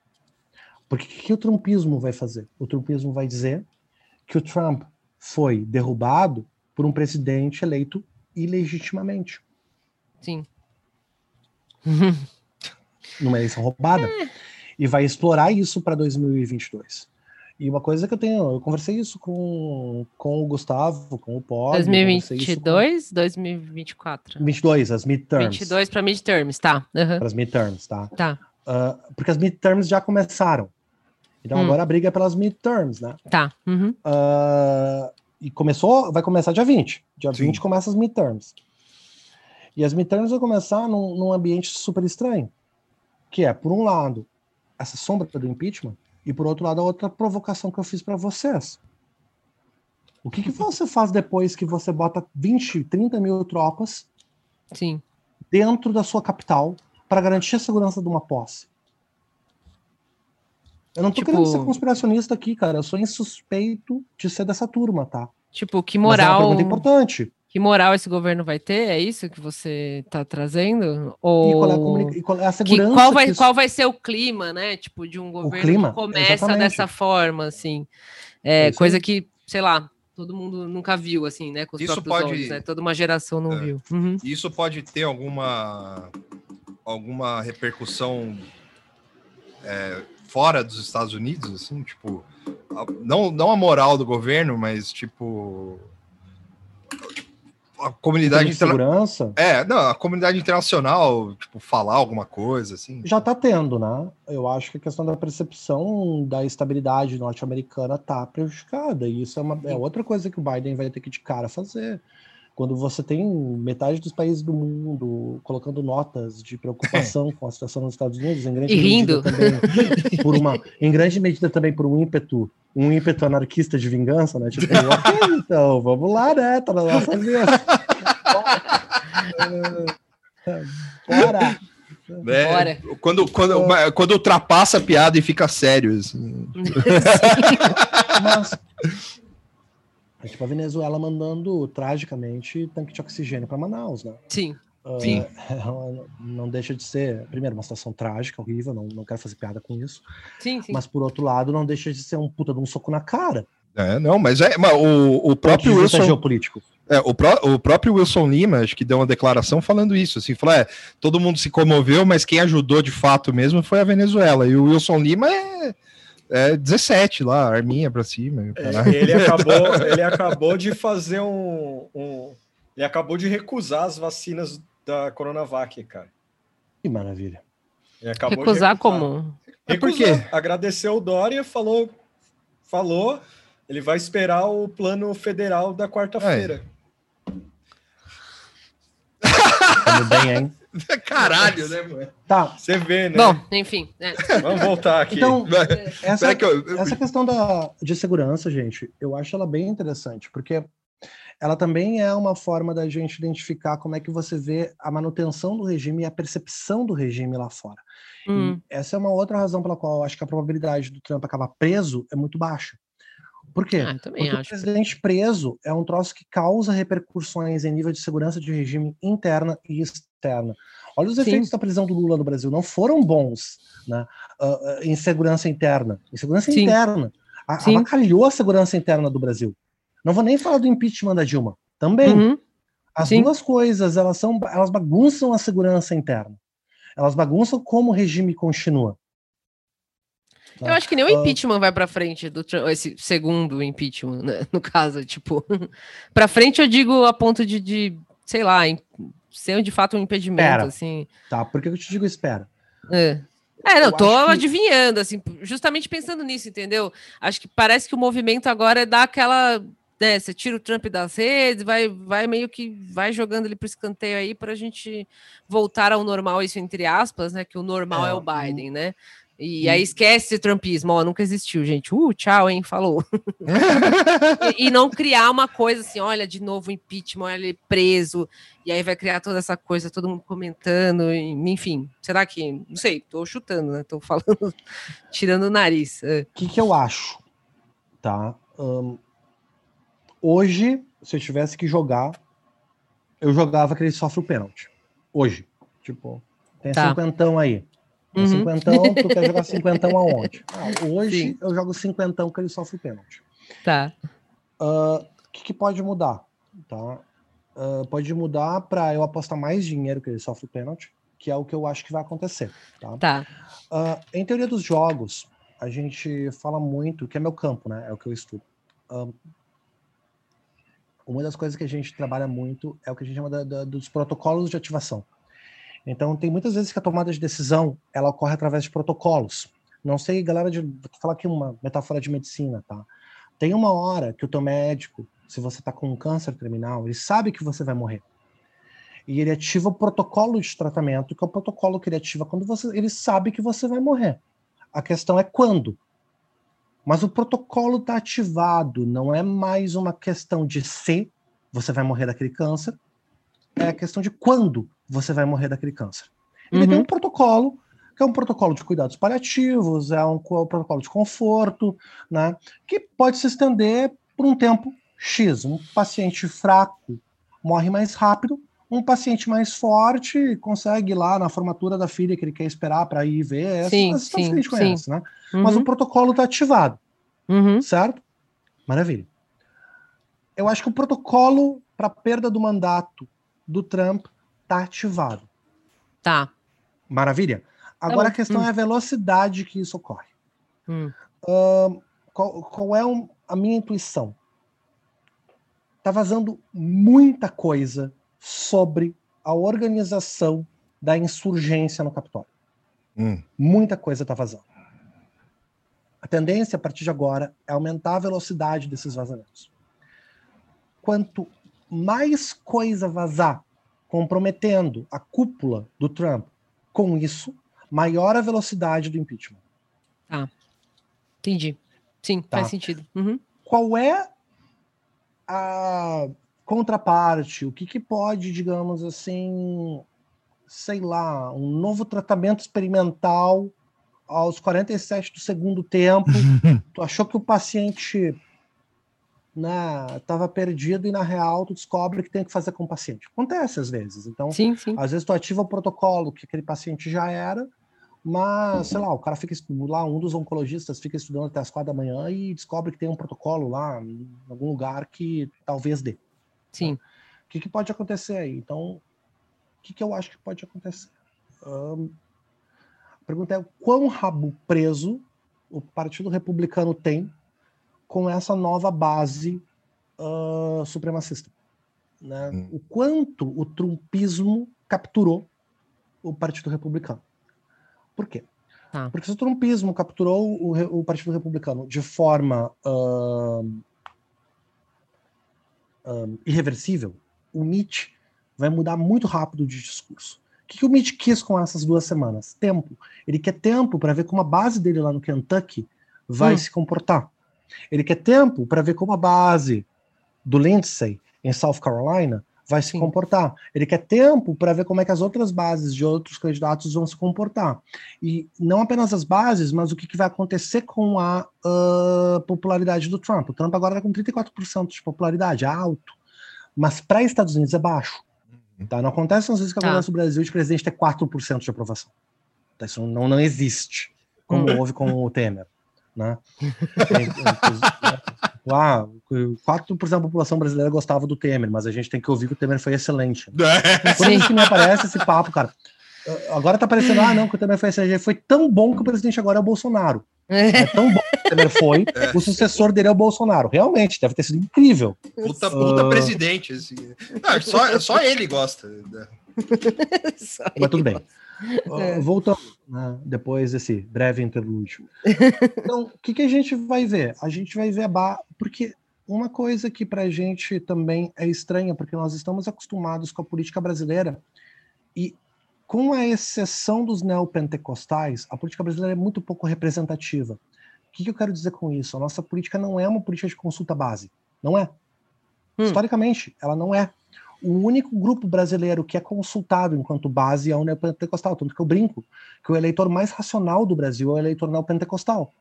Speaker 4: Porque o que o trumpismo vai fazer? O trumpismo vai dizer que o Trump foi derrubado por um presidente eleito ilegitimamente.
Speaker 2: Sim. *laughs*
Speaker 4: Numa eleição roubada. É e vai explorar isso para 2022. E uma coisa que eu tenho, eu conversei isso com, com o Gustavo, com o Pó.
Speaker 2: 2022, com... 2024?
Speaker 4: 22, as midterms.
Speaker 2: 22 para midterms, tá.
Speaker 4: Uhum. Para as midterms, tá.
Speaker 2: Tá.
Speaker 4: Uh, porque as midterms já começaram. Então hum. agora a briga é pelas midterms, né?
Speaker 2: Tá. Uhum.
Speaker 4: Uh, e começou, vai começar dia 20. Dia Sim. 20 começa as midterms. E as midterms vão começar num, num ambiente super estranho. Que é, por um lado, essa sombra do impeachment, e por outro lado, a outra provocação que eu fiz para vocês. O que, que *laughs* você faz depois que você bota 20, 30 mil tropas
Speaker 2: Sim.
Speaker 4: dentro da sua capital para garantir a segurança de uma posse? Eu não tô tipo... querendo ser conspiracionista aqui, cara. Eu sou insuspeito de ser dessa turma, tá?
Speaker 2: Tipo, que moral. Mas é uma
Speaker 4: pergunta importante.
Speaker 2: Que moral esse governo vai ter? É isso que você está trazendo? Ou... E qual, é a, comunica...
Speaker 4: qual é a segurança?
Speaker 2: Que, qual, vai, isso... qual vai ser o clima, né? Tipo, de um governo clima, que começa exatamente. dessa forma, assim. É, é coisa que, sei lá, todo mundo nunca viu, assim, né? Com os isso pode... olhos, né? Toda uma geração não é. viu.
Speaker 1: Uhum. Isso pode ter alguma, alguma repercussão é, fora dos Estados Unidos, assim, tipo, não, não a moral do governo, mas tipo a comunidade
Speaker 4: segurança.
Speaker 1: É, não, a comunidade internacional, tipo, falar alguma coisa assim.
Speaker 4: Já tá tendo, né? Eu acho que a questão da percepção da estabilidade norte-americana tá prejudicada. E isso é, uma, é outra coisa que o Biden vai ter que de cara fazer. Quando você tem metade dos países do mundo colocando notas de preocupação com a situação nos Estados Unidos, em grande
Speaker 2: e rindo.
Speaker 4: medida também por uma, em grande medida também por um ímpeto um ímpeto anarquista de vingança, né? Tipo, *laughs* ok, então, vamos lá, né? Tá na nossa vida. *laughs* Bora!
Speaker 1: Né? Bora. Quando, quando, quando ultrapassa a piada e fica sério. Assim. *laughs*
Speaker 4: Mas, é tipo a Venezuela mandando tragicamente tanque de oxigênio para Manaus, né?
Speaker 2: Sim.
Speaker 1: Sim. *laughs*
Speaker 4: Uh, não deixa de ser, primeiro, uma situação trágica, horrível, não, não quero fazer piada com isso.
Speaker 2: Sim, sim.
Speaker 4: Mas, por outro lado, não deixa de ser um puta de um soco na cara.
Speaker 1: É, não, mas é mas o, o próprio Wilson.
Speaker 4: Geopolítico.
Speaker 1: É, o, pró, o próprio Wilson Lima, acho que deu uma declaração falando isso, assim, falou, é, todo mundo se comoveu, mas quem ajudou de fato mesmo foi a Venezuela, e o Wilson Lima é, é 17 lá, arminha pra cima.
Speaker 3: É, ele, acabou, *laughs* ele acabou de fazer um, um, ele acabou de recusar as vacinas da Coronavac, cara.
Speaker 4: Que maravilha.
Speaker 2: Recusar como?
Speaker 3: É por quê? Agradeceu o Dória, falou, falou, ele vai esperar o plano federal da quarta-feira.
Speaker 4: Tudo bem, hein? *laughs*
Speaker 1: Caralho, né, mano?
Speaker 4: Tá.
Speaker 3: Você vê, né?
Speaker 2: Bom, enfim. é.
Speaker 3: Vamos voltar aqui.
Speaker 4: Então, essa,
Speaker 1: que eu-
Speaker 4: essa questão da, de segurança, gente, eu acho ela bem interessante, porque ela também é uma forma da gente identificar como é que você vê a manutenção do regime e a percepção do regime lá fora. E
Speaker 2: Hum,
Speaker 4: essa é uma outra razão pela qual eu acho que a probabilidade do Trump acabar preso é muito baixa. Por quê?
Speaker 2: ah,
Speaker 4: Porque o
Speaker 2: acho.
Speaker 4: presidente preso é um troço que causa repercussões em nível de segurança de regime interna e externa. Olha os
Speaker 2: Sim.
Speaker 4: efeitos da prisão do Lula no Brasil, não foram bons né, ah, ah, em segurança interna. Em segurança
Speaker 2: Sim.
Speaker 4: interna. A,
Speaker 2: Sim.
Speaker 4: avacalhou a segurança interna do Brasil. Não vou nem falar do impeachment da Dilma. Também.
Speaker 2: Uhum,
Speaker 4: As
Speaker 2: sim.
Speaker 4: duas coisas, elas, são, elas bagunçam a segurança interna. Elas bagunçam como o regime continua.
Speaker 2: Eu acho que nem o
Speaker 4: Ah.
Speaker 2: impeachment vai pra frente do Trump, esse segundo impeachment, né, no caso, tipo, *laughs* pra frente eu digo a ponto de, de sei lá, ser de fato um impedimento,
Speaker 4: Pera.
Speaker 2: assim.
Speaker 4: Tá, por que eu te digo espera?
Speaker 2: É. É, não,
Speaker 4: Eu
Speaker 2: tô
Speaker 4: que-
Speaker 2: adivinhando, assim, justamente pensando nisso, entendeu? Acho que parece que o movimento agora é dar aquela, né, você tira o Trump das redes, vai, vai meio que, vai jogando ele pro escanteio aí pra gente voltar ao normal, isso entre aspas, né, que o normal é,
Speaker 4: É,
Speaker 2: o- Biden, né? E aí esquece esse trumpismo, ó, nunca existiu, gente. Uh, tchau, hein, falou. *laughs* e, e não criar uma coisa assim, olha, de novo impeachment, olha ele preso, e aí vai criar toda essa coisa, todo mundo comentando, e- enfim. Será que, não sei, tô chutando, né? Tô falando, *laughs* tirando o nariz. é.
Speaker 4: O que, que eu acho? Tá? Ahn, hoje, se eu tivesse que jogar, eu jogava que ele sofre o pênalti. Hoje. Tipo, tem
Speaker 2: Tá.
Speaker 4: cinquentão aí. Tem
Speaker 2: Uhum.
Speaker 4: cinquentão, tu quer jogar *laughs* cinquentão aonde? Ah, hoje
Speaker 2: Sim.
Speaker 4: eu jogo cinquentão que ele sofre pênalti.
Speaker 2: Tá.
Speaker 4: Ah, O que, que pode mudar? Tá? Ah, pode mudar para eu apostar mais dinheiro que ele sofre pênalti, que é o que eu acho que vai acontecer. Tá?
Speaker 2: Tá.
Speaker 4: Ah, em teoria dos jogos, a gente fala muito, que é meu campo, né? É o que eu estudo. Ah, uma das coisas que a gente trabalha muito é o que a gente chama da- da- dos protocolos de ativação. Então, tem muitas vezes que a tomada de decisão ela ocorre através de protocolos. Não sei, galera, de, vou falar aqui uma metáfora de medicina, tá? Tem uma hora que o teu médico, se você tá com um câncer terminal, ele sabe que você vai morrer. E ele ativa o protocolo de tratamento, que é o protocolo que ele ativa quando você, ele sabe que você vai morrer. A questão é quando. Mas o protocolo está ativado, não é mais uma questão de se você vai morrer daquele câncer, é a questão de quando você vai morrer daquele câncer. Ele tem
Speaker 2: Uhum.
Speaker 4: um protocolo, que é um protocolo de cuidados paliativos, é um co- protocolo de conforto, né, que pode se estender por um tempo X. Um paciente fraco morre mais rápido, um paciente mais forte consegue ir lá na formatura da filha que ele quer esperar para ir ver,
Speaker 2: Sim,
Speaker 4: histórias
Speaker 2: sim,
Speaker 4: que a gente
Speaker 2: sim.
Speaker 4: conhece, né? Mas
Speaker 2: Uhum,
Speaker 4: o protocolo está ativado,
Speaker 2: uhum.
Speaker 4: certo? Maravilha. Eu acho que o protocolo para perda do mandato do Trump está ativado.
Speaker 2: Tá.
Speaker 4: Maravilha. Agora
Speaker 2: bom.
Speaker 4: a questão
Speaker 2: Hum.
Speaker 4: é a velocidade que isso ocorre.
Speaker 2: Hum.
Speaker 4: Qual, qual é um- a minha intuição? Tá vazando muita coisa sobre a organização da insurgência no Capitólio.
Speaker 1: Hum.
Speaker 4: Muita coisa tá vazando. A tendência a partir de agora é aumentar a velocidade desses vazamentos. Quanto mais coisa vazar comprometendo a cúpula do Trump com isso, maior a velocidade do impeachment.
Speaker 2: Entendi. Sim,
Speaker 4: Tá.
Speaker 2: faz sentido. Uhum.
Speaker 4: qual é a contraparte? O que, que pode, digamos assim, sei lá, um novo tratamento experimental aos 47 do segundo tempo? *laughs* tu achou que o paciente estava perdido e na real tu descobre que tem que fazer com o paciente. Acontece às vezes. Então,
Speaker 2: Sim, sim.
Speaker 4: às vezes tu ativa o protocolo que aquele paciente já era, mas, sei lá, o cara fica lá, um dos oncologistas fica estudando até as quatro da manhã e descobre que tem um protocolo lá em algum lugar que talvez dê.
Speaker 2: Sim.
Speaker 4: O que, que pode acontecer aí? Então, o que, que eu acho que pode acontecer? Ahn, a pergunta é quão rabo preso o Partido Republicano tem com essa nova base ah, supremacista. Né?
Speaker 1: Hum.
Speaker 4: O quanto o trumpismo capturou o Partido Republicano. Por quê?
Speaker 2: Tá.
Speaker 4: Porque se o trumpismo capturou o, o Partido Republicano de forma ahn, ahn, irreversível, o Mitch vai mudar muito rápido de discurso. O que, que o Mitch quis com essas duas semanas? Tempo. Ele quer tempo para ver como a base dele lá no Kentucky vai hum. se comportar. Ele quer tempo para ver como a base do Lindsay em South Carolina vai se Sim. comportar. Ele quer tempo para ver como é que as outras bases de outros candidatos vão se comportar. E não apenas as bases, mas o que, que vai acontecer com a uh, popularidade do Trump. O Trump agora está com 34% de popularidade, é alto. Mas para Estados Unidos é baixo. Uhum. Tá? Não acontece às vezes que acontece tá. no Brasil de presidente ter 4% de aprovação. Tá? Isso não, não existe, como hum. houve com o Temer. Né? ah, 4% da população brasileira gostava do Temer, mas a gente tem que ouvir que o Temer foi excelente. *laughs* É. Por isso que me aparece esse papo, cara. Agora tá parecendo, ah, não, que o Temer foi excelente. Foi tão bom que o presidente agora é o Bolsonaro. É tão bom que o Temer foi, *laughs* é. o sucessor dele é o Bolsonaro. Realmente, deve ter sido incrível.
Speaker 1: Puta, puta uh... presidente. Assim. Não, só, só ele gosta. Né? *laughs*
Speaker 4: mas tudo bem. Uh, voltando, né, depois desse breve interlúdio. *laughs* Então, o que, que a gente vai ver? A gente vai ver a ba... porque uma coisa que para a gente também é estranha, porque nós estamos acostumados com a política brasileira e com a exceção dos neopentecostais, a política brasileira é muito pouco representativa. O que, que eu quero dizer com isso? A nossa política não é uma política de consulta base. Não é. Hum. Historicamente, ela não é o único grupo brasileiro que é consultado enquanto base é o neopentecostal. Tanto que eu brinco que o eleitor mais racional do Brasil é o eleitor neopentecostal.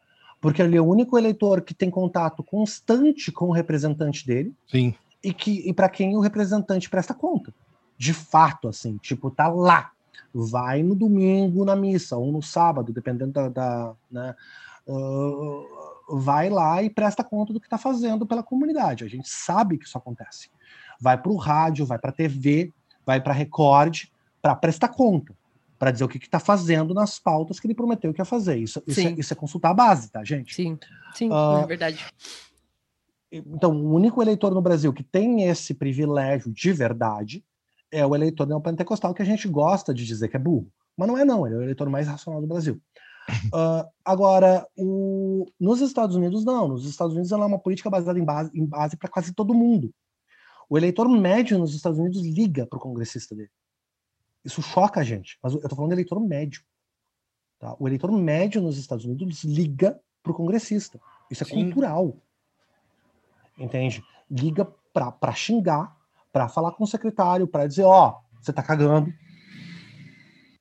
Speaker 4: Porque ele é o único eleitor que tem contato constante com o representante dele.
Speaker 1: Sim.
Speaker 4: E, que, e para quem o representante presta conta. De fato, assim, tipo, tá lá. Vai no domingo na missa, ou no sábado, dependendo da. da né, uh, vai lá e presta conta do que está fazendo pela comunidade. A gente sabe que isso acontece vai para o rádio, vai para a TV, vai para a Record, para prestar conta, para dizer o que está fazendo nas pautas que ele prometeu que ia fazer. Isso, isso, é, isso é, consultar a base, tá, gente?
Speaker 2: Sim, sim, uh, é verdade.
Speaker 4: Então, o único eleitor no Brasil que tem esse privilégio de verdade é o eleitor neopentecostal, que a gente gosta de dizer que é burro. Mas não é, não, ele é o eleitor mais racional do Brasil. Uh, *laughs* agora, o, nos Estados Unidos, não. Nos Estados Unidos, ela é uma política baseada em base, em base para quase todo mundo. O eleitor médio nos Estados Unidos liga para o congressista dele. Isso choca a gente, mas eu estou falando do eleitor médio. Tá? O eleitor médio nos Estados Unidos liga para o congressista. Isso é Sim. cultural. Entende? Liga para xingar, para falar com o secretário, para dizer: ó, oh, você está cagando,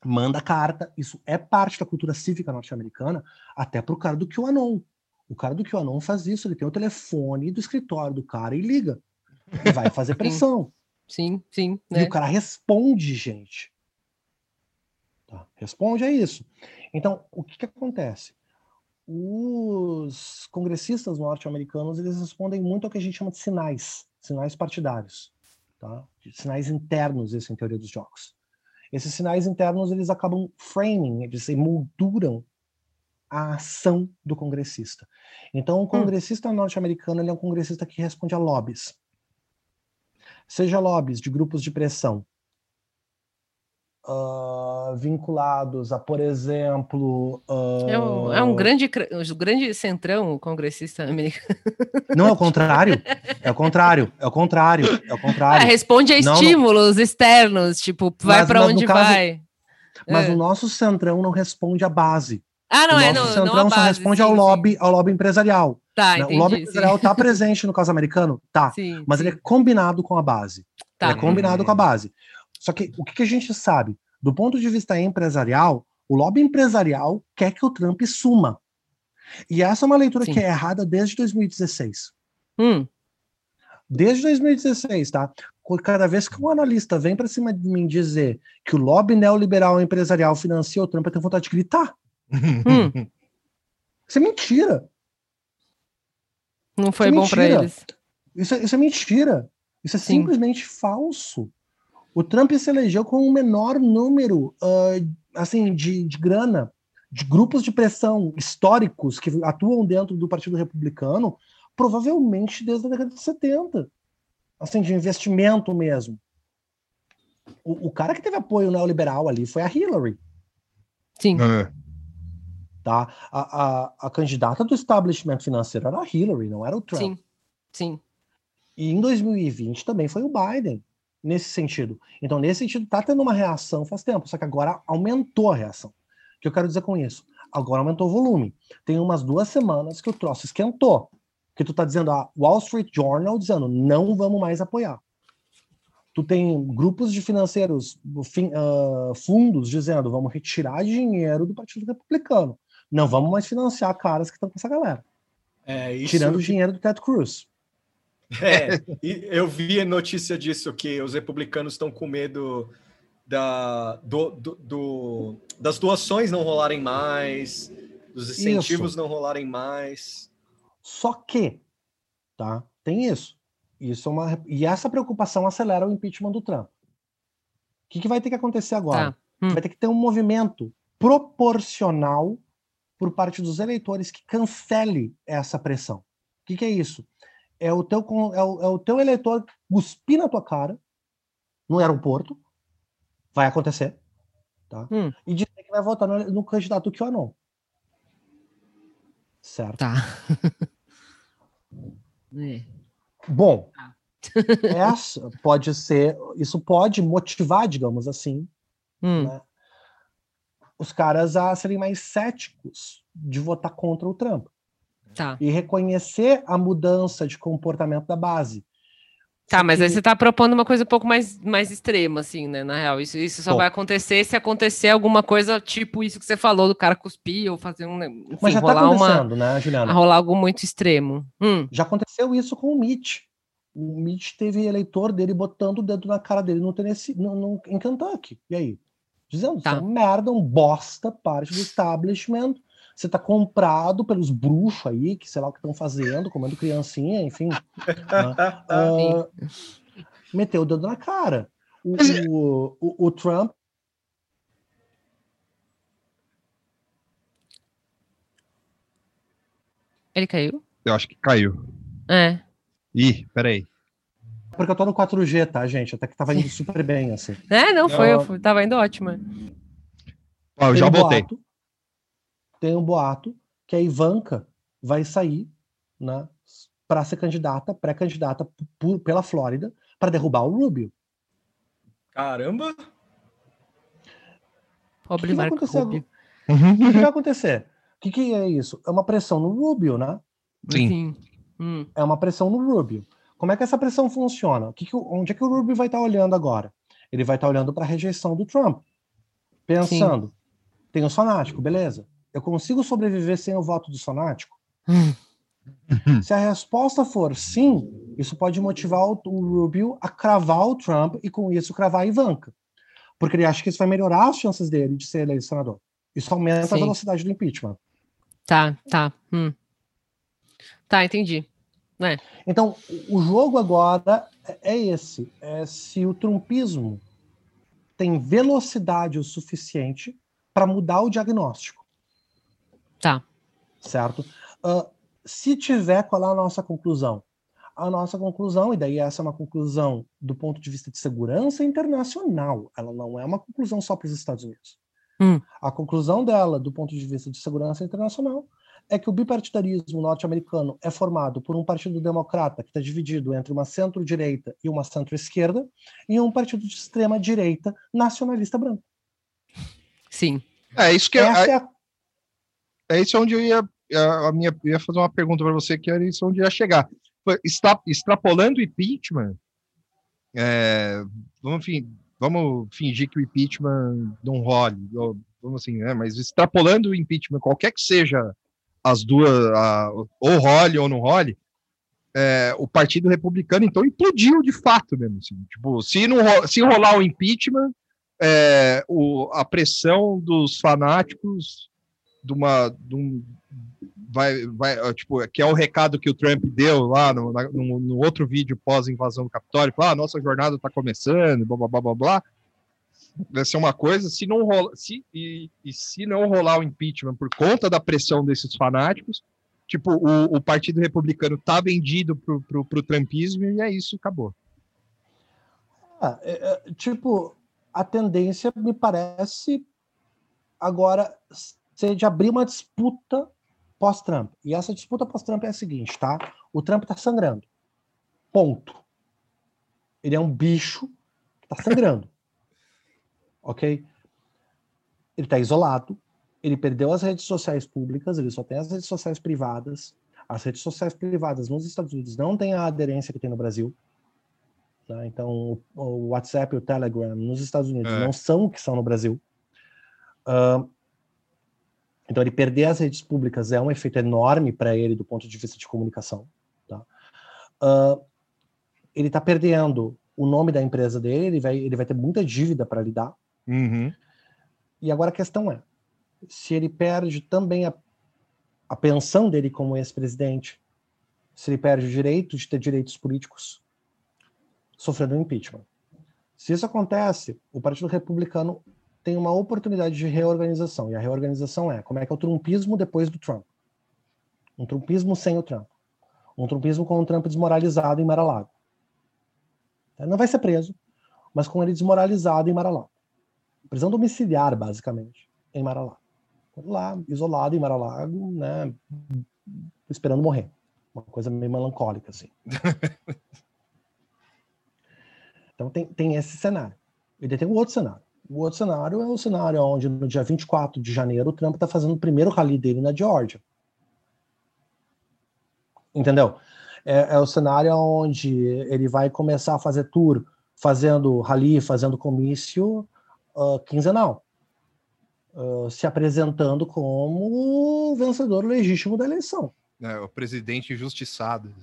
Speaker 4: manda carta. Isso é parte da cultura cívica norte-americana, até para o cara do QAnon. O cara do QAnon faz isso, ele tem o telefone do escritório do cara e liga. E vai fazer pressão.
Speaker 2: Sim, sim.
Speaker 4: Né? E o cara responde, gente. Tá? Responde a isso. Então, o que, que acontece? Os congressistas norte-americanos eles respondem muito ao que a gente chama de sinais, sinais partidários, tá? sinais internos, isso em teoria dos jogos. Esses sinais internos eles acabam framing, eles molduram a ação do congressista. Então, o hum. congressista hum. norte-americano é um congressista que responde a lobbies seja lobbies de grupos de pressão uh, vinculados a, por exemplo. Uh...
Speaker 2: É, um, é, um, grande, um grande centrão o congressista americano.
Speaker 4: Não, é o contrário. É o contrário. É o contrário. É o contrário. É,
Speaker 2: responde a estímulos não... externos, tipo, vai para onde caso, vai.
Speaker 4: Mas é. o nosso centrão não responde à base.
Speaker 2: Ah, não
Speaker 4: o
Speaker 2: é, não,
Speaker 4: centrão
Speaker 2: não
Speaker 4: só base, responde sim, ao lobby, sim. ao lobby empresarial.
Speaker 2: Tá, entendi,
Speaker 4: o lobby empresarial está presente no caso americano? Tá. *laughs* Sim, mas sim. ele é combinado com a base. Tá. Ele é combinado com a base. Só que o que a gente sabe? Do ponto de vista empresarial, o lobby empresarial quer que o Trump suma. E essa é uma leitura sim. que é errada desde 2016.
Speaker 2: Hum.
Speaker 4: Desde 2016, tá? Cada vez que um analista vem para cima de mim dizer que o lobby neoliberal empresarial financia o Trump, eu tenho vontade de gritar. Hum. Isso é mentira.
Speaker 2: Não foi isso é bom para eles.
Speaker 4: Isso é, isso é mentira. Isso é Sim. simplesmente falso. O Trump se elegeu com o um menor número uh, assim de, de grana, de grupos de pressão históricos que atuam dentro do Partido Republicano, provavelmente desde a década de 70. Assim, de investimento mesmo. O, o cara que teve apoio neoliberal ali foi a Hillary.
Speaker 2: Sim. É.
Speaker 4: Tá? A, a, a, candidata do establishment financeiro era a Hillary, não era o Trump.
Speaker 2: Sim, sim.
Speaker 4: E em 2020 também foi o Biden. nesse sentido. Então, nesse sentido, tá tendo uma reação faz tempo, só que agora aumentou a reação. O que eu quero dizer com isso? Agora aumentou o volume. Tem umas duas semanas que o troço esquentou. Que tu tá dizendo, a Wall Street Journal dizendo, não vamos mais apoiar. Tu tem grupos de financeiros, uh, fundos dizendo, vamos retirar dinheiro do Partido Republicano. Não vamos mais financiar caras que estão com essa galera. É, Tirando o dinheiro do Ted Cruz.
Speaker 3: É, eu vi notícia disso, que os republicanos estão com medo da, do, do, do, das doações não rolarem mais, dos incentivos isso. não rolarem mais.
Speaker 4: Só que, tá? Tem isso. Isso é uma e essa preocupação acelera o impeachment do Trump. O que, que vai ter que acontecer agora? Tá. Hum. Vai ter que ter um movimento proporcional por parte dos eleitores que cancele essa pressão. O que, que é isso? é o teu, é o, é o teu eleitor cuspir na tua cara no aeroporto, vai acontecer, tá? Hum. E dizer que vai votar no, no candidato que ou não. Certo?
Speaker 2: Tá. *laughs* é.
Speaker 4: Bom, tá. *laughs* essa pode ser, isso pode motivar, digamos assim, hum. né, os caras a serem mais céticos de votar contra o Trump.
Speaker 2: Tá.
Speaker 4: E reconhecer a mudança de comportamento da base.
Speaker 2: Tá, mas aí você está propondo uma coisa um pouco mais, mais extrema, assim, né? Na real, isso, isso só Bom. vai acontecer se acontecer alguma coisa tipo isso que você falou, do cara cuspir ou fazer um. Enfim,
Speaker 4: mas já está acontecendo, uma, né, Juliana?
Speaker 2: rolar algo muito extremo. Hum.
Speaker 4: Já aconteceu isso com o Mitch. O Mitch teve eleitor dele botando o dedo na cara dele no Tennessee, no, no, em Kentucky. E aí? Dizendo, tá. é um merda, um bosta, parte do establishment você tá comprado pelos bruxos aí, que sei lá o que estão fazendo, comendo criancinha, enfim. *laughs* uh, meteu o dedo na cara. O, o, o, o Trump.
Speaker 2: Ele caiu?
Speaker 1: Eu acho que caiu.
Speaker 2: É.
Speaker 1: Ih, peraí.
Speaker 4: Porque eu tô no 4G, tá, gente? Até que tava indo super bem, assim.
Speaker 2: É, não, foi, eu fui, tava indo ótimo.
Speaker 1: Ó, eu já voltei. Boato,
Speaker 4: tem um boato que a Ivanka vai sair né, para ser candidata, pré-candidata pela Flórida, para derrubar o Rubio.
Speaker 3: Caramba!
Speaker 2: Pobre o que, Marco Rubio.
Speaker 4: O que, vai *laughs* acontecer? O que, que, é isso? É uma pressão no Rubio, né?
Speaker 2: Sim.
Speaker 4: Hum. É uma pressão no Rubio. Como é que essa pressão funciona? O que que, onde é que o Rubio vai estar olhando agora? Ele vai estar olhando para a rejeição do Trump. Pensando, Sim. tem o fanático, beleza. Eu consigo sobreviver sem o voto do sonático? Hum. Se a resposta for sim, isso pode motivar o, Rubio a cravar o Trump e com isso cravar a Ivanka. Porque ele acha que isso vai melhorar as chances dele de ser eleito senador. Isso aumenta sim. a velocidade do impeachment.
Speaker 2: Tá, tá. Hum. Tá, entendi. É.
Speaker 4: Então, o jogo agora é esse: é se o trumpismo tem velocidade o suficiente para mudar o diagnóstico.
Speaker 2: Tá.
Speaker 4: Certo? Uh, se tiver, qual é a nossa conclusão? A nossa conclusão, e daí essa é uma conclusão do ponto de vista de segurança internacional, ela não é uma conclusão só para os Estados Unidos. Hum. A conclusão dela, do ponto de vista de segurança internacional, é que o bipartidarismo norte-americano é formado por um partido democrata que está dividido entre uma centro-direita e uma centro-esquerda, e um partido de extrema-direita nacionalista branco.
Speaker 2: Sim.
Speaker 1: É isso que Essa é, é a é isso onde eu ia a minha eu ia fazer uma pergunta para você que era isso onde eu ia chegar. Está extrapolando o impeachment, é, vamos, vamos fingir que o impeachment não role, ou, vamos assim, né? Mas extrapolando o impeachment, qualquer que seja as duas, a, ou role ou não role, é, o Partido Republicano então implodiu de fato mesmo. Assim. Tipo, se não se rolar o impeachment, é, o, a pressão dos fanáticos de uma. De um, vai, vai, tipo, que é o recado que o Trump deu lá no, no, no outro vídeo pós-invasão do Capitólio, ah, nossa jornada está começando, blá, blá, blá, blá, blá. Vai ser uma coisa, se não rola, se, e, e se não rolar o impeachment por conta da pressão desses fanáticos, tipo, o, o Partido Republicano tá vendido pro, pro, pro Trumpismo e é isso, acabou.
Speaker 4: Ah, é, é, tipo, a tendência me parece agora ser de abrir uma disputa pós-Trump. E essa disputa pós-Trump é a seguinte, tá? O Trump tá sangrando. Ponto. Ele é um bicho Está sangrando. Ok? Ele está isolado, ele perdeu as redes sociais públicas, ele só tem as redes sociais privadas. As redes sociais privadas nos Estados Unidos não têm a aderência que tem no Brasil. Tá? Então, o WhatsApp e o Telegram nos Estados Unidos é. não são o que são no Brasil. Uh, então, ele perder as redes públicas é um efeito enorme para ele do ponto de vista de comunicação. Tá? Uh, ele está perdendo o nome da empresa dele, ele vai, ele vai ter muita dívida para lidar.
Speaker 1: Uhum.
Speaker 4: E agora a questão é: se ele perde também a, a pensão dele como ex-presidente, se ele perde o direito de ter direitos políticos, sofrendo um impeachment. Se isso acontece, o Partido Republicano tem uma oportunidade de reorganização. E a reorganização é como é que é o trumpismo depois do Trump. Um trumpismo sem o Trump. Um trumpismo com o Trump desmoralizado em Mar-a-Lago. Não vai ser preso, mas com ele desmoralizado em Mar-a-Lago. Prisão domiciliar, basicamente, em Mar-a-Lago. Lá, isolado em Mar-a-Lago, né, esperando morrer. Uma coisa meio melancólica, assim. *laughs* Então tem, tem esse cenário. E tem um outro cenário. O outro cenário é o cenário onde no dia 24 de janeiro o Trump está fazendo o primeiro rally dele na Georgia. Entendeu? É, é, o cenário onde ele vai começar a fazer tour, fazendo rally, fazendo comício uh, quinzenal. Uh, se apresentando como o vencedor legítimo da eleição.
Speaker 1: É, o presidente injustiçado.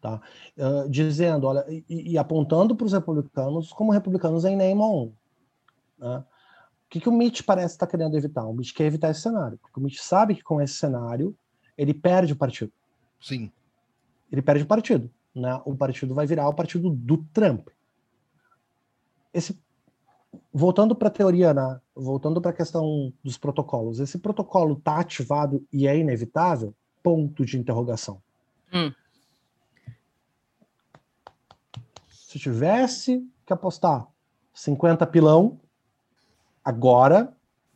Speaker 4: Tá? Uh, dizendo, olha, e, e apontando para os republicanos como republicanos em name on. Né? O que, que o Mitch parece estar tá querendo evitar? O Mitch quer evitar esse cenário, porque o Mitch sabe que com esse cenário ele perde o partido.
Speaker 1: Sim.
Speaker 4: Ele perde o partido. Né? O partido vai virar o partido do Trump. Esse, voltando para a teoria, né? voltando para a questão dos protocolos, esse protocolo está ativado e é inevitável? Ponto de interrogação.
Speaker 2: Hum.
Speaker 4: Se tivesse que apostar 50 pilão, agora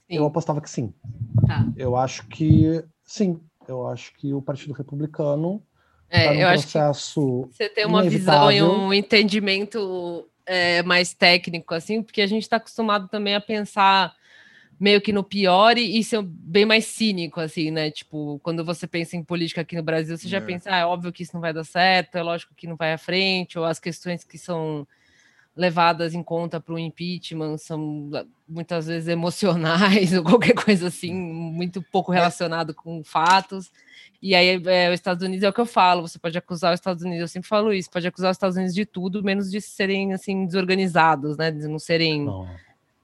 Speaker 4: sim. eu apostava que sim.
Speaker 2: Tá.
Speaker 4: Eu acho que sim. Eu acho que o Partido Republicano
Speaker 2: é, tá eu processo acho que você tem uma visão e um entendimento é, mais técnico, assim, porque a gente está acostumado também a pensar meio que no pior e, e ser bem mais cínico, assim, né? Tipo, quando você pensa em política aqui no Brasil, você é. já pensa, ah, é óbvio que isso não vai dar certo, é lógico que não vai à frente, ou as questões que são levadas em conta para o impeachment são muitas vezes emocionais *laughs* ou qualquer coisa assim, muito pouco é. relacionado com fatos. E aí, é, os Estados Unidos é o que eu falo, você pode acusar os Estados Unidos, eu sempre falo isso, pode acusar os Estados Unidos de tudo, menos de serem, assim, desorganizados, né, de não serem... Não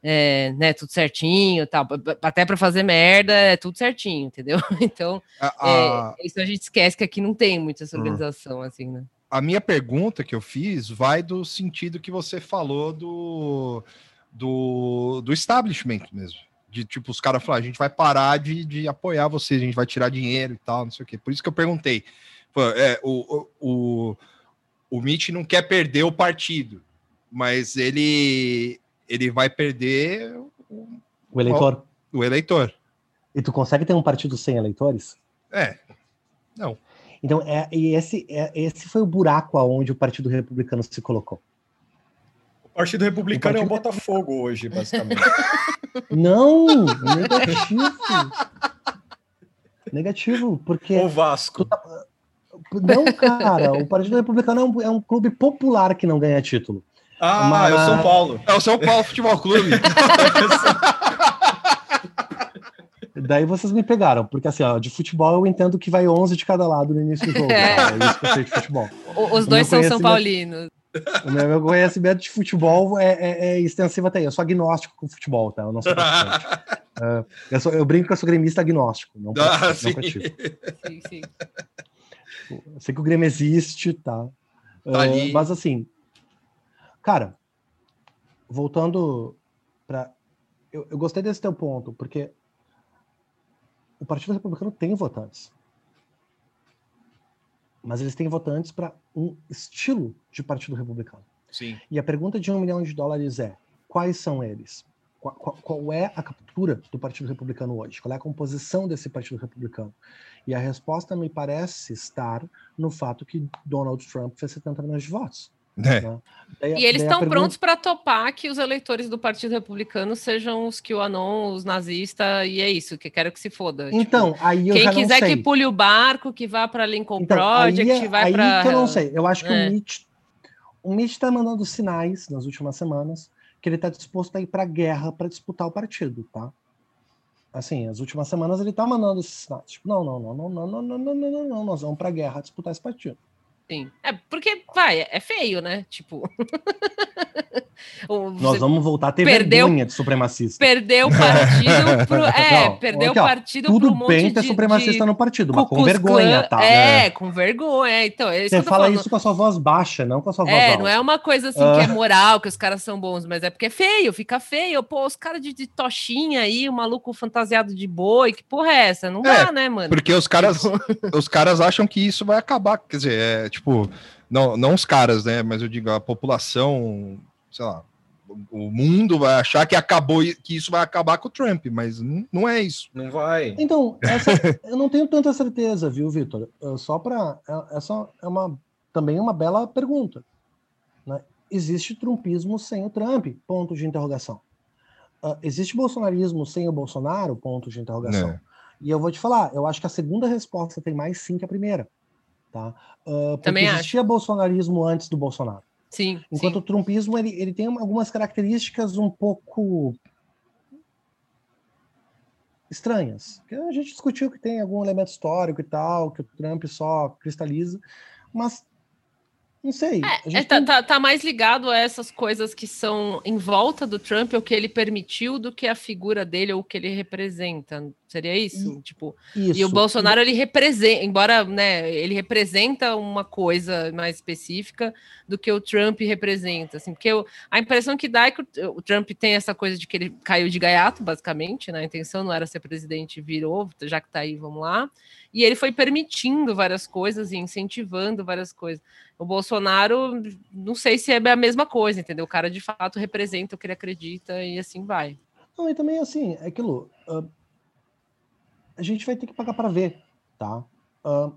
Speaker 2: é, né, tudo certinho tal. Até para fazer merda é tudo certinho, entendeu? *laughs* Então, a, a... É, isso a gente esquece que aqui não tem muita essa hum. organização, assim, né?
Speaker 1: A minha pergunta que eu fiz vai do sentido que você falou do, do, do establishment mesmo. De tipo, os caras falaram, a gente vai parar de, de apoiar vocês, a gente vai tirar dinheiro e tal, não sei o quê. Por isso que eu perguntei. É, o, o, o Mitch não quer perder o partido, mas ele ele vai perder
Speaker 4: o, o eleitor.
Speaker 1: O, o, eleitor.
Speaker 4: E tu consegue ter um partido sem eleitores?
Speaker 1: É. Não.
Speaker 4: Então, é, e esse, é, esse foi o buraco aonde o Partido Republicano se colocou.
Speaker 3: O Partido Republicano o partido... é o Botafogo hoje, basicamente. *laughs*
Speaker 4: Não, negativo. negativo, porque.
Speaker 3: O Vasco.
Speaker 4: Tá... Não, cara, o Partido Republicano é um, é um clube popular que não ganha título.
Speaker 3: Ah, Mas... é o São Paulo.
Speaker 1: É o São Paulo Futebol Clube. *laughs*
Speaker 4: Daí vocês me pegaram, porque assim, ó, de futebol eu entendo que vai 11 de cada lado no início do jogo. É, tá? é isso que eu sei de futebol.
Speaker 2: Os dois são São Paulinos.
Speaker 4: O meu, conhecimento de futebol é, é, é, extensivo até aí. Eu sou agnóstico com futebol, tá? Eu não sou uh, *laughs* eu, sou, eu brinco que eu sou gremista agnóstico. Não, ah, sim. não sim, sim. Eu sei que o Grêmio existe, tá? tá uh, mas assim, Cara, voltando para. Eu, eu, gostei desse teu ponto, porque o Partido Republicano tem votantes. Mas eles têm votantes para um estilo de Partido Republicano.
Speaker 1: Sim.
Speaker 4: E a pergunta de um milhão de dólares é: quais são eles? Qual, qual, qual, é a captura do Partido Republicano hoje? Qual é a composição desse Partido Republicano? E a resposta me parece estar no fato que Donald Trump fez 70 milhões de votos.
Speaker 1: É.
Speaker 4: Né?
Speaker 2: E
Speaker 4: Daí-
Speaker 2: eles
Speaker 4: daí a
Speaker 2: estão
Speaker 4: pergunta-
Speaker 2: prontos para topar que os eleitores do Partido Republicano sejam os que o anon, os nazistas, e é isso, que quero que se foda. Tipo,
Speaker 4: Então, aí eu
Speaker 2: quem
Speaker 4: já não
Speaker 2: quiser
Speaker 4: sei.
Speaker 2: que pule o barco, que vá para Lincoln
Speaker 4: Então,
Speaker 2: Project,
Speaker 4: aí, é-
Speaker 2: vai para.
Speaker 4: que eu não sei. Eu acho que
Speaker 2: É.
Speaker 4: o Mitch, o Mitch está mandando sinais nas últimas semanas que ele está disposto a ir para a guerra para disputar o partido, tá? Assim, as últimas semanas ele está mandando esses sinais. Tipo, não, não, não, não, não, não, não, não, não, não, não, nós vamos para a guerra disputar esse partido.
Speaker 2: Sim. É porque, vai, é feio, né? Tipo. *laughs* *laughs* O-
Speaker 4: Nós vamos voltar a ter
Speaker 2: perdeu-
Speaker 4: vergonha de supremacista.
Speaker 2: Perdeu o *laughs* partido pro. É,
Speaker 4: Não,
Speaker 2: perdeu
Speaker 4: aqui,
Speaker 2: o
Speaker 4: ó,
Speaker 2: partido
Speaker 4: Tudo
Speaker 2: pro
Speaker 4: bem ter
Speaker 2: de,
Speaker 4: supremacista
Speaker 2: de
Speaker 4: no partido, mas com vergonha, tá?
Speaker 2: É, com vergonha. Então, é isso
Speaker 4: Você fala
Speaker 2: falando.
Speaker 4: isso com a sua voz baixa, não com a sua voz
Speaker 2: É,
Speaker 4: alta.
Speaker 2: não é uma coisa assim que é moral, que os caras são bons, mas é porque é feio, fica feio. Pô, os caras de, de tochinha aí, o maluco fantasiado de boi, que porra é essa? Não
Speaker 1: É,
Speaker 2: dá, né, mano?
Speaker 1: Porque os caras, *laughs* os caras acham que isso vai acabar. Quer dizer, é tipo, não, não os caras, né? Mas eu digo, a população, sei lá, o mundo vai achar que acabou, que isso vai acabar com o Trump, mas não, não é isso.
Speaker 3: Não vai.
Speaker 4: Então, essa, *laughs* eu não tenho tanta certeza, viu, Vitor? É Só para essa é uma também uma bela pergunta. né? Existe trumpismo sem o Trump? Ponto de interrogação. Ah, existe bolsonarismo sem o Bolsonaro? Ponto de interrogação.
Speaker 1: É.
Speaker 4: E eu vou te falar, eu acho que a segunda resposta tem mais sim que a primeira. Tá? Ah, porque
Speaker 2: Também acho.
Speaker 4: existia bolsonarismo antes do Bolsonaro.
Speaker 2: Sim,
Speaker 4: Enquanto
Speaker 2: sim.
Speaker 4: o trumpismo ele, ele tem algumas características um pouco estranhas. Que a gente discutiu que tem algum elemento histórico e tal, que o Trump só cristaliza, mas não sei.
Speaker 2: É,
Speaker 4: gente
Speaker 2: tá,
Speaker 4: tem-
Speaker 2: tá- tá mais ligado a essas coisas que são em volta do Trump, o que ele permitiu, do que a figura dele ou o que ele representa. Seria isso? tipo,
Speaker 4: isso.
Speaker 2: e o Bolsonaro, ele representa, embora né, ele representa uma coisa mais específica do que o Trump representa. Assim, porque eu- a impressão que dá é que o, o Trump tem essa coisa de que ele caiu de gaiato, basicamente, né? A intenção não era ser presidente, virou, já que tá aí, vamos lá. E ele foi permitindo várias coisas e incentivando várias coisas. O Bolsonaro, não sei se é a mesma coisa, entendeu? O cara de fato representa o que ele acredita e assim vai.
Speaker 4: Não, e também assim, é aquilo. ah, a gente vai ter que pagar para ver, tá? Ah,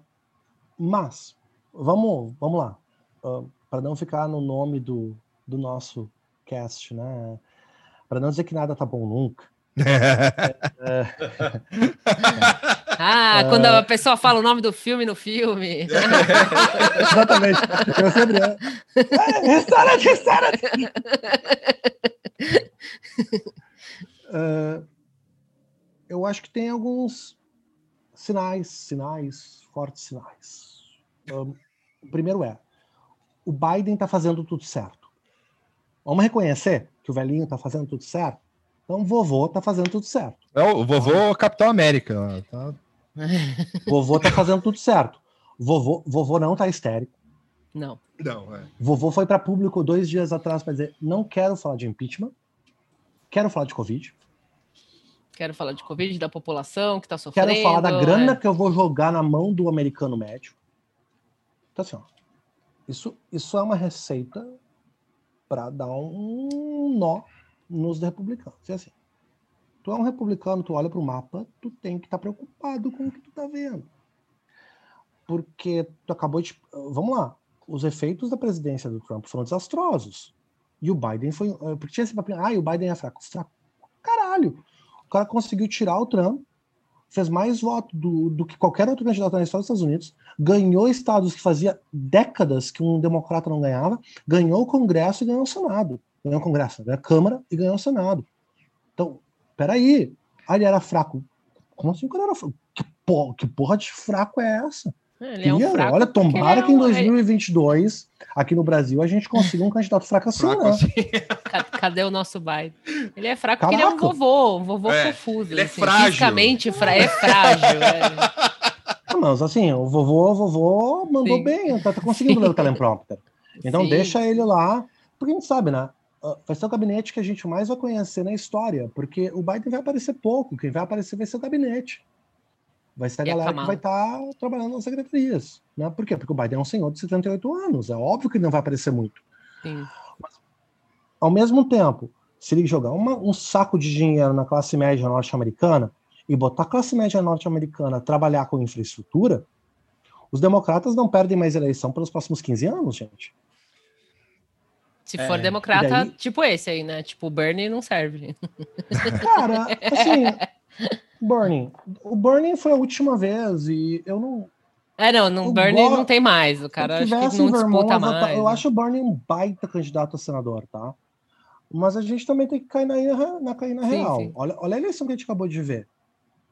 Speaker 4: mas, vamos, vamos lá. para não ficar no nome do, do nosso cast, né? Para não dizer que nada tá bom nunca. *laughs*
Speaker 2: Ah, quando a pessoa fala o nome do filme no filme. *laughs*
Speaker 4: Exatamente. Eu sempre. É, restaurante, restaurante! *laughs* Ah, eu acho que tem alguns sinais, sinais, fortes sinais. Um, o primeiro é: o Biden está fazendo tudo certo. Vamos reconhecer que o velhinho está fazendo tudo certo? Então, o vovô está fazendo tudo certo.
Speaker 1: É o vovô Capitão América. tá? *laughs*
Speaker 4: Vovô está fazendo tudo certo. Vovô, vovô não está histérico.
Speaker 2: Não.
Speaker 1: Não, é.
Speaker 4: Vovô foi para público dois dias atrás para dizer: não quero falar de impeachment, quero falar de Covid,
Speaker 2: Quero falar de Covid, da população que está sofrendo.
Speaker 4: quero falar da grana
Speaker 2: é.
Speaker 4: que eu vou jogar na mão do americano médio. Então, assim, ó, isso, isso é uma receita para dar um nó nos republicanos. E assim, tu é um republicano, tu olha para o mapa, tu tem que estar preocupado com o que tu tá vendo. Porque tu acabou de. Vamos lá. Os efeitos da presidência do Trump foram desastrosos. E o Biden foi. eh, Porque tinha esse papinho, ah, e o Biden é fraco. Fraco. Caralho. O cara conseguiu tirar o Trump, fez mais voto do, do que qualquer outro candidato na história dos Estados Unidos, ganhou estados que fazia décadas que um democrata não ganhava, ganhou o Congresso e ganhou o Senado. Ganhou o Congresso, ganhou a Câmara e ganhou o Senado. Então, peraí. Ele era fraco. Como assim o cara era fraco? Que porra, que porra de fraco é essa?
Speaker 2: Ele é um fraco
Speaker 4: olha, tomara
Speaker 2: é
Speaker 4: que em
Speaker 2: um-
Speaker 4: 2022, aqui no Brasil, a gente consiga um candidato fraco assim,
Speaker 1: Fraco
Speaker 4: né?
Speaker 1: assim.
Speaker 2: Ca- Cadê o nosso Biden? Ele é fraco porque ele é um
Speaker 4: Caraca.
Speaker 2: vovô, um vovô
Speaker 1: É,
Speaker 2: confuso.
Speaker 1: ele é
Speaker 2: assim,
Speaker 1: frágil.
Speaker 2: Fisicamente fra é frágil. é.
Speaker 4: Ah, mas assim, o vovô, o vovô mandou
Speaker 2: Sim.
Speaker 4: bem, tá, tá conseguindo ler o teleprompter. Então
Speaker 2: Sim.
Speaker 4: deixa ele lá, porque a gente sabe, né? ah, Vai ser o gabinete que a gente mais vai conhecer na história, porque o Biden vai aparecer pouco, quem vai aparecer vai ser o gabinete. Vai ser a
Speaker 2: E a
Speaker 4: galera que vai estar trabalhando nas secretarias. Né? Por quê? Porque o Biden é um senhor de 78 anos. É óbvio que ele não vai aparecer muito.
Speaker 2: Sim.
Speaker 4: Ao mesmo tempo, se ele jogar uma- um saco de dinheiro na classe média norte-americana e botar a classe média norte-americana a trabalhar com infraestrutura, os democratas não perdem mais eleição pelos próximos 15 anos, gente.
Speaker 2: Se for democrata, daí... tipo esse aí, né? Tipo, o Bernie não serve.
Speaker 4: Cara, assim, *laughs* Bernie. O Bernie foi a última vez e eu não.
Speaker 2: É, não, no Bernie go... não tem mais. O cara acho que não disputa Vermont, mais.
Speaker 4: Eu né? acho o Bernie um baita candidato a senador, tá? Mas a gente também tem que cair na, na, cair na sim, real. Sim. Olha, olha a eleição que a gente acabou de ver.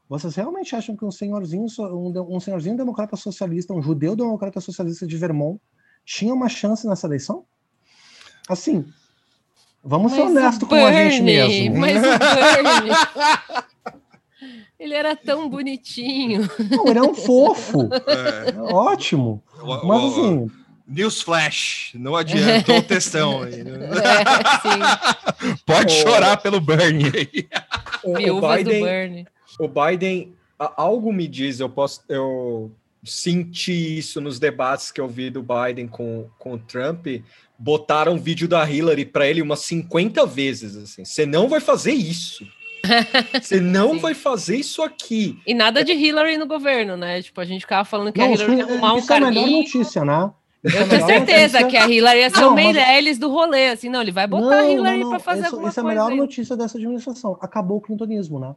Speaker 4: Vocês realmente acham que um senhorzinho, um, um senhorzinho democrata socialista, um judeu democrata socialista de Vermont, tinha uma chance nessa eleição? Assim, vamos mas ser honestos com a gente mesmo.
Speaker 2: Mas o Bernie, *laughs* ele era tão bonitinho.
Speaker 4: Não, ele é um fofo. É. Ótimo. Mas assim.
Speaker 1: Newsflash, não adianta o textão. Aí, né? é, Pode chorar pelo Bernie aí.
Speaker 3: O, o Biden, do Bernie. O Biden, algo me diz, eu posso, eu senti isso nos debates que eu vi do Biden com, com o Trump, botaram vídeo da Hillary para ele umas 50 vezes, assim. Você não vai fazer isso. *laughs* Você não Sim. vai fazer isso aqui.
Speaker 2: E nada de Hillary no governo, né? Tipo, a gente ficava falando que não, a Hillary ia arrumar um carguinho.
Speaker 4: Isso é a melhor notícia, né?
Speaker 2: Eu é tenho certeza notícia... que a Hillary ia ser não, o Meirelles mas... do rolê, assim, não, ele vai botar não, a Hillary para fazer isso, alguma
Speaker 4: essa
Speaker 2: coisa.
Speaker 4: Essa é a melhor notícia dessa administração. Acabou o clintonismo, né?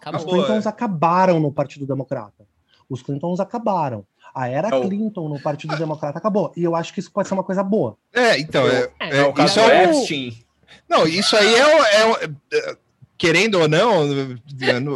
Speaker 4: Acabou. Os Clintons é. acabaram no Partido Democrata. Os Clintons acabaram. A era oh. Clinton no Partido Democrata acabou. E eu acho que isso pode ser uma coisa boa.
Speaker 1: É, então, é, é, é o caso é Epstein. Não, isso aí é, é, querendo ou não,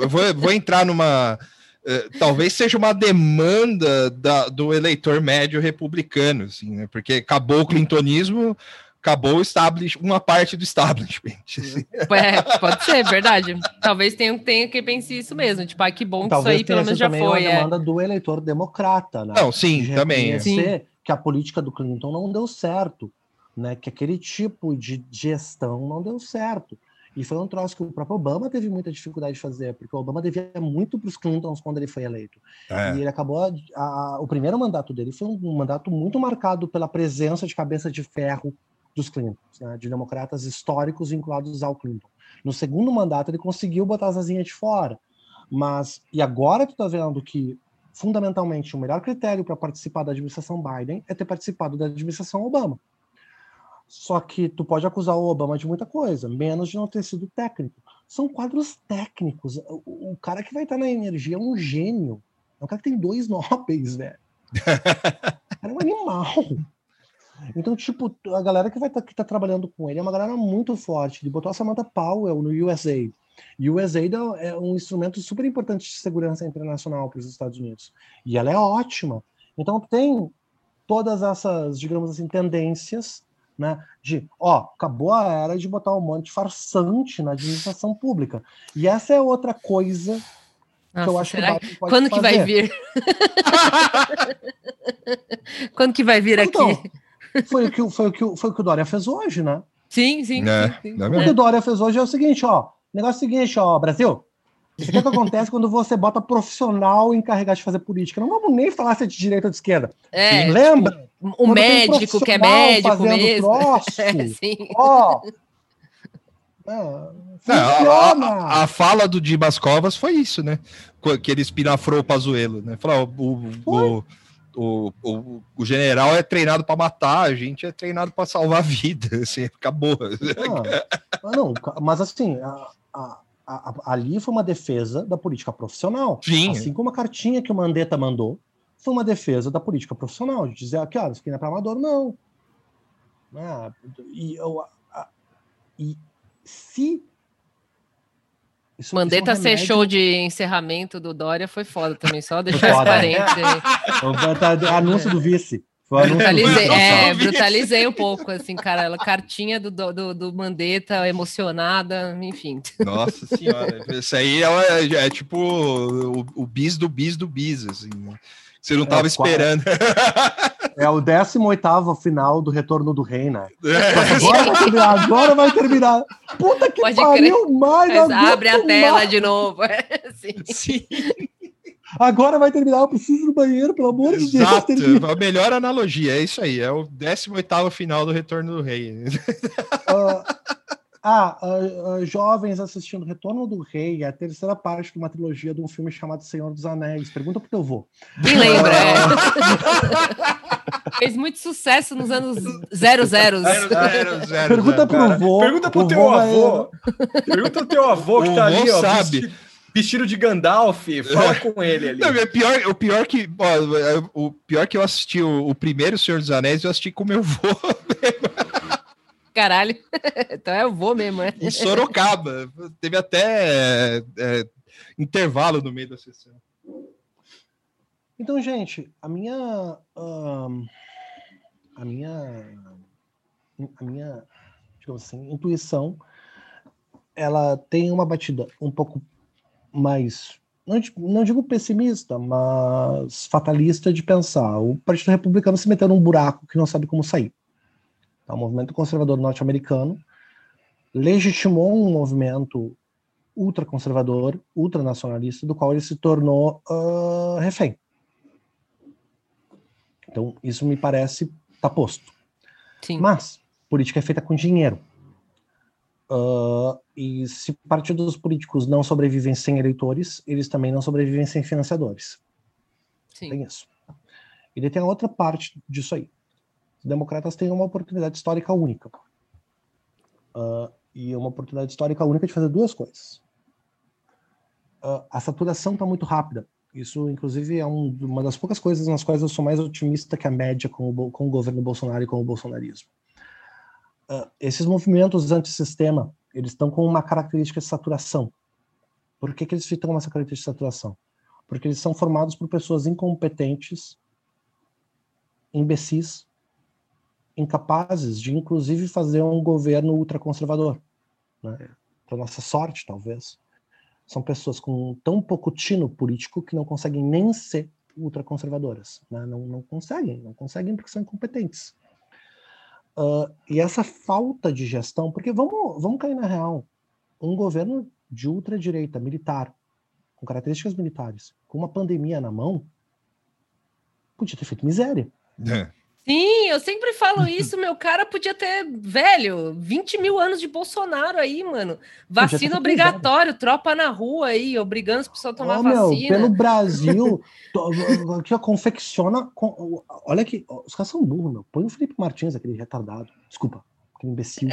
Speaker 1: eu vou, vou entrar numa. Uh, talvez seja uma demanda da, do eleitor médio republicano, assim, né? Porque acabou o clintonismo, acabou o establish, uma parte do establishment. Assim.
Speaker 2: É, pode ser, verdade. Talvez tenha, tenha que pensar isso mesmo. Tipo, ah, que bom que isso aí pelo menos já foi. Uma
Speaker 4: é. demanda do eleitor democrata, né?
Speaker 1: Não, sim, de também.
Speaker 4: Sim. que a política do Clinton não deu certo, né? Que aquele tipo de gestão não deu certo. E foi um troço que o próprio Obama teve muita dificuldade de fazer, porque o Obama devia muito para os Clintons quando ele foi eleito. É. E ele acabou. A, a, o primeiro mandato dele foi um mandato muito marcado pela presença de cabeça de ferro dos Clintons, né, de democratas históricos vinculados ao Clinton. No segundo mandato, ele conseguiu botar as asinhas de fora. Mas, e agora tu tá vendo que, fundamentalmente, o melhor critério para participar da administração Biden é ter participado da administração Obama. Só que tu pode acusar o Obama de muita coisa, menos de não ter sido técnico. São quadros técnicos. O, o cara que vai estar na energia é um gênio. É um cara que tem dois *laughs* Nobels, velho. é um animal. Então, tipo, a galera que vai tá, que tá trabalhando com ele é uma galera muito forte. Ele botou a Samantha Powell no USAID. E o USAID é um instrumento super importante de segurança internacional para os Estados Unidos. E ela é ótima. Então, tem todas essas, digamos assim, tendências né, de, ó, acabou a era de botar um monte de farsante na administração pública. E essa é outra coisa nossa, que eu acho que,
Speaker 2: Quando que vai vir? *laughs* Quando que vai vir então, aqui?
Speaker 4: Foi o que, foi, o que, foi o que o Dória fez hoje, né?
Speaker 2: Sim, sim. É, sim, sim.
Speaker 4: É o que o Dória fez hoje é o seguinte, ó. O negócio é o seguinte, ó, Brasil. Isso aqui é o que acontece quando você bota profissional encarregado de fazer política. Não vamos nem falar se é de direita ou de esquerda.
Speaker 2: É,
Speaker 4: Lembra?
Speaker 2: Tipo, o médico que é médico mesmo.
Speaker 4: Troço, *laughs* é, sim. Ó.
Speaker 1: É, a, a, a, fala do Dimas Covas foi isso, né? Que ele espinafrou o Pazuelo, né? Falou, o, o, o, o, o general é treinado para matar, a gente é treinado para salvar vidas, *laughs* assim, acabou.
Speaker 4: Ah, não, mas assim, a, a, a, ali foi uma defesa da política profissional.
Speaker 1: Sim.
Speaker 4: Assim como a cartinha que o Mandetta mandou foi uma defesa da política profissional, de dizer que ah, isso aqui não é para amador, não. Ah, e, eu, e se
Speaker 2: isso, Mandetta isso é um ser show de encerramento do Dória foi foda também, só *laughs* deixar esse parênteses aí.
Speaker 4: anúncio do vice.
Speaker 2: Brutalizei, é, brutalizei um pouco, assim, cara. Ela, cartinha do, do, do Mandetta, emocionada, enfim.
Speaker 1: Nossa senhora, isso aí é, é, é tipo o, o, bis do bis do bis, assim. Né? Você não estava é, esperando.
Speaker 4: É o 18 final do Retorno do Rei, né? É. Agora vai terminar, agora vai terminar. Puta que Pode pariu, mais.
Speaker 2: abre a tela mais. de novo. É, sim. sim.
Speaker 4: Agora vai terminar, eu preciso do banheiro, pelo amor de Deus. Exato,
Speaker 1: a melhor analogia, é isso aí, é o 18 final do Retorno do Rei.
Speaker 4: Uh, ah, uh, uh, jovens assistindo Retorno do Rei, é a terceira parte de uma trilogia de um filme chamado Senhor dos Anéis. Pergunta pro teu avô.
Speaker 2: Me lembra, é. Fez muito sucesso nos anos 00.
Speaker 4: Pergunta pro vô.
Speaker 3: Pergunta pro teu avô. Pergunta pro teu avô que tá ali, ó.
Speaker 1: sabe.
Speaker 3: Vestido de Gandalf, fala com ele ali. *laughs*
Speaker 1: Não, é pior, o pior que ó, o pior que eu assisti o, o primeiro Senhor dos Anéis, eu assisti com meu vô. *laughs*
Speaker 2: Caralho. *laughs* Então eu vou mesmo, é.
Speaker 1: Em Sorocaba. Teve até é, intervalo no meio da sessão.
Speaker 4: Então, gente, a minha. Um, a minha. A minha, digamos assim, intuição ela tem uma batida um pouco mais, não, não digo pessimista, mas fatalista de pensar. O Partido Republicano se meteu num buraco que não sabe como sair. Tá? O movimento conservador norte-americano legitimou um movimento ultraconservador, ultranacionalista, do qual ele se tornou uh, refém. Então, isso me parece tá posto.
Speaker 2: Sim.
Speaker 4: Mas política é feita com dinheiro. Uh, e se partidos políticos não sobrevivem sem eleitores, eles também não sobrevivem sem financiadores.
Speaker 2: Sim.
Speaker 4: Tem isso. E daí tem a outra parte disso aí. Os democratas têm uma oportunidade histórica única. Uh, e uma oportunidade histórica única de fazer duas coisas. Uh, a saturação está muito rápida. Isso, inclusive, é um, uma das poucas coisas nas quais eu sou mais otimista que a média com o, com o governo Bolsonaro e com o bolsonarismo. Uh, esses movimentos antissistema, eles estão com uma característica de saturação. Por que, que eles ficam com essa característica de saturação? Porque eles são formados por pessoas incompetentes, imbecis, incapazes de, inclusive, fazer um governo ultraconservador. Né? Para nossa sorte, talvez. São pessoas com tão pouco tino político que não conseguem nem ser ultraconservadoras. Né? Não, não conseguem, não conseguem porque são incompetentes. Uh, e essa falta de gestão, porque vamos, vamos cair na real, um governo de ultradireita militar, com características militares, com uma pandemia na mão, podia ter feito miséria.
Speaker 1: É.
Speaker 2: Sim, eu sempre falo *laughs* isso, meu cara podia ter, velho, 20 mil anos de Bolsonaro aí, mano. Vacina obrigatório, tropa na rua aí, obrigando as pessoas a tomar oh, vacina. Meu,
Speaker 4: pelo Brasil, que confecciona. Olha que os caras são burros, meu. Põe o Felipe Martins, aquele retardado. Desculpa, aquele imbecil.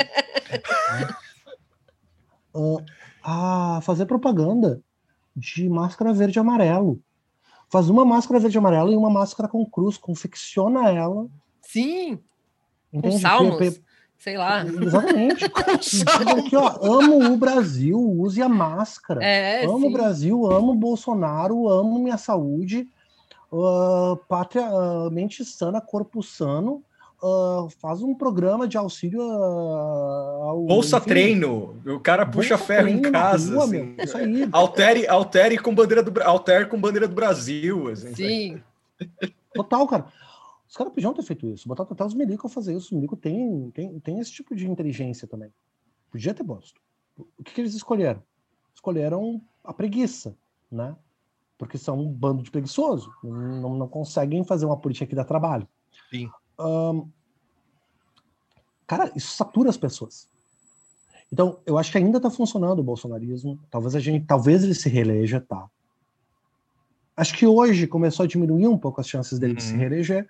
Speaker 4: uh, *laughs* a fazer propaganda de máscara verde e amarelo faz uma máscara verde e amarela e uma máscara com cruz, confecciona ela.
Speaker 2: Sim. Entende? Com salmos. Sei lá.
Speaker 4: Exatamente. *laughs* Aqui, ó, amo o Brasil, use a máscara.
Speaker 2: É,
Speaker 4: amo
Speaker 2: sim.
Speaker 4: o Brasil, amo o Bolsonaro, amo minha saúde. Uh, pátria, uh, mente sana, corpo sano. Uh, faz um programa de auxílio ao.
Speaker 3: Bolsa enfim, treino. O cara puxa ferro em casa. Rua, assim. Isso aí. *laughs* Altere, altere, com bandeira do, altere com bandeira do Brasil. Assim.
Speaker 2: Sim.
Speaker 4: Total, cara. Os caras podiam ter feito isso. Botar até os milico a fazer isso. Os milico tem, tem, tem esse tipo de inteligência também. Podia ter posto. O que, que eles escolheram? Escolheram a preguiça, né? Porque são um bando de preguiçoso. Não, não conseguem fazer uma política que dá trabalho.
Speaker 1: Sim.
Speaker 4: Um, cara, isso satura as pessoas. Então, eu acho que ainda está funcionando o bolsonarismo. Talvez a gente, talvez ele se reeleja, tá? Acho que hoje começou a diminuir um pouco as chances dele uhum. de se uhum. reeleger.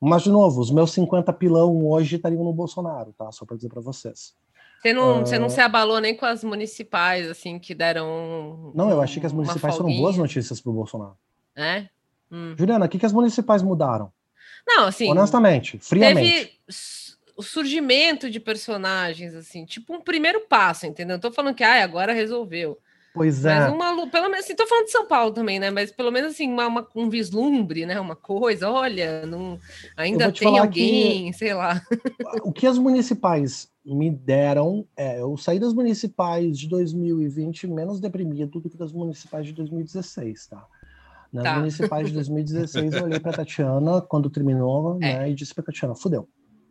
Speaker 4: Mas, de novo, os meus 50 pilão hoje estariam no Bolsonaro, tá? Só para dizer para vocês.
Speaker 2: Você não, uh... você não se abalou nem com as municipais, assim, que deram.
Speaker 4: Não, eu achei que as municipais foram boas notícias para o Bolsonaro.
Speaker 2: É? Hum.
Speaker 4: Juliana, o que, que as municipais mudaram?
Speaker 2: Não, assim.
Speaker 4: Honestamente, friamente.
Speaker 2: Teve o surgimento de personagens, assim, tipo um primeiro passo, entendeu? Não tô falando que ah, agora resolveu.
Speaker 4: Pois é.
Speaker 2: Mas uma, pelo menos, assim, tô falando de São Paulo também, né? Mas pelo menos assim, uma, uma um vislumbre, né? Uma coisa, olha, não, ainda tem alguém, sei lá.
Speaker 4: O que as municipais me deram é, eu saí das municipais de 2020 menos deprimido do que das municipais de 2016, tá? Nas tá. municipais de 2016, eu olhei para Tatiana quando terminou, é. né, e disse para Tatiana, fudeu.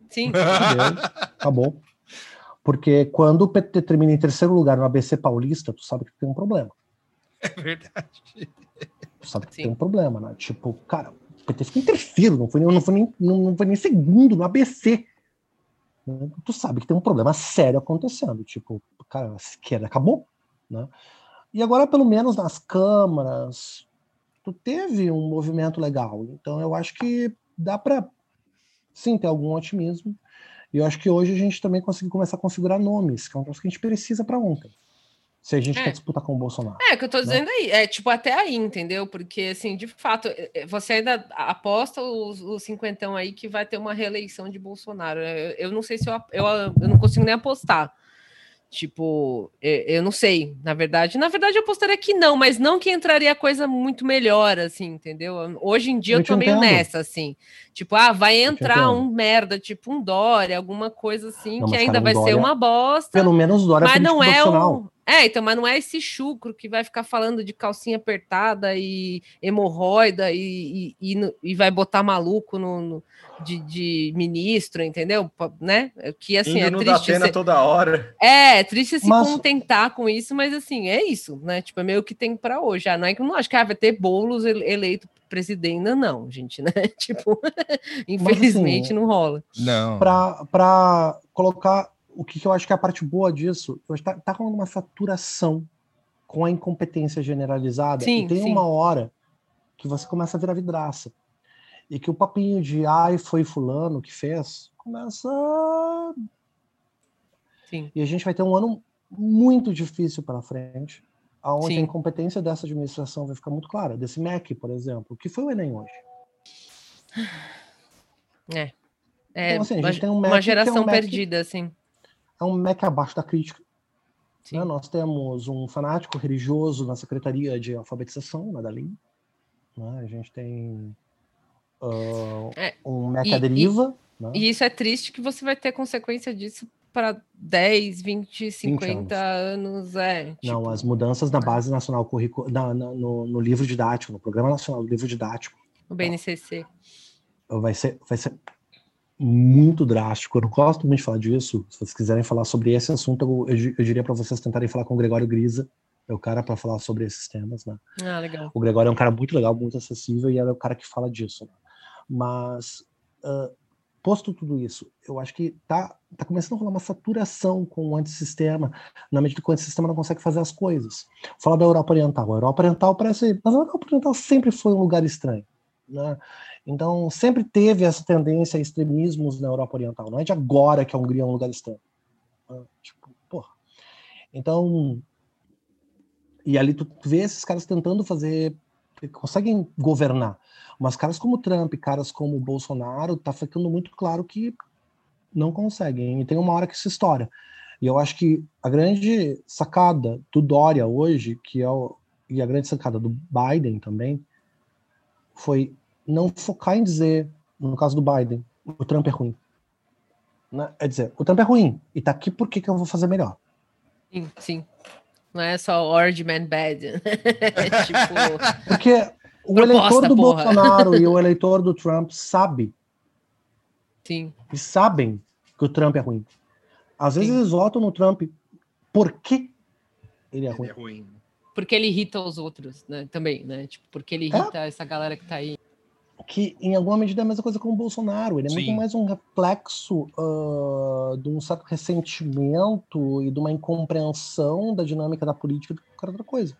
Speaker 2: Sim.
Speaker 4: Fudeu, acabou. Porque quando o PT termina em terceiro lugar no ABC Paulista, tu sabe que tem um problema.
Speaker 1: É verdade.
Speaker 4: Tu sabe que Sim. tem um problema, né? Tipo, cara, o PT ficou em terceiro, não foi, não foi, nem, não foi nem segundo no ABC. Tu sabe que tem um problema sério acontecendo. Tipo, cara, a esquerda acabou, né? E agora, pelo menos nas câmaras, tu teve um movimento legal. Então, eu acho que dá para sim, tem algum otimismo. E eu acho que hoje a gente também conseguiu começar a configurar nomes, que é um troço que a gente precisa para ontem. Se a gente é. quer disputar com o Bolsonaro.
Speaker 2: É, que eu tô né? dizendo aí. É tipo até aí, entendeu? Porque, assim, de fato, é, é, você ainda aposta os, os cinquentão aí que vai ter uma reeleição de Bolsonaro. Eu, eu não sei se eu, eu, eu não consigo nem apostar. Tipo, eu não sei, na verdade. Na verdade, eu apostaria que não, mas não que entraria coisa muito melhor, assim, entendeu? Hoje em dia eu, eu tô meio nessa, assim. Tipo, ah, vai entrar um merda, tipo um Dória, alguma coisa assim, não, que ainda vai Dória, ser uma bosta.
Speaker 4: Pelo menos Dória
Speaker 2: mas não é o é, então, mas não é esse chucro que vai ficar falando de calcinha apertada e hemorroida e, e, e, e vai botar maluco no, no de, de, ministro, entendeu? Né? Que assim
Speaker 3: Indo é triste. Ser... toda hora.
Speaker 2: É, é triste se mas... contentar com isso, mas assim, é isso, né? Tipo, é meio que tem para hoje. Ah, não é que eu não acho que ah, vai ter bolos eleito presidente, ainda não, gente, né? *laughs* tipo, infelizmente assim, não rola.
Speaker 1: Não.
Speaker 4: Para colocar o que, que, eu acho que é a parte boa disso, está tá com uma saturação com a incompetência generalizada sim, e tem sim. uma hora que você começa a virar vidraça. E que o papinho de ai, foi fulano que fez, começa. Sim. E a gente vai ter um ano muito difícil pela frente, aonde a incompetência dessa administração vai ficar muito clara. Desse MEC, por exemplo, que foi o Enem hoje.
Speaker 2: É. É, então, assim, uma, um uma, geração é um perdida, assim
Speaker 4: é um MEC abaixo da crítica. Né? Nós temos um fanático religioso na Secretaria de Alfabetização, na Dalim. Né? A gente tem uh, é, um MEC e, à deriva.
Speaker 2: E, né? e, isso é triste que você vai ter consequência disso para 10, 20, 50 20 anos. anos. É,
Speaker 4: tipo... Não, as mudanças na base nacional curricular, no, no, livro didático, no Programa Nacional do Livro Didático.
Speaker 2: O BNCC.
Speaker 4: Vai ser, vai ser muito drástico. Eu não gosto muito de falar disso. Se vocês quiserem falar sobre esse assunto, eu, eu, eu diria para vocês tentarem falar com o Gregório Grisa. É o cara para falar sobre esses temas, né?
Speaker 2: Ah, legal.
Speaker 4: O Gregório é um cara muito legal, muito acessível e é o cara que fala disso. Né? Mas, uh, posto tudo isso, eu acho que tá, tá começando a rolar uma saturação com o antissistema, na medida que o antissistema não consegue fazer as coisas. Falar da Europa Oriental. A Europa Oriental parece. Mas a Europa Oriental sempre foi um lugar estranho. Né? Então, sempre teve essa tendência a extremismos na Europa Oriental. Não é de agora que a Hungria é um lugar estranho. Né? Tipo, porra. Então, e ali tu vê esses caras tentando fazer, conseguem governar. Mas caras como Trump, caras como Bolsonaro, tá ficando muito claro que não conseguem. E tem uma hora que se estoura. E eu acho que a grande sacada do Dória hoje, que é o, e a grande sacada do Biden também, foi não focar em dizer, no caso do Biden, o Trump é ruim. Né? É dizer, o Trump é ruim, e tá aqui porque que eu vou fazer melhor.
Speaker 2: Sim, sim. Não é só Orange Man Bad. *laughs*
Speaker 4: tipo... Porque o eleitor do porra. Bolsonaro e o *laughs* eleitor do Trump sabe.
Speaker 2: Sim.
Speaker 4: E sabem que o Trump é ruim. Às vezes sim. eles votam no Trump porque ele é ruim. Ele é ruim.
Speaker 2: Porque ele irrita os outros, né? Também, né? Tipo, porque ele irrita é. essa galera que tá aí
Speaker 4: que em alguma medida é a mesma coisa com o Bolsonaro. Ele é Sim. muito mais um reflexo uh, de um certo ressentimento e de uma incompreensão da dinâmica da política do que qualquer outra coisa.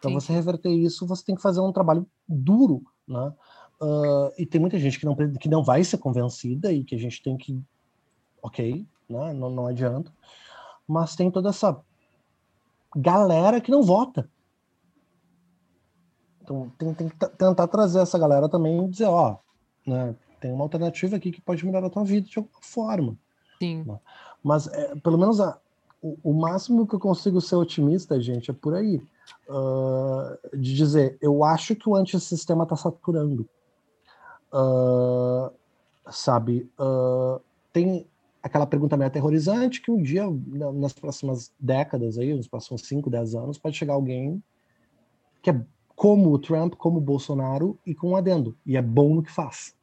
Speaker 4: Para você reverter isso, você tem que fazer um trabalho duro, né? Uh, e tem muita gente que não, que não vai ser convencida e que a gente tem que, ok, né? não, não adianta. Mas tem toda essa galera que não vota. Então tem, tem, que tentar trazer essa galera também e dizer, ó, né, tem uma alternativa aqui que pode melhorar a tua vida de alguma forma.
Speaker 2: Sim. Né?
Speaker 4: Mas é, pelo menos a, o, o, máximo que eu consigo ser otimista, gente, é por aí. Uh, de dizer, eu acho que o antissistema está saturando. Uh, sabe? Uh, tem aquela pergunta meio aterrorizante que um dia, nas próximas décadas, aí, nos próximos 5, 10 anos, pode chegar alguém que é como o Trump, como o Bolsonaro e com um adendo. E é bom no que faz.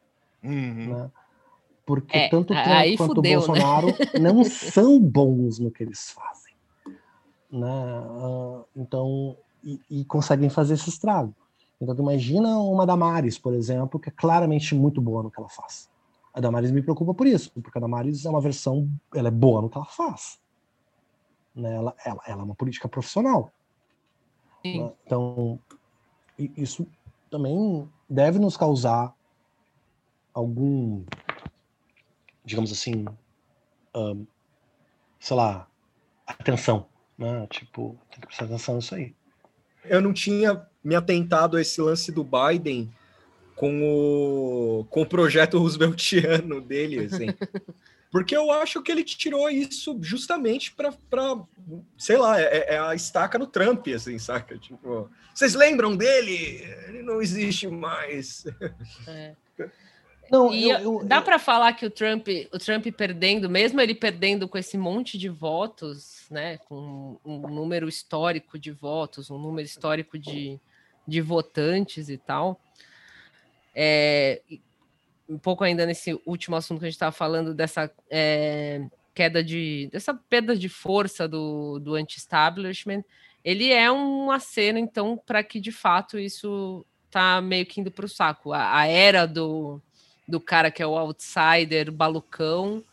Speaker 4: Uhum. Né? Porque é, tanto Trump quanto fudeu, o né? Bolsonaro né? não *laughs* são bons no que eles fazem. Né? Uh, então, e, e, conseguem fazer esse estrago. Então, imagina uma Damares, por exemplo, que é claramente muito boa no que ela faz. A Damares me preocupa por isso, porque a Damares é uma versão, ela é boa no que ela faz. Né? Ela, ela, ela é uma política profissional. Né? Então, isso também deve nos causar algum digamos assim, um, sei lá, atenção, né? Tipo, tem que prestar atenção nisso aí.
Speaker 3: Eu não tinha me atentado a esse lance do Biden com o, com o projeto Rooseveltiano dele, assim. *laughs* Porque eu acho que ele tirou isso justamente para, sei lá, é, é, a estaca no Trump, assim, saca? Tipo, vocês lembram dele? Ele não existe mais.
Speaker 2: É. Não, e eu, eu, dá para falar que o Trump, o Trump perdendo, mesmo ele perdendo com esse monte de votos, né, com um número histórico de votos, um número histórico de, de votantes e tal, é, um pouco ainda nesse último assunto que a gente estava falando dessa é, queda de, dessa perda de força do, do anti-establishment, ele é um aceno, então, para que de fato isso tá meio que indo para o saco. A, a era do do cara que é o outsider, balucão.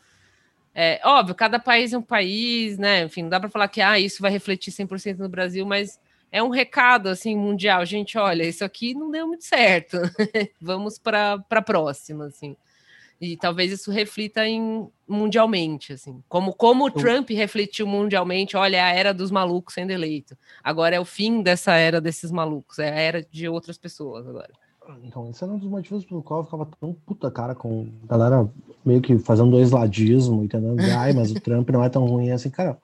Speaker 2: É, óbvio, cada país é um país, né? Enfim, não dá para falar que ah, isso vai refletir 100% no Brasil, mas é um recado assim mundial. Gente, olha, isso aqui não deu muito certo. *laughs* Vamos para a próxima, assim. E talvez isso reflita em mundialmente, assim. Como, como o Trump refletiu mundialmente, olha, é a era dos malucos sendo eleito. Agora é o fim dessa era desses malucos, é a era de outras pessoas agora.
Speaker 4: Então, esse era um dos motivos pelo qual eu ficava tão puta cara com a galera meio que fazendo dois ladismo, entendeu? Ai, mas o *laughs* Trump não é tão ruim assim, cara.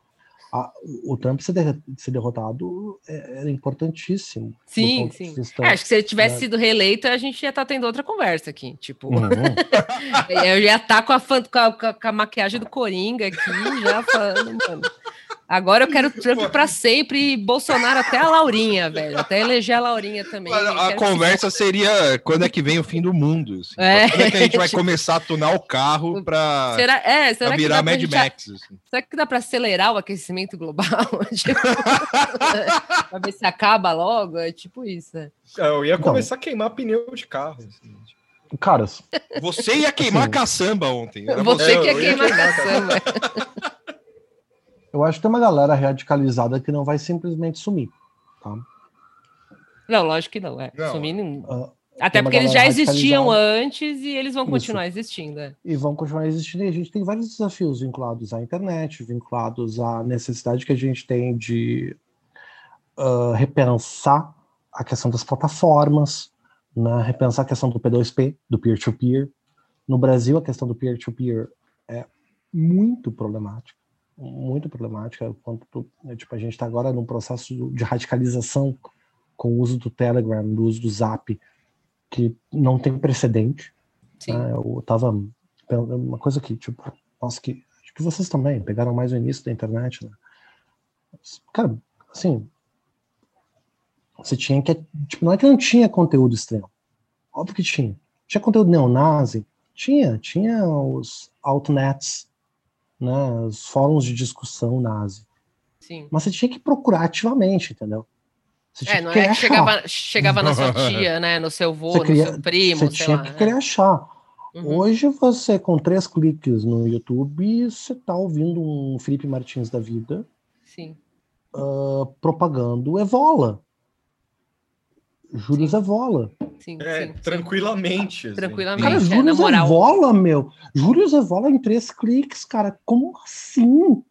Speaker 4: A, o Trump ser, de, ser derrotado é, era importantíssimo.
Speaker 2: Sim, sim. Vista, é, acho que se ele tivesse né? sido reeleito, a gente ia estar tá tendo outra conversa aqui. Tipo, uhum. *laughs* eu ia estar tá com a, com, a, com a maquiagem do Coringa aqui, já falando, mano. Agora eu quero *laughs* Trump para sempre e Bolsonaro até a Laurinha, velho. Até eleger a Laurinha também.
Speaker 1: A, a conversa que... seria quando é que vem o fim do mundo. Assim. É. Quando é que a gente vai *laughs* começar a tunar o carro para
Speaker 2: é, virar
Speaker 1: Mad Max? Assim.
Speaker 2: Será que dá para acelerar o aquecimento global? *laughs* tipo, para ver se acaba logo? É tipo isso.
Speaker 3: É. Eu ia começar a queimar pneu de carro. Assim.
Speaker 4: Caras.
Speaker 1: Você ia queimar assim, caçamba ontem.
Speaker 2: Você, você que ia queimar caçamba.
Speaker 4: Eu acho que tem uma galera radicalizada que não vai simplesmente sumir, tá?
Speaker 2: Não, lógico que não. É. Não. Sumir não... Uh, Até porque eles já existiam antes e eles vão continuar Isso. existindo. É.
Speaker 4: E vão continuar existindo. E a gente tem vários desafios vinculados à internet, vinculados à necessidade que a gente tem de uh, repensar a questão das plataformas, né? repensar a questão do P2P, do peer-to-peer. -peer. No Brasil, a questão do peer-to-peer -peer é muito problemática muito problemática. Quanto, né, tipo, a gente está agora num processo de radicalização com o uso do Telegram, do uso do Zap, que não tem precedente. Né? Eu tava uma coisa que, tipo, nossa, que acho que vocês também pegaram mais o início da internet, né? Cara, assim, você tinha que, tipo, não é que não tinha conteúdo extremo, óbvio que tinha. Tinha conteúdo neonazi? Tinha, tinha os altnets, né, os fóruns de discussão nazi. Sim. Mas você tinha que procurar ativamente, entendeu?
Speaker 2: Você é, não é que chegava, chegava na sua *laughs* tia, né, no seu avô, queria, no seu primo,
Speaker 4: você tinha
Speaker 2: lá,
Speaker 4: que né? querer achar. Uhum. Hoje você, com três cliques no YouTube, você tá ouvindo um Felipe Martins da vida
Speaker 2: Sim.
Speaker 4: Uh, propagando Evola. Júlio Zevola.
Speaker 3: Sim, é, sim, tranquilamente.
Speaker 2: Assim. Tranquilamente.
Speaker 4: Cara, Júlio é, Zevola, meu. Júlio Zevola em três cliques, cara. Como assim?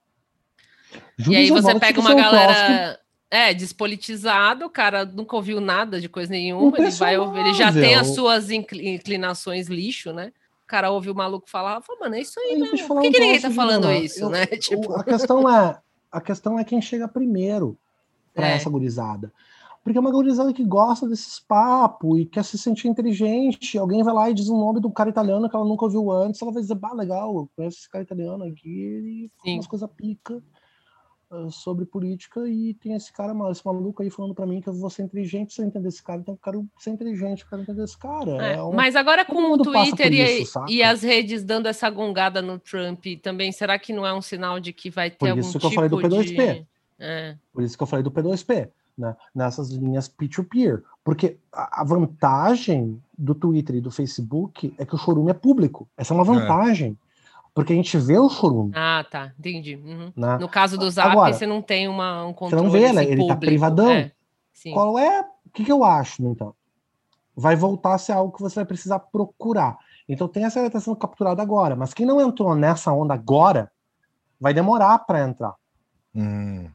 Speaker 2: Júlio e aí você pega uma galera. É, despolitizado, o cara nunca ouviu nada de coisa nenhuma, ele vai ouvir, ele já tem as suas inclinações lixo, né? O cara ouve o maluco falar, fala, mano, é isso aí, aí Por que, que ninguém tá falando isso, eu, né?
Speaker 4: Tipo... A questão é, a questão é quem chega primeiro para é. essa gurizada. Porque é uma gurizada que gosta desses papos e quer se sentir inteligente. Alguém vai lá e diz o nome do cara italiano que ela nunca ouviu antes. Ela vai dizer, bah, legal, eu conheço esse cara italiano aqui. Ele fala umas coisas pica uh, sobre política. E tem esse cara, esse maluco aí falando para mim que eu vou ser inteligente se eu entender esse cara. Então eu quero ser inteligente, eu quero entender esse cara.
Speaker 2: É, é um... Mas agora com o Twitter e, isso, e, as redes dando essa gongada no Trump também, será que não é um sinal de que vai ter Por algum tipo
Speaker 4: de... Por isso que eu falei do P2P. De... É. Por isso que eu falei do P2P né, nessas linhas peer-to-peer. Porque a, vantagem do Twitter e do Facebook é que o chorume é público. Essa é uma é. vantagem. É. Porque a gente vê o chorume.
Speaker 2: Ah, tá. Entendi. Uhum. Né? No caso do Zap, Agora, você não tem uma, um controle.
Speaker 4: Você não vê, assim, ele tá privadão. É. Qual é. O que, que eu acho, então? Vai voltar a ser algo que você vai precisar procurar. Então tem essa galera que tá sendo capturada agora, mas quem não entrou nessa onda agora vai demorar para entrar.
Speaker 1: Hum.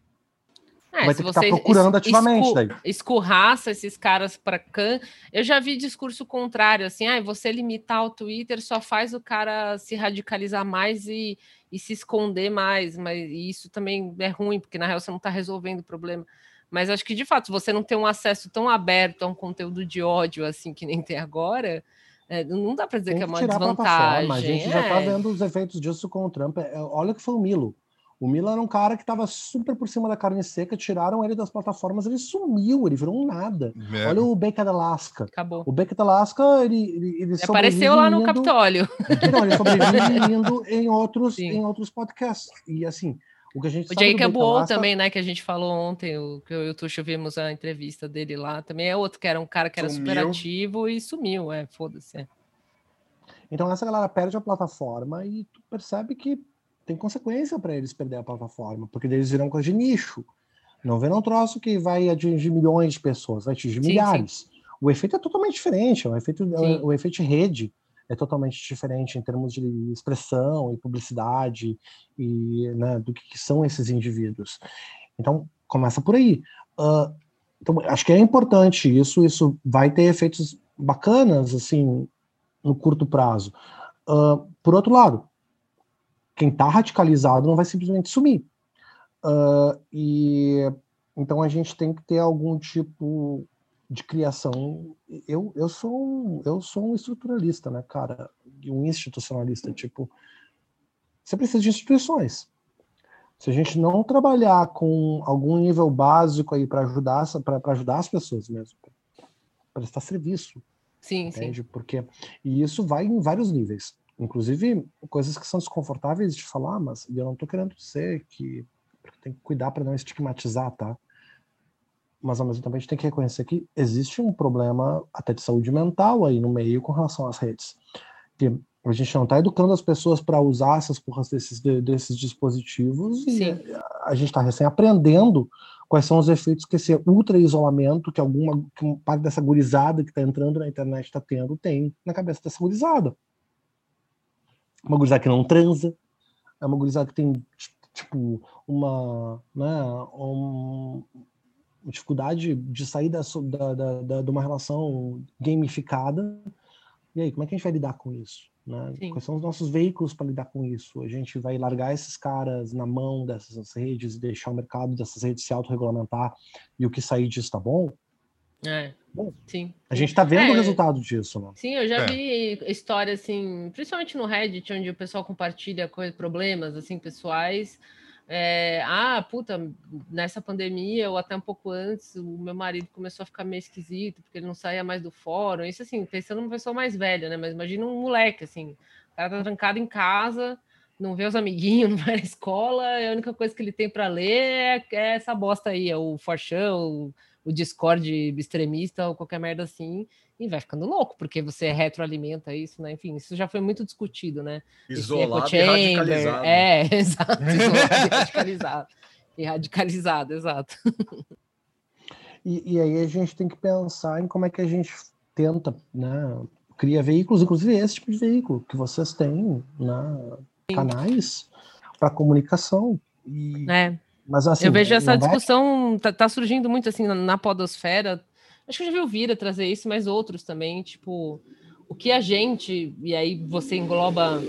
Speaker 2: É,
Speaker 4: vai ter que estar
Speaker 2: você
Speaker 4: procurando ativamente
Speaker 2: escu-
Speaker 4: daí.
Speaker 2: escurraça esses caras para can. Eu já vi discurso contrário, assim, ah, você limitar o Twitter só faz o cara se radicalizar mais e, e se esconder mais, mas e isso também é ruim, porque na real você não está resolvendo o problema. Mas acho que de fato, se você não tem um acesso tão aberto a um conteúdo de ódio assim que nem tem agora, é, não dá para dizer
Speaker 4: Tem
Speaker 2: que é
Speaker 4: que
Speaker 2: uma
Speaker 4: tirar a
Speaker 2: desvantagem.
Speaker 4: plataforma. A gente já tá
Speaker 2: é.
Speaker 4: vendo os efeitos disso com o Trump. É, olha que foi o Milo. O Milo era um cara que estava super por cima da carne seca, tiraram ele das plataformas, ele sumiu, ele virou um nada.
Speaker 1: É.
Speaker 4: Olha o Beca da Alaska.
Speaker 2: Acabou.
Speaker 4: O Beca da Alaska, ele, ele, ele
Speaker 2: Ele apareceu lá no
Speaker 4: indo-
Speaker 2: Capitólio.
Speaker 4: Não, ele sobrevive indo em outros,
Speaker 2: Sim.
Speaker 4: em outros podcasts. E assim, o que a gente
Speaker 2: O
Speaker 4: sabe
Speaker 2: Jacob
Speaker 4: Alaska-
Speaker 2: também, né? Que a gente falou ontem, o, que eu e o Tuxo vimos a entrevista dele lá. Também é outro que era um cara que era super
Speaker 3: Sumiu.
Speaker 2: ativo e sumiu. É, foda-se. é.
Speaker 4: Então essa galera perde a plataforma e tu percebe que tem consequência para eles perder a plataforma, porque eles viram coisa de nicho. Não vê um troço que vai atingir milhões de pessoas, vai atingir
Speaker 2: Sim,
Speaker 4: milhares. O efeito é totalmente diferente, o efeito,
Speaker 2: Sim.
Speaker 4: o efeito de rede é totalmente diferente em termos de expressão e publicidade e né, do que, são esses indivíduos. Então começa por aí. Ah, então, acho que é importante isso, isso vai ter efeitos bacanas assim no curto prazo. Ah, por outro lado, quem está radicalizado não vai simplesmente sumir. Ah, e então a gente tem que ter algum tipo de criação. Eu, eu sou um, eu sou um estruturalista, né, cara, e um institucionalista. Tipo, você precisa de instituições. Se a gente não trabalhar com algum nível básico aí para ajudar para ajudar as pessoas mesmo, prestar serviço,
Speaker 2: Sim, sim.
Speaker 4: entende? Porque e isso vai em vários níveis, inclusive coisas que são desconfortáveis de falar, mas e eu não tô querendo dizer que tem que cuidar para não estigmatizar, tá? Mas ao mesmo tempo a gente tem que reconhecer que existe um problema até de saúde mental aí no meio com relação às redes. Que a gente não está educando as pessoas para usar essas porras desses, de- desses dispositivos e
Speaker 2: Sim.
Speaker 4: a gente está recém aprendendo quais são os efeitos que esse ultra isolamento que alguma que parte dessa gurizada que está entrando na internet está tendo tem na cabeça dessa gurizada. Uma gurizada que não transa, é uma gurizada que tem tipo uma, né, um- dificuldade de sair da, da, da, de uma relação gamificada. E aí, como é que a gente vai lidar com isso? Né? Quais são os nossos veículos para lidar com isso? A gente vai largar esses caras na mão dessas redes e deixar o mercado dessas redes se autorregulamentar e o que sair disso tá bom?
Speaker 2: É. Sim.
Speaker 4: A gente tá vendo
Speaker 2: É.
Speaker 4: o resultado disso, né?
Speaker 2: Sim, eu já
Speaker 1: É.
Speaker 2: vi história assim, principalmente no Reddit, onde o pessoal compartilha coisas, problemas assim pessoais. É, ah, puta, nessa pandemia ou até um pouco antes, o meu marido começou a ficar meio esquisito porque ele não saía mais do fórum. Isso assim, pensando numa pessoa mais velha, né? Mas imagina um moleque assim, o cara tá trancado em casa, não vê os amiguinhos, *laughs* não vai na escola, a única coisa que ele tem para ler é, é essa bosta aí, é o Forchan, o, o Discord extremista ou qualquer merda assim e vai ficando louco, porque você retroalimenta isso, né? Enfim, isso já foi muito discutido, né?
Speaker 3: Isolado e radicalizado.
Speaker 2: É, *laughs* exato. Isolado e radicalizado. E radicalizado, exato.
Speaker 4: E, e aí a gente tem que pensar em como é que a gente tenta, né? Cria veículos, inclusive esse tipo de veículo que vocês têm, né? Canais para comunicação. E,
Speaker 2: É,
Speaker 4: mas assim,
Speaker 2: eu vejo essa
Speaker 4: vai-
Speaker 2: discussão, tá, tá surgindo muito assim na, na podosfera. Acho que eu já vi o Vira trazer isso, mas outros também, tipo, o que a gente, e aí você engloba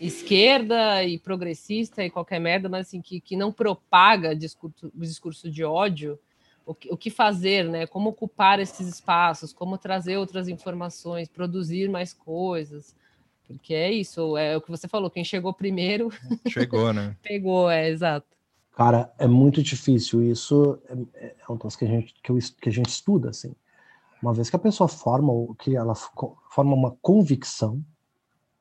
Speaker 2: esquerda e progressista e qualquer merda, mas assim, que, que não propaga discurso, discurso de ódio, o que, o que fazer, né? Como ocupar esses espaços, como trazer outras informações, produzir mais coisas. Porque é isso, é o que você falou, quem chegou primeiro
Speaker 1: Chegou, né? *laughs*
Speaker 2: pegou, é exato.
Speaker 4: Cara, é muito difícil. Isso é, é um troço que a gente que, eu, que a gente estuda assim. Uma vez que a pessoa forma o que ela fo- forma uma convicção,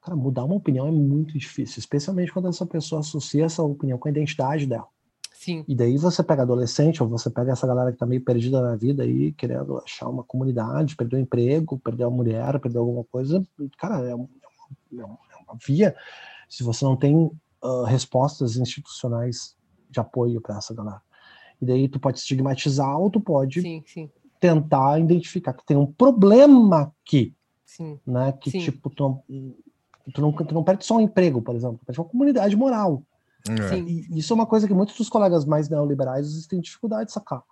Speaker 4: cara, mudar uma opinião é muito difícil, especialmente quando essa pessoa associa essa opinião com a identidade dela.
Speaker 2: Sim,
Speaker 4: E daí você pega adolescente, ou você pega essa galera que tá meio perdida na vida aí, querendo achar uma comunidade, perdeu o emprego, perdeu a mulher, perdeu alguma coisa. Cara, é, um- é uma, é uma via. Se você não tem ah, respostas institucionais de apoio para essa galera. E daí tu pode estigmatizar ou tu pode
Speaker 2: sim, sim.
Speaker 4: tentar identificar que tem um problema aqui.
Speaker 2: Sim.
Speaker 4: né? Que
Speaker 2: Sim.
Speaker 4: tipo, tu, tu, não, tu não perde só um emprego, por exemplo, tu perde uma comunidade moral.
Speaker 1: É.
Speaker 2: Sim.
Speaker 4: E isso é uma coisa que muitos dos colegas mais neoliberais têm dificuldade de sacar.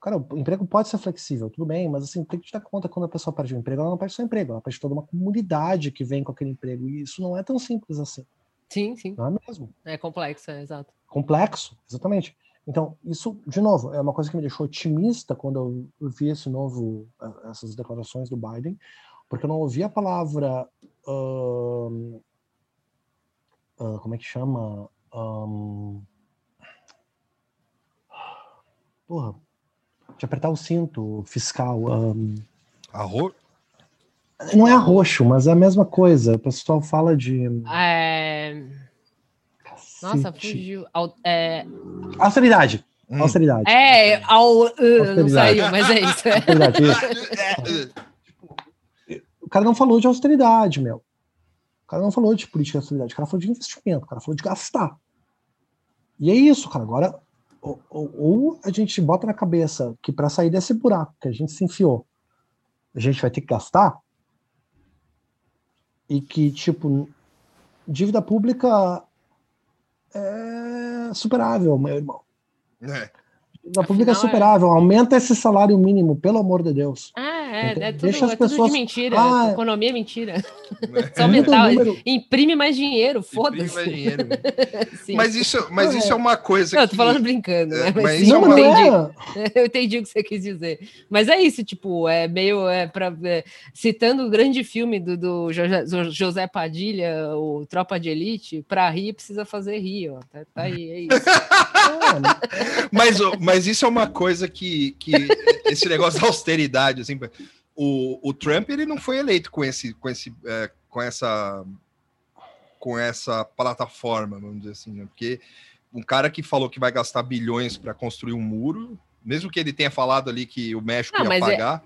Speaker 4: Cara, o emprego pode ser flexível, tudo bem, mas assim, tem que te dar conta quando a pessoa perde o emprego, ela não perde só o emprego, ela perde toda uma comunidade que vem com aquele emprego. E isso não é tão simples assim,
Speaker 2: Sim, sim.
Speaker 4: não é mesmo?
Speaker 2: É complexo, é exato.
Speaker 4: Complexo, exatamente. Então, isso, de novo, é uma coisa que me deixou otimista quando eu vi esse novo, eh, essas declarações do Biden, porque eu não ouvi a palavra. ah, como é que chama? Ahn, porra, de apertar o cinto fiscal. ahn,
Speaker 1: Arro...
Speaker 4: não é arroxo, mas é a mesma coisa. O pessoal fala de.
Speaker 2: É... Nossa,
Speaker 4: cacete.
Speaker 2: fugiu. É,
Speaker 4: Austeridade.
Speaker 1: Hum.
Speaker 4: Austeridade.
Speaker 2: é ao... uh, não
Speaker 4: Austeridade.
Speaker 2: saiu, mas é isso. *laughs*
Speaker 4: Austeridade, isso. O cara não falou de austeridade, meu. O cara não falou de política de austeridade, o cara falou de investimento, o cara falou de gastar. E é isso, cara. Agora, ou, ou- ou a gente bota na cabeça que para sair desse buraco que a gente se enfiou, a gente vai ter que gastar, e que, tipo, dívida pública é superável, meu irmão.
Speaker 1: É.
Speaker 4: Dívida pública é
Speaker 2: é.
Speaker 4: superável. Aumenta esse salário mínimo, pelo amor de Deus.
Speaker 2: É,
Speaker 4: Então,
Speaker 2: é tudo,
Speaker 4: deixa as
Speaker 2: é tudo
Speaker 4: pessoas-
Speaker 2: de mentira.
Speaker 4: Ah, é.
Speaker 2: Economia é mentira.
Speaker 1: Né? *laughs*
Speaker 2: Só
Speaker 4: número.
Speaker 2: Imprime mais dinheiro,
Speaker 1: Imprime
Speaker 2: foda-se.
Speaker 1: mais dinheiro. *laughs*
Speaker 2: Sim.
Speaker 1: Mas isso, mas
Speaker 4: É.
Speaker 1: isso é uma coisa
Speaker 2: Não, eu
Speaker 1: que...
Speaker 2: tô falando brincando,
Speaker 1: É,
Speaker 2: né? Mas,
Speaker 1: mas isso é
Speaker 2: eu entendi.
Speaker 4: é. *laughs*
Speaker 2: Eu entendi o que você quis dizer. Mas é isso, tipo, é meio. É pra, é, citando o grande filme do, do Jo- Jo- José Padilha, o Tropa de Elite, pra rir precisa fazer rir, ó. Tá, tá aí, é isso.
Speaker 4: É,
Speaker 1: Mas, mas isso é uma coisa que, que esse negócio da austeridade, assim, o, o Trump ele não foi eleito com esse, com esse, é, com essa, com essa plataforma, vamos dizer assim, né? Porque um cara que falou que vai gastar bilhões para construir um muro, mesmo que ele tenha falado ali que o México
Speaker 2: Não,
Speaker 1: ia
Speaker 2: é-
Speaker 1: pagar,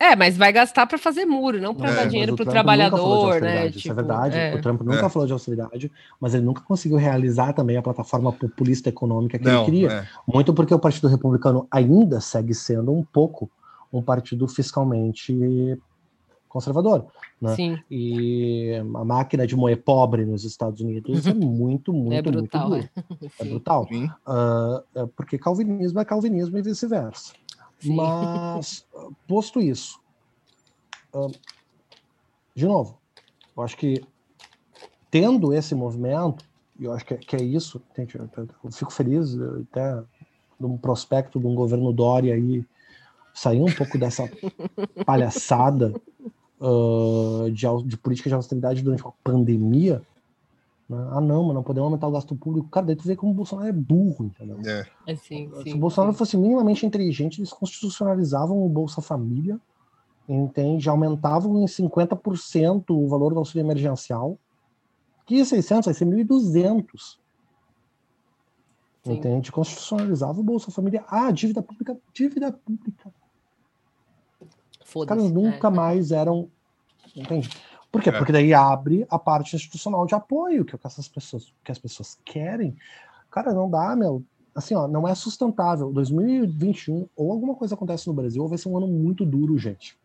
Speaker 2: É, mas vai gastar para fazer muro, não para
Speaker 1: É,
Speaker 2: dar dinheiro
Speaker 4: o falou de
Speaker 2: trabalhador, né?
Speaker 4: austeridade, Isso é verdade.
Speaker 2: é.
Speaker 4: O Trump nunca
Speaker 1: É.
Speaker 4: falou de austeridade, mas ele nunca conseguiu realizar também a plataforma populista econômica que
Speaker 1: não,
Speaker 4: ele queria.
Speaker 1: é.
Speaker 4: Muito porque o Partido Republicano ainda segue sendo um pouco um partido fiscalmente conservador. né?
Speaker 2: Sim,
Speaker 4: E a máquina de moer pobre nos Estados Unidos é muito, muito,
Speaker 2: é brutal.
Speaker 4: muito
Speaker 2: É.
Speaker 4: dura. É brutal. É porque calvinismo é calvinismo e vice-versa.
Speaker 2: sim.
Speaker 4: Mas, *laughs* posto isso, ah, de novo, eu acho que tendo esse movimento, e eu acho que é, que é isso, entende? eu, fico feliz até num prospecto de um governo Dória aí sair um pouco dessa palhaçada ah, de, de política de austeridade durante uma pandemia. né? Ah, não, mas não podemos aumentar o gasto público. Cara, daí tu vê como o Bolsonaro é burro, entendeu?
Speaker 1: É.
Speaker 2: É, sim,
Speaker 4: Se
Speaker 2: sim,
Speaker 4: o Bolsonaro
Speaker 2: sim.
Speaker 4: fosse minimamente inteligente, eles constitucionalizavam o Bolsa Família, entende? Aumentavam em 50% o valor do auxílio emergencial. Que 600, vai ser 1.200.
Speaker 2: Sim.
Speaker 4: Entende? Constitucionalizava o Bolsa Família. Ah, dívida pública, dívida pública. Os
Speaker 2: Foda-se.
Speaker 4: caras nunca
Speaker 2: é.
Speaker 4: mais eram. Entende? Por quê?
Speaker 1: É.
Speaker 4: Porque daí abre a parte institucional de apoio, que é o que essas pessoas, que as pessoas querem. Cara, não dá, meu. Assim, ó, não é sustentável. 2021, ou alguma coisa acontece no Brasil, ou vai ser um ano muito duro, gente.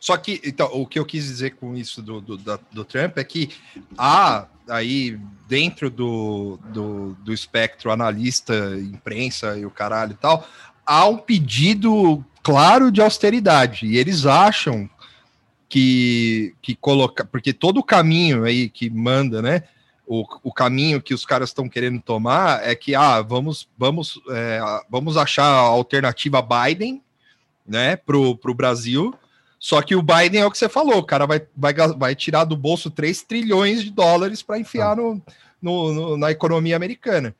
Speaker 1: Só que, então, o que eu quis dizer com isso do, do, da- do Trump é que há aí dentro do, do, do espectro analista, imprensa e o caralho e tal, há um pedido claro de austeridade. E eles acham que, que coloca, porque todo o caminho aí que manda, né? O, o caminho que os caras estão querendo tomar é que ah, vamos, vamos, é, vamos achar a alternativa Biden, né, pro, pro Brasil. Só que o Biden é o que você falou, o cara vai, vai, vai tirar do bolso 3 trilhões de dólares para enfiar no, no- no- na economia americana.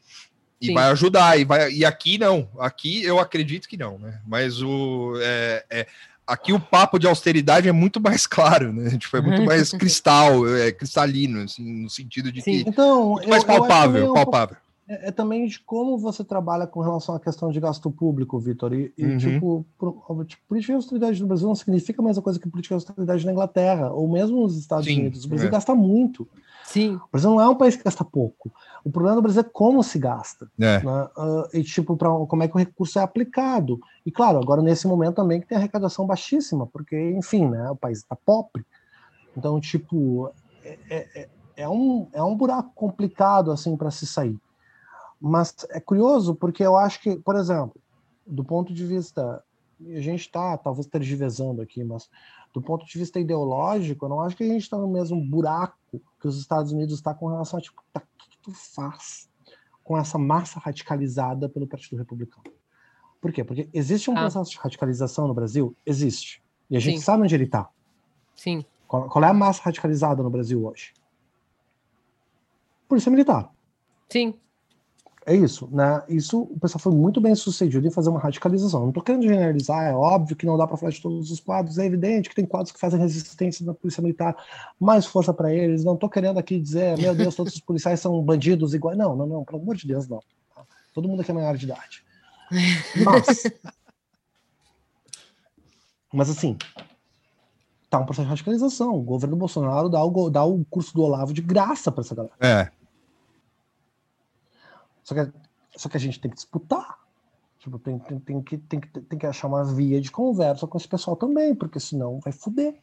Speaker 1: E
Speaker 2: Sim.
Speaker 1: vai ajudar, e, vai, e aqui não. Aqui eu acredito que não, né? Mas o. é- é- aqui o papo de austeridade é muito mais *laughs* claro, né? Tipo, é muito mais *laughs* cristal, é cristalino, assim, no sentido de
Speaker 2: Sim.
Speaker 1: que.
Speaker 4: Então,
Speaker 1: Muito mais
Speaker 4: eu- eu
Speaker 1: palpável,
Speaker 4: um pouco-
Speaker 1: palpável.
Speaker 4: é, é, também de como você trabalha com relação à questão de gasto público, Vitor. E, e
Speaker 1: Uhum.
Speaker 4: tipo, pro- tipo, política de austeridade no Brasil não significa a mesma coisa que política de austeridade na Inglaterra, ou mesmo nos Estados
Speaker 1: Sim,
Speaker 4: Unidos. O Brasil
Speaker 1: é.
Speaker 4: gasta muito.
Speaker 2: Sim.
Speaker 4: O Brasil não é um país que gasta pouco. O problema do Brasil é como se gasta.
Speaker 1: É.
Speaker 4: né? Ah, e tipo, pra, como é que o recurso é aplicado. E claro, agora nesse momento também que tem arrecadação baixíssima, porque, enfim, né, o país está pobre. Então, tipo, é, é, é um, é um buraco complicado assim para se sair. Mas é curioso porque eu acho que, por exemplo, do ponto de vista. A gente está talvez tergiversando aqui, mas do ponto de vista ideológico, eu não acho que a gente está no mesmo buraco que os Estados Unidos está com relação a tipo, tá, o que, que tu faz com essa massa radicalizada pelo Partido Republicano? Por quê? Porque existe um
Speaker 2: Ah.
Speaker 4: processo de radicalização no Brasil? Existe. E a gente
Speaker 2: Sim.
Speaker 4: sabe onde ele está.
Speaker 2: Sim.
Speaker 4: Qual, qual é a massa radicalizada no Brasil hoje? Polícia Militar.
Speaker 2: Sim.
Speaker 4: É isso, né? Isso o pessoal foi muito bem sucedido em fazer uma radicalização. Não estou querendo generalizar, é óbvio que não dá para falar de todos os quadros, é evidente que tem quadros que fazem resistência na polícia militar, mais força para eles. Não estou querendo aqui dizer, meu Deus, todos os policiais são bandidos iguais. Não, não, não, pelo amor de Deus, não. Todo mundo aqui é maior de idade. Mas, mas assim, tá um processo de radicalização. O governo Bolsonaro dá o, dá o curso do Olavo de graça para essa galera.
Speaker 1: É.
Speaker 4: Só que, só que a gente tem que disputar. Tipo, tem, tem, tem, que, tem, que, tem que achar uma via de conversa com esse pessoal também, porque senão vai foder.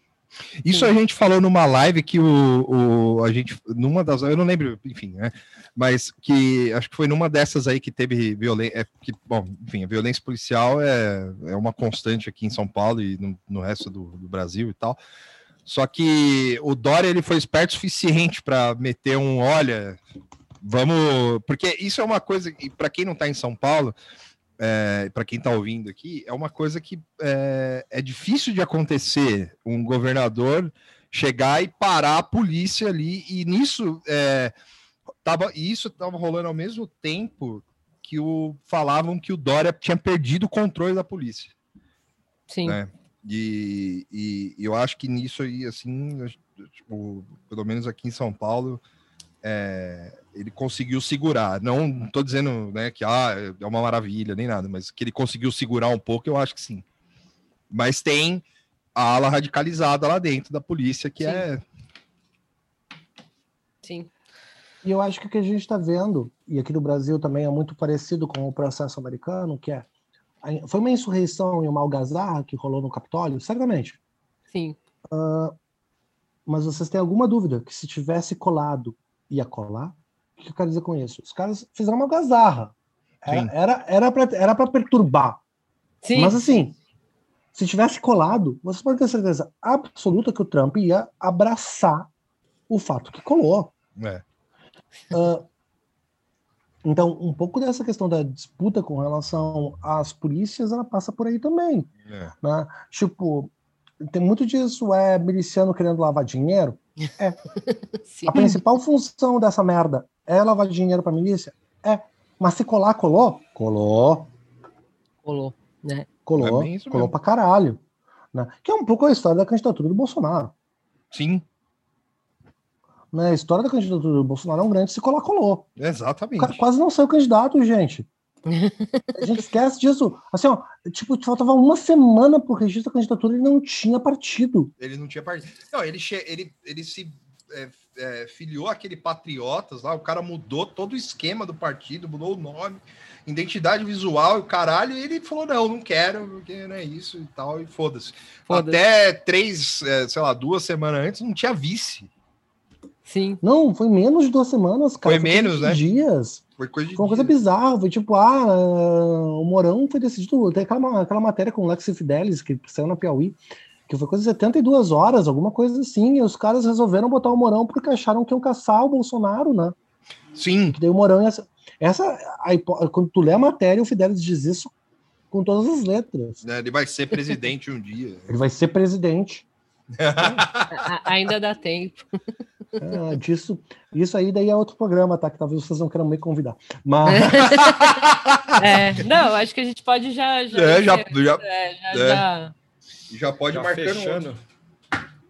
Speaker 1: Isso a gente falou numa live que o, o a gente numa das eu não lembro, enfim, né? Mas que acho que foi numa dessas aí que teve violência, é, que bom, enfim, a violência policial é, é uma constante aqui em São Paulo e no, no resto do, do Brasil e tal. Só que o Dória ele foi esperto o suficiente para meter um, olha, vamos, porque isso é uma coisa e para quem não está em São Paulo, é, para quem está ouvindo aqui, é uma coisa que é, é difícil de acontecer um governador chegar e parar a polícia ali, e nisso é, tava, isso estava rolando ao mesmo tempo que o, falavam que o Dória tinha perdido o controle da polícia.
Speaker 2: Sim.
Speaker 1: Né? E, e, e eu acho que nisso aí, assim, tipo, pelo menos aqui em São Paulo, é, ele conseguiu segurar. Não estou dizendo né, que ah, é uma maravilha, nem nada, mas que ele conseguiu segurar um pouco, eu acho que sim. Mas tem a ala radicalizada lá dentro da polícia, que
Speaker 2: Sim.
Speaker 1: é.
Speaker 2: Sim.
Speaker 4: E eu acho que o que a gente está vendo, e aqui no Brasil também é muito parecido com o processo americano, que é. Foi uma insurreição e uma algazarra que rolou no Capitólio, certamente.
Speaker 2: Sim.
Speaker 4: Mas vocês têm alguma dúvida que se tivesse colado, ia colar? O que eu quero dizer com isso? Os caras fizeram uma algazarra.
Speaker 1: Sim.
Speaker 4: Era, era, era para era pra perturbar.
Speaker 2: Sim.
Speaker 4: Mas assim, se tivesse colado, vocês podem ter certeza absoluta que o Trump ia abraçar o fato que colou.
Speaker 1: é.
Speaker 4: Ah, então, um pouco dessa questão da disputa com relação às polícias, ela passa por aí também.
Speaker 1: é.
Speaker 4: Né? Tipo, tem muito disso, é miliciano querendo lavar dinheiro. *laughs*
Speaker 2: Sim.
Speaker 4: A principal função dessa merda é lavar dinheiro pra milícia? É. Mas se colar, colou? Colou.
Speaker 2: Rolou, né?
Speaker 4: Colou.
Speaker 1: É
Speaker 4: colou
Speaker 1: mesmo.
Speaker 4: pra caralho. Né? Que é um pouco a história da candidatura do Bolsonaro.
Speaker 1: Sim,
Speaker 4: Né? A história da candidatura do Bolsonaro é um grande se colar, colou. O
Speaker 1: exatamente.
Speaker 4: cara quase não saiu candidato, gente. A gente esquece disso. Assim, ó, tipo, faltava uma semana pro registro da candidatura e não tinha partido.
Speaker 1: Ele não tinha partido. Não, ele, che... ele, ele se é, é, filiou aquele Patriotas lá, o cara mudou todo o esquema do partido, mudou o nome, identidade visual e o caralho, e ele falou: não, não quero, porque não é isso e tal, e foda-se.
Speaker 2: Foda-se.
Speaker 1: Até três, é, sei lá, duas semanas antes, não tinha vice.
Speaker 2: Sim.
Speaker 4: Não, foi menos de duas semanas, cara.
Speaker 1: Foi menos,
Speaker 4: quinze
Speaker 1: né?
Speaker 4: dias.
Speaker 1: Foi coisa de.
Speaker 4: Foi uma coisa
Speaker 1: dias.
Speaker 4: bizarra. Foi tipo, ah, o Morão foi decidido. Tem aquela, aquela matéria com o Lexi Fidelis que saiu na Piauí, que foi coisa de 72 horas, alguma coisa assim. E os caras resolveram botar o Morão porque acharam que iam caçar o Bolsonaro, né?
Speaker 1: Sim,
Speaker 4: Que daí o Morão ia. Essa, a quando tu lê a matéria, o Fidelis diz isso com todas as letras.
Speaker 1: né, ele vai ser presidente um dia.
Speaker 4: Ele vai ser presidente. *laughs*
Speaker 2: Ainda dá tempo. *laughs*
Speaker 4: É, disso, isso aí daí é outro programa, tá? Que talvez vocês não queiram me convidar. Mas
Speaker 2: É, *laughs* não, acho que a gente pode já. já
Speaker 1: É, já, já,
Speaker 2: é, já,
Speaker 1: é.
Speaker 2: já-
Speaker 1: já pode
Speaker 3: Já
Speaker 1: marcando.
Speaker 3: fechando.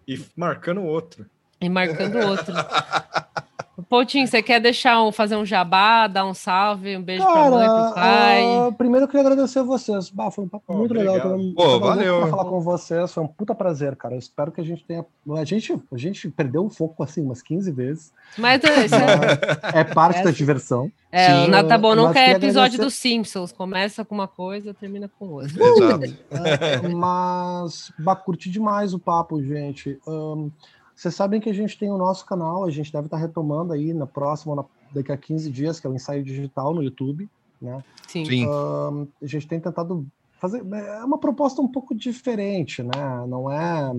Speaker 3: E marcando outro.
Speaker 2: E marcando outro. *laughs* Poutinho, você quer deixar um, fazer um jabá, dar um salve, um beijo para pra mãe, pro pai? Uh,
Speaker 4: primeiro eu queria agradecer a vocês. Bah, foi um papo muito legal.
Speaker 1: Pô, valeu.
Speaker 4: Pra falar com vocês, foi um puta prazer, cara. Eu espero que a gente tenha. A gente, a gente perdeu um foco assim umas 15 vezes.
Speaker 2: Mas é,
Speaker 4: é parte *laughs* é, da diversão.
Speaker 2: É, Sim, o Nata Bom nunca é episódio agradecer... dos Simpsons. Começa com uma coisa, termina com outra.
Speaker 1: Exato.
Speaker 4: É, *laughs* mas, bah, curti demais o papo, gente. Um, vocês sabem que a gente tem o nosso canal, a gente deve estar retomando aí na próxima, na, daqui a 15 dias, que é o ensaio digital no YouTube, né?
Speaker 2: Sim. Sim.
Speaker 4: Uh, a gente tem tentado fazer. É uma proposta um pouco diferente, né? Não é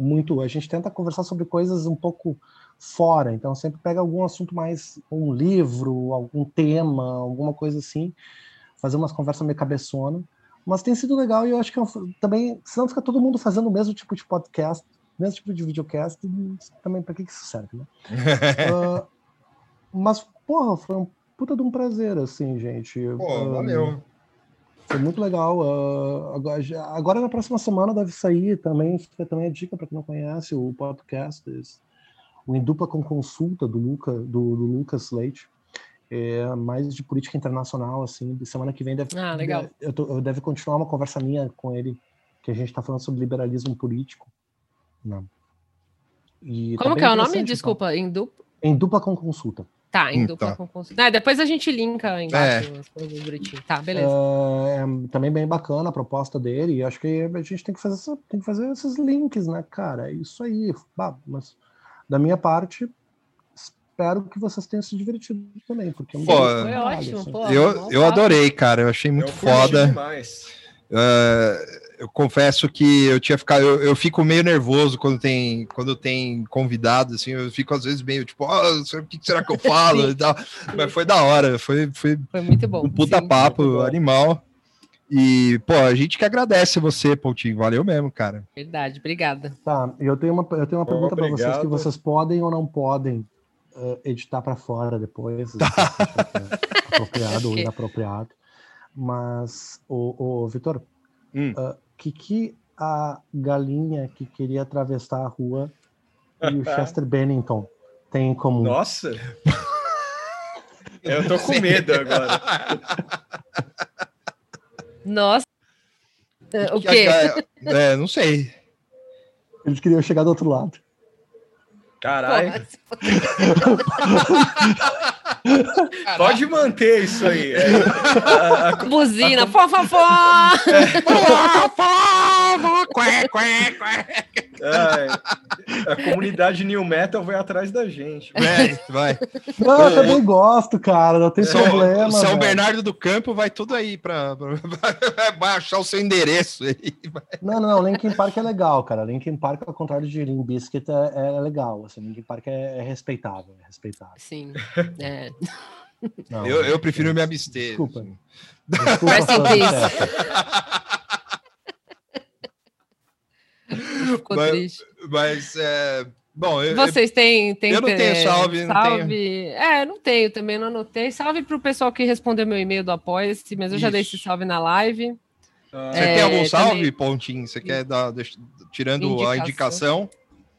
Speaker 4: muito. A gente tenta conversar sobre coisas um pouco fora, então sempre pega algum assunto mais, um livro, algum tema, alguma coisa assim, fazer umas conversas meio cabeçona. Mas tem sido legal e eu acho que é também, senão fica todo mundo fazendo o mesmo tipo de podcast, mesmo tipo de videocast, também para que, que isso serve, né? uh, *laughs* mas, porra, foi um puta de um prazer, assim, gente.
Speaker 1: Pô, uh, valeu.
Speaker 4: Foi muito legal. Uh, agora, agora, na próxima semana deve sair também, fica também a dica para quem não conhece o podcast, o Em Dupla com Consulta do, Luca, do, do Lucas Leite. É mais de política internacional, assim, de semana que vem deve,
Speaker 2: ah, legal.
Speaker 4: Eu, tô, eu deve continuar uma conversa minha com ele, que a gente está falando sobre liberalismo político. Não.
Speaker 2: E tá Como que é o nome? Então. Desculpa, então. em dupla?
Speaker 4: Em dupla com consulta.
Speaker 2: Tá, em dupla tá. com consulta. Ah, depois a gente linka embaixo é. as coisas bonitinho. Tá, beleza.
Speaker 4: É, é, também bem bacana a proposta dele. E acho que a gente tem que fazer, essa, tem que fazer esses links, né, cara? É isso aí. Bah, mas da minha parte, espero que vocês tenham se divertido também, porque
Speaker 1: pô, foi ótimo. Assim. Pô, eu, eu adorei, cara. Eu achei muito eu foda. Demais. Uh, eu confesso que eu tinha ficado, eu, eu, fico meio nervoso quando tem, quando tem convidado, assim, eu fico às vezes meio tipo, oh, o que será que eu *laughs* falo e tal, mas foi da hora, foi, foi,
Speaker 2: foi muito bom,
Speaker 1: um puta sim, papo animal. E, pô, a gente que agradece você, Poutinho. Valeu mesmo, cara.
Speaker 2: Verdade, obrigada.
Speaker 4: Tá, eu tenho uma, eu tenho uma pergunta para vocês que vocês podem ou não podem uh, editar para fora depois. *laughs* Tá. É apropriado ou *laughs* inapropriado. Mas, o, o Vitor, hum. uh, que, que a galinha que queria atravessar a rua e o *laughs* Chester Bennington têm em comum?
Speaker 3: Nossa! *laughs* Eu tô com medo agora.
Speaker 2: Nossa! O quê?
Speaker 1: É, não sei.
Speaker 4: Eles queriam chegar do outro lado.
Speaker 3: Caralho. *laughs* *laughs* Pode manter isso aí. É,
Speaker 2: a, *laughs* a, Buzina, *laughs* fó, fó,
Speaker 3: A comunidade New Metal vai atrás da gente.
Speaker 1: Vai, vai.
Speaker 4: Não, eu também gosto, cara. Não tem São, problema.
Speaker 1: São velho. Bernardo do Campo vai tudo aí para vai achar o seu endereço aí.
Speaker 4: Não, não, Linkin Park é legal, cara. Linkin Park, ao contrário de Limp Bizkit, é, é legal. Assim, Linkin Park é, é respeitável, é respeitável.
Speaker 2: Sim. É.
Speaker 1: Não, eu, eu prefiro me abster.
Speaker 4: Desculpa.
Speaker 1: Assim.
Speaker 4: Desculpa Rest in *laughs*
Speaker 2: Ficou mas, triste.
Speaker 1: Mas, é, bom... Eu,
Speaker 2: Vocês têm... têm
Speaker 1: eu não tenho salve.
Speaker 2: salve.
Speaker 1: Não tenho.
Speaker 2: É, não tenho também, não anotei. Salve para o pessoal que respondeu meu e-mail do Apoia-se, mas eu Isso. já dei esse salve na live.
Speaker 1: Ah. Você é, tem algum salve, também... Pontinho? Você quer dar, tirando indicação. a indicação?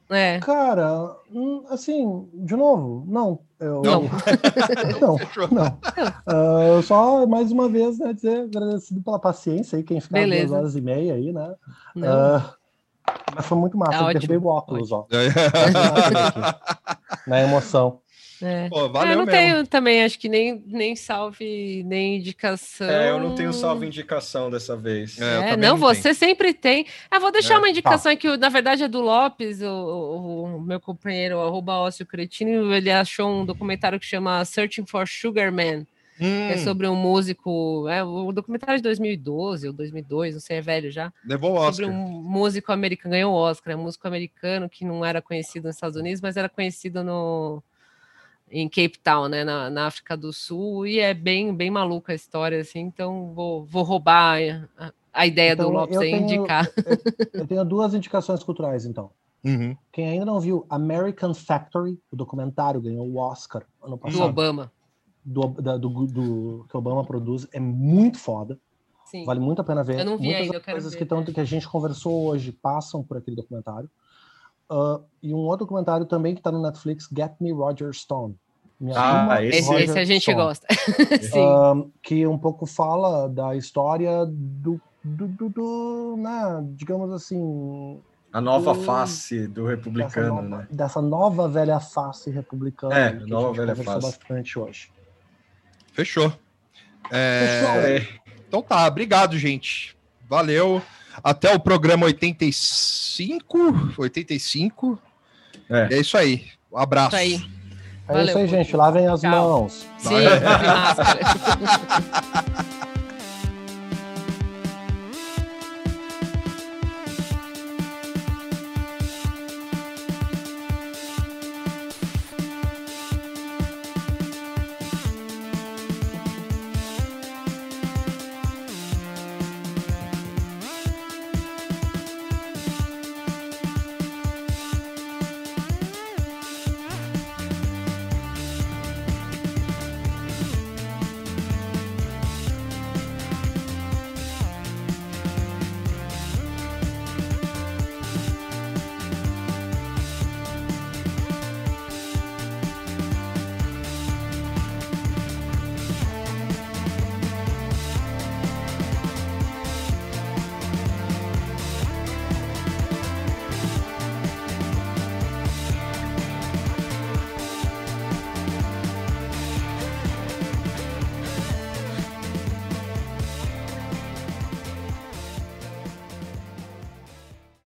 Speaker 2: É.
Speaker 4: Cara, hum, assim, de novo, não. Eu,
Speaker 1: não. *laughs*
Speaker 4: não, não. Uh, só mais uma vez, né, dizer agradecido pela paciência aí, quem ficou duas horas e meia aí, né? Uh, mas foi muito massa, tá eu derrubei o óculos, ótimo. ó. Na emoção.
Speaker 2: É. Pô, valeu eu não mesmo. tenho também, acho que nem, nem salve, nem indicação.
Speaker 3: É, eu não tenho salve indicação dessa vez.
Speaker 2: É, é não, não você sempre tem. Ah, vou deixar é. uma indicação tá. que, na verdade, é do Lopes, o, o meu companheiro, arroba Ócio Cretino, ele achou um documentário que chama Searching for Sugar Man. Hum. é sobre um músico, é o documentário de 2012 ou 2002, não sei, é velho já.
Speaker 1: Levou o Oscar.
Speaker 2: Sobre um músico americano, ganhou o Oscar, é um músico americano que não era conhecido nos Estados Unidos, mas era conhecido no, em Cape Town, né, na, na, África do Sul, e é bem, bem maluca a história, assim, então vou, vou roubar a, a ideia então, do Lopes e indicar.
Speaker 4: Eu, eu, tenho duas indicações culturais, então.
Speaker 1: Uhum.
Speaker 4: Quem ainda não viu American Factory, o documentário ganhou o Oscar ano passado.
Speaker 2: Do Obama.
Speaker 4: Do, da, do, do, que Obama produz, é muito foda.
Speaker 2: Sim.
Speaker 4: Vale muito a pena ver.
Speaker 2: Eu não vi
Speaker 4: Muitas
Speaker 2: ainda, eu quero
Speaker 4: coisas
Speaker 2: ver,
Speaker 4: que, tão, que a gente conversou hoje passam por aquele documentário. Uh, e um outro documentário também que está no Netflix, Get Me Roger Stone.
Speaker 3: ah,
Speaker 2: esse, esse, a gente Stone, gosta. *laughs*
Speaker 4: uh, que um pouco fala da história do, do, do, do né, digamos assim,
Speaker 3: a nova do, face do republicano,
Speaker 4: dessa nova,
Speaker 3: né?
Speaker 4: Dessa nova velha face republicana.
Speaker 3: É, nova velha face.
Speaker 4: bastante hoje.
Speaker 1: Fechou. É... Fechou. É. Então tá, obrigado, gente. Valeu. Até o programa 85. 85. É, é isso aí. Um abraço.
Speaker 2: Isso
Speaker 4: aí. É Valeu. isso aí, gente. Lavem as Tchau. mãos.
Speaker 2: Sim, *laughs*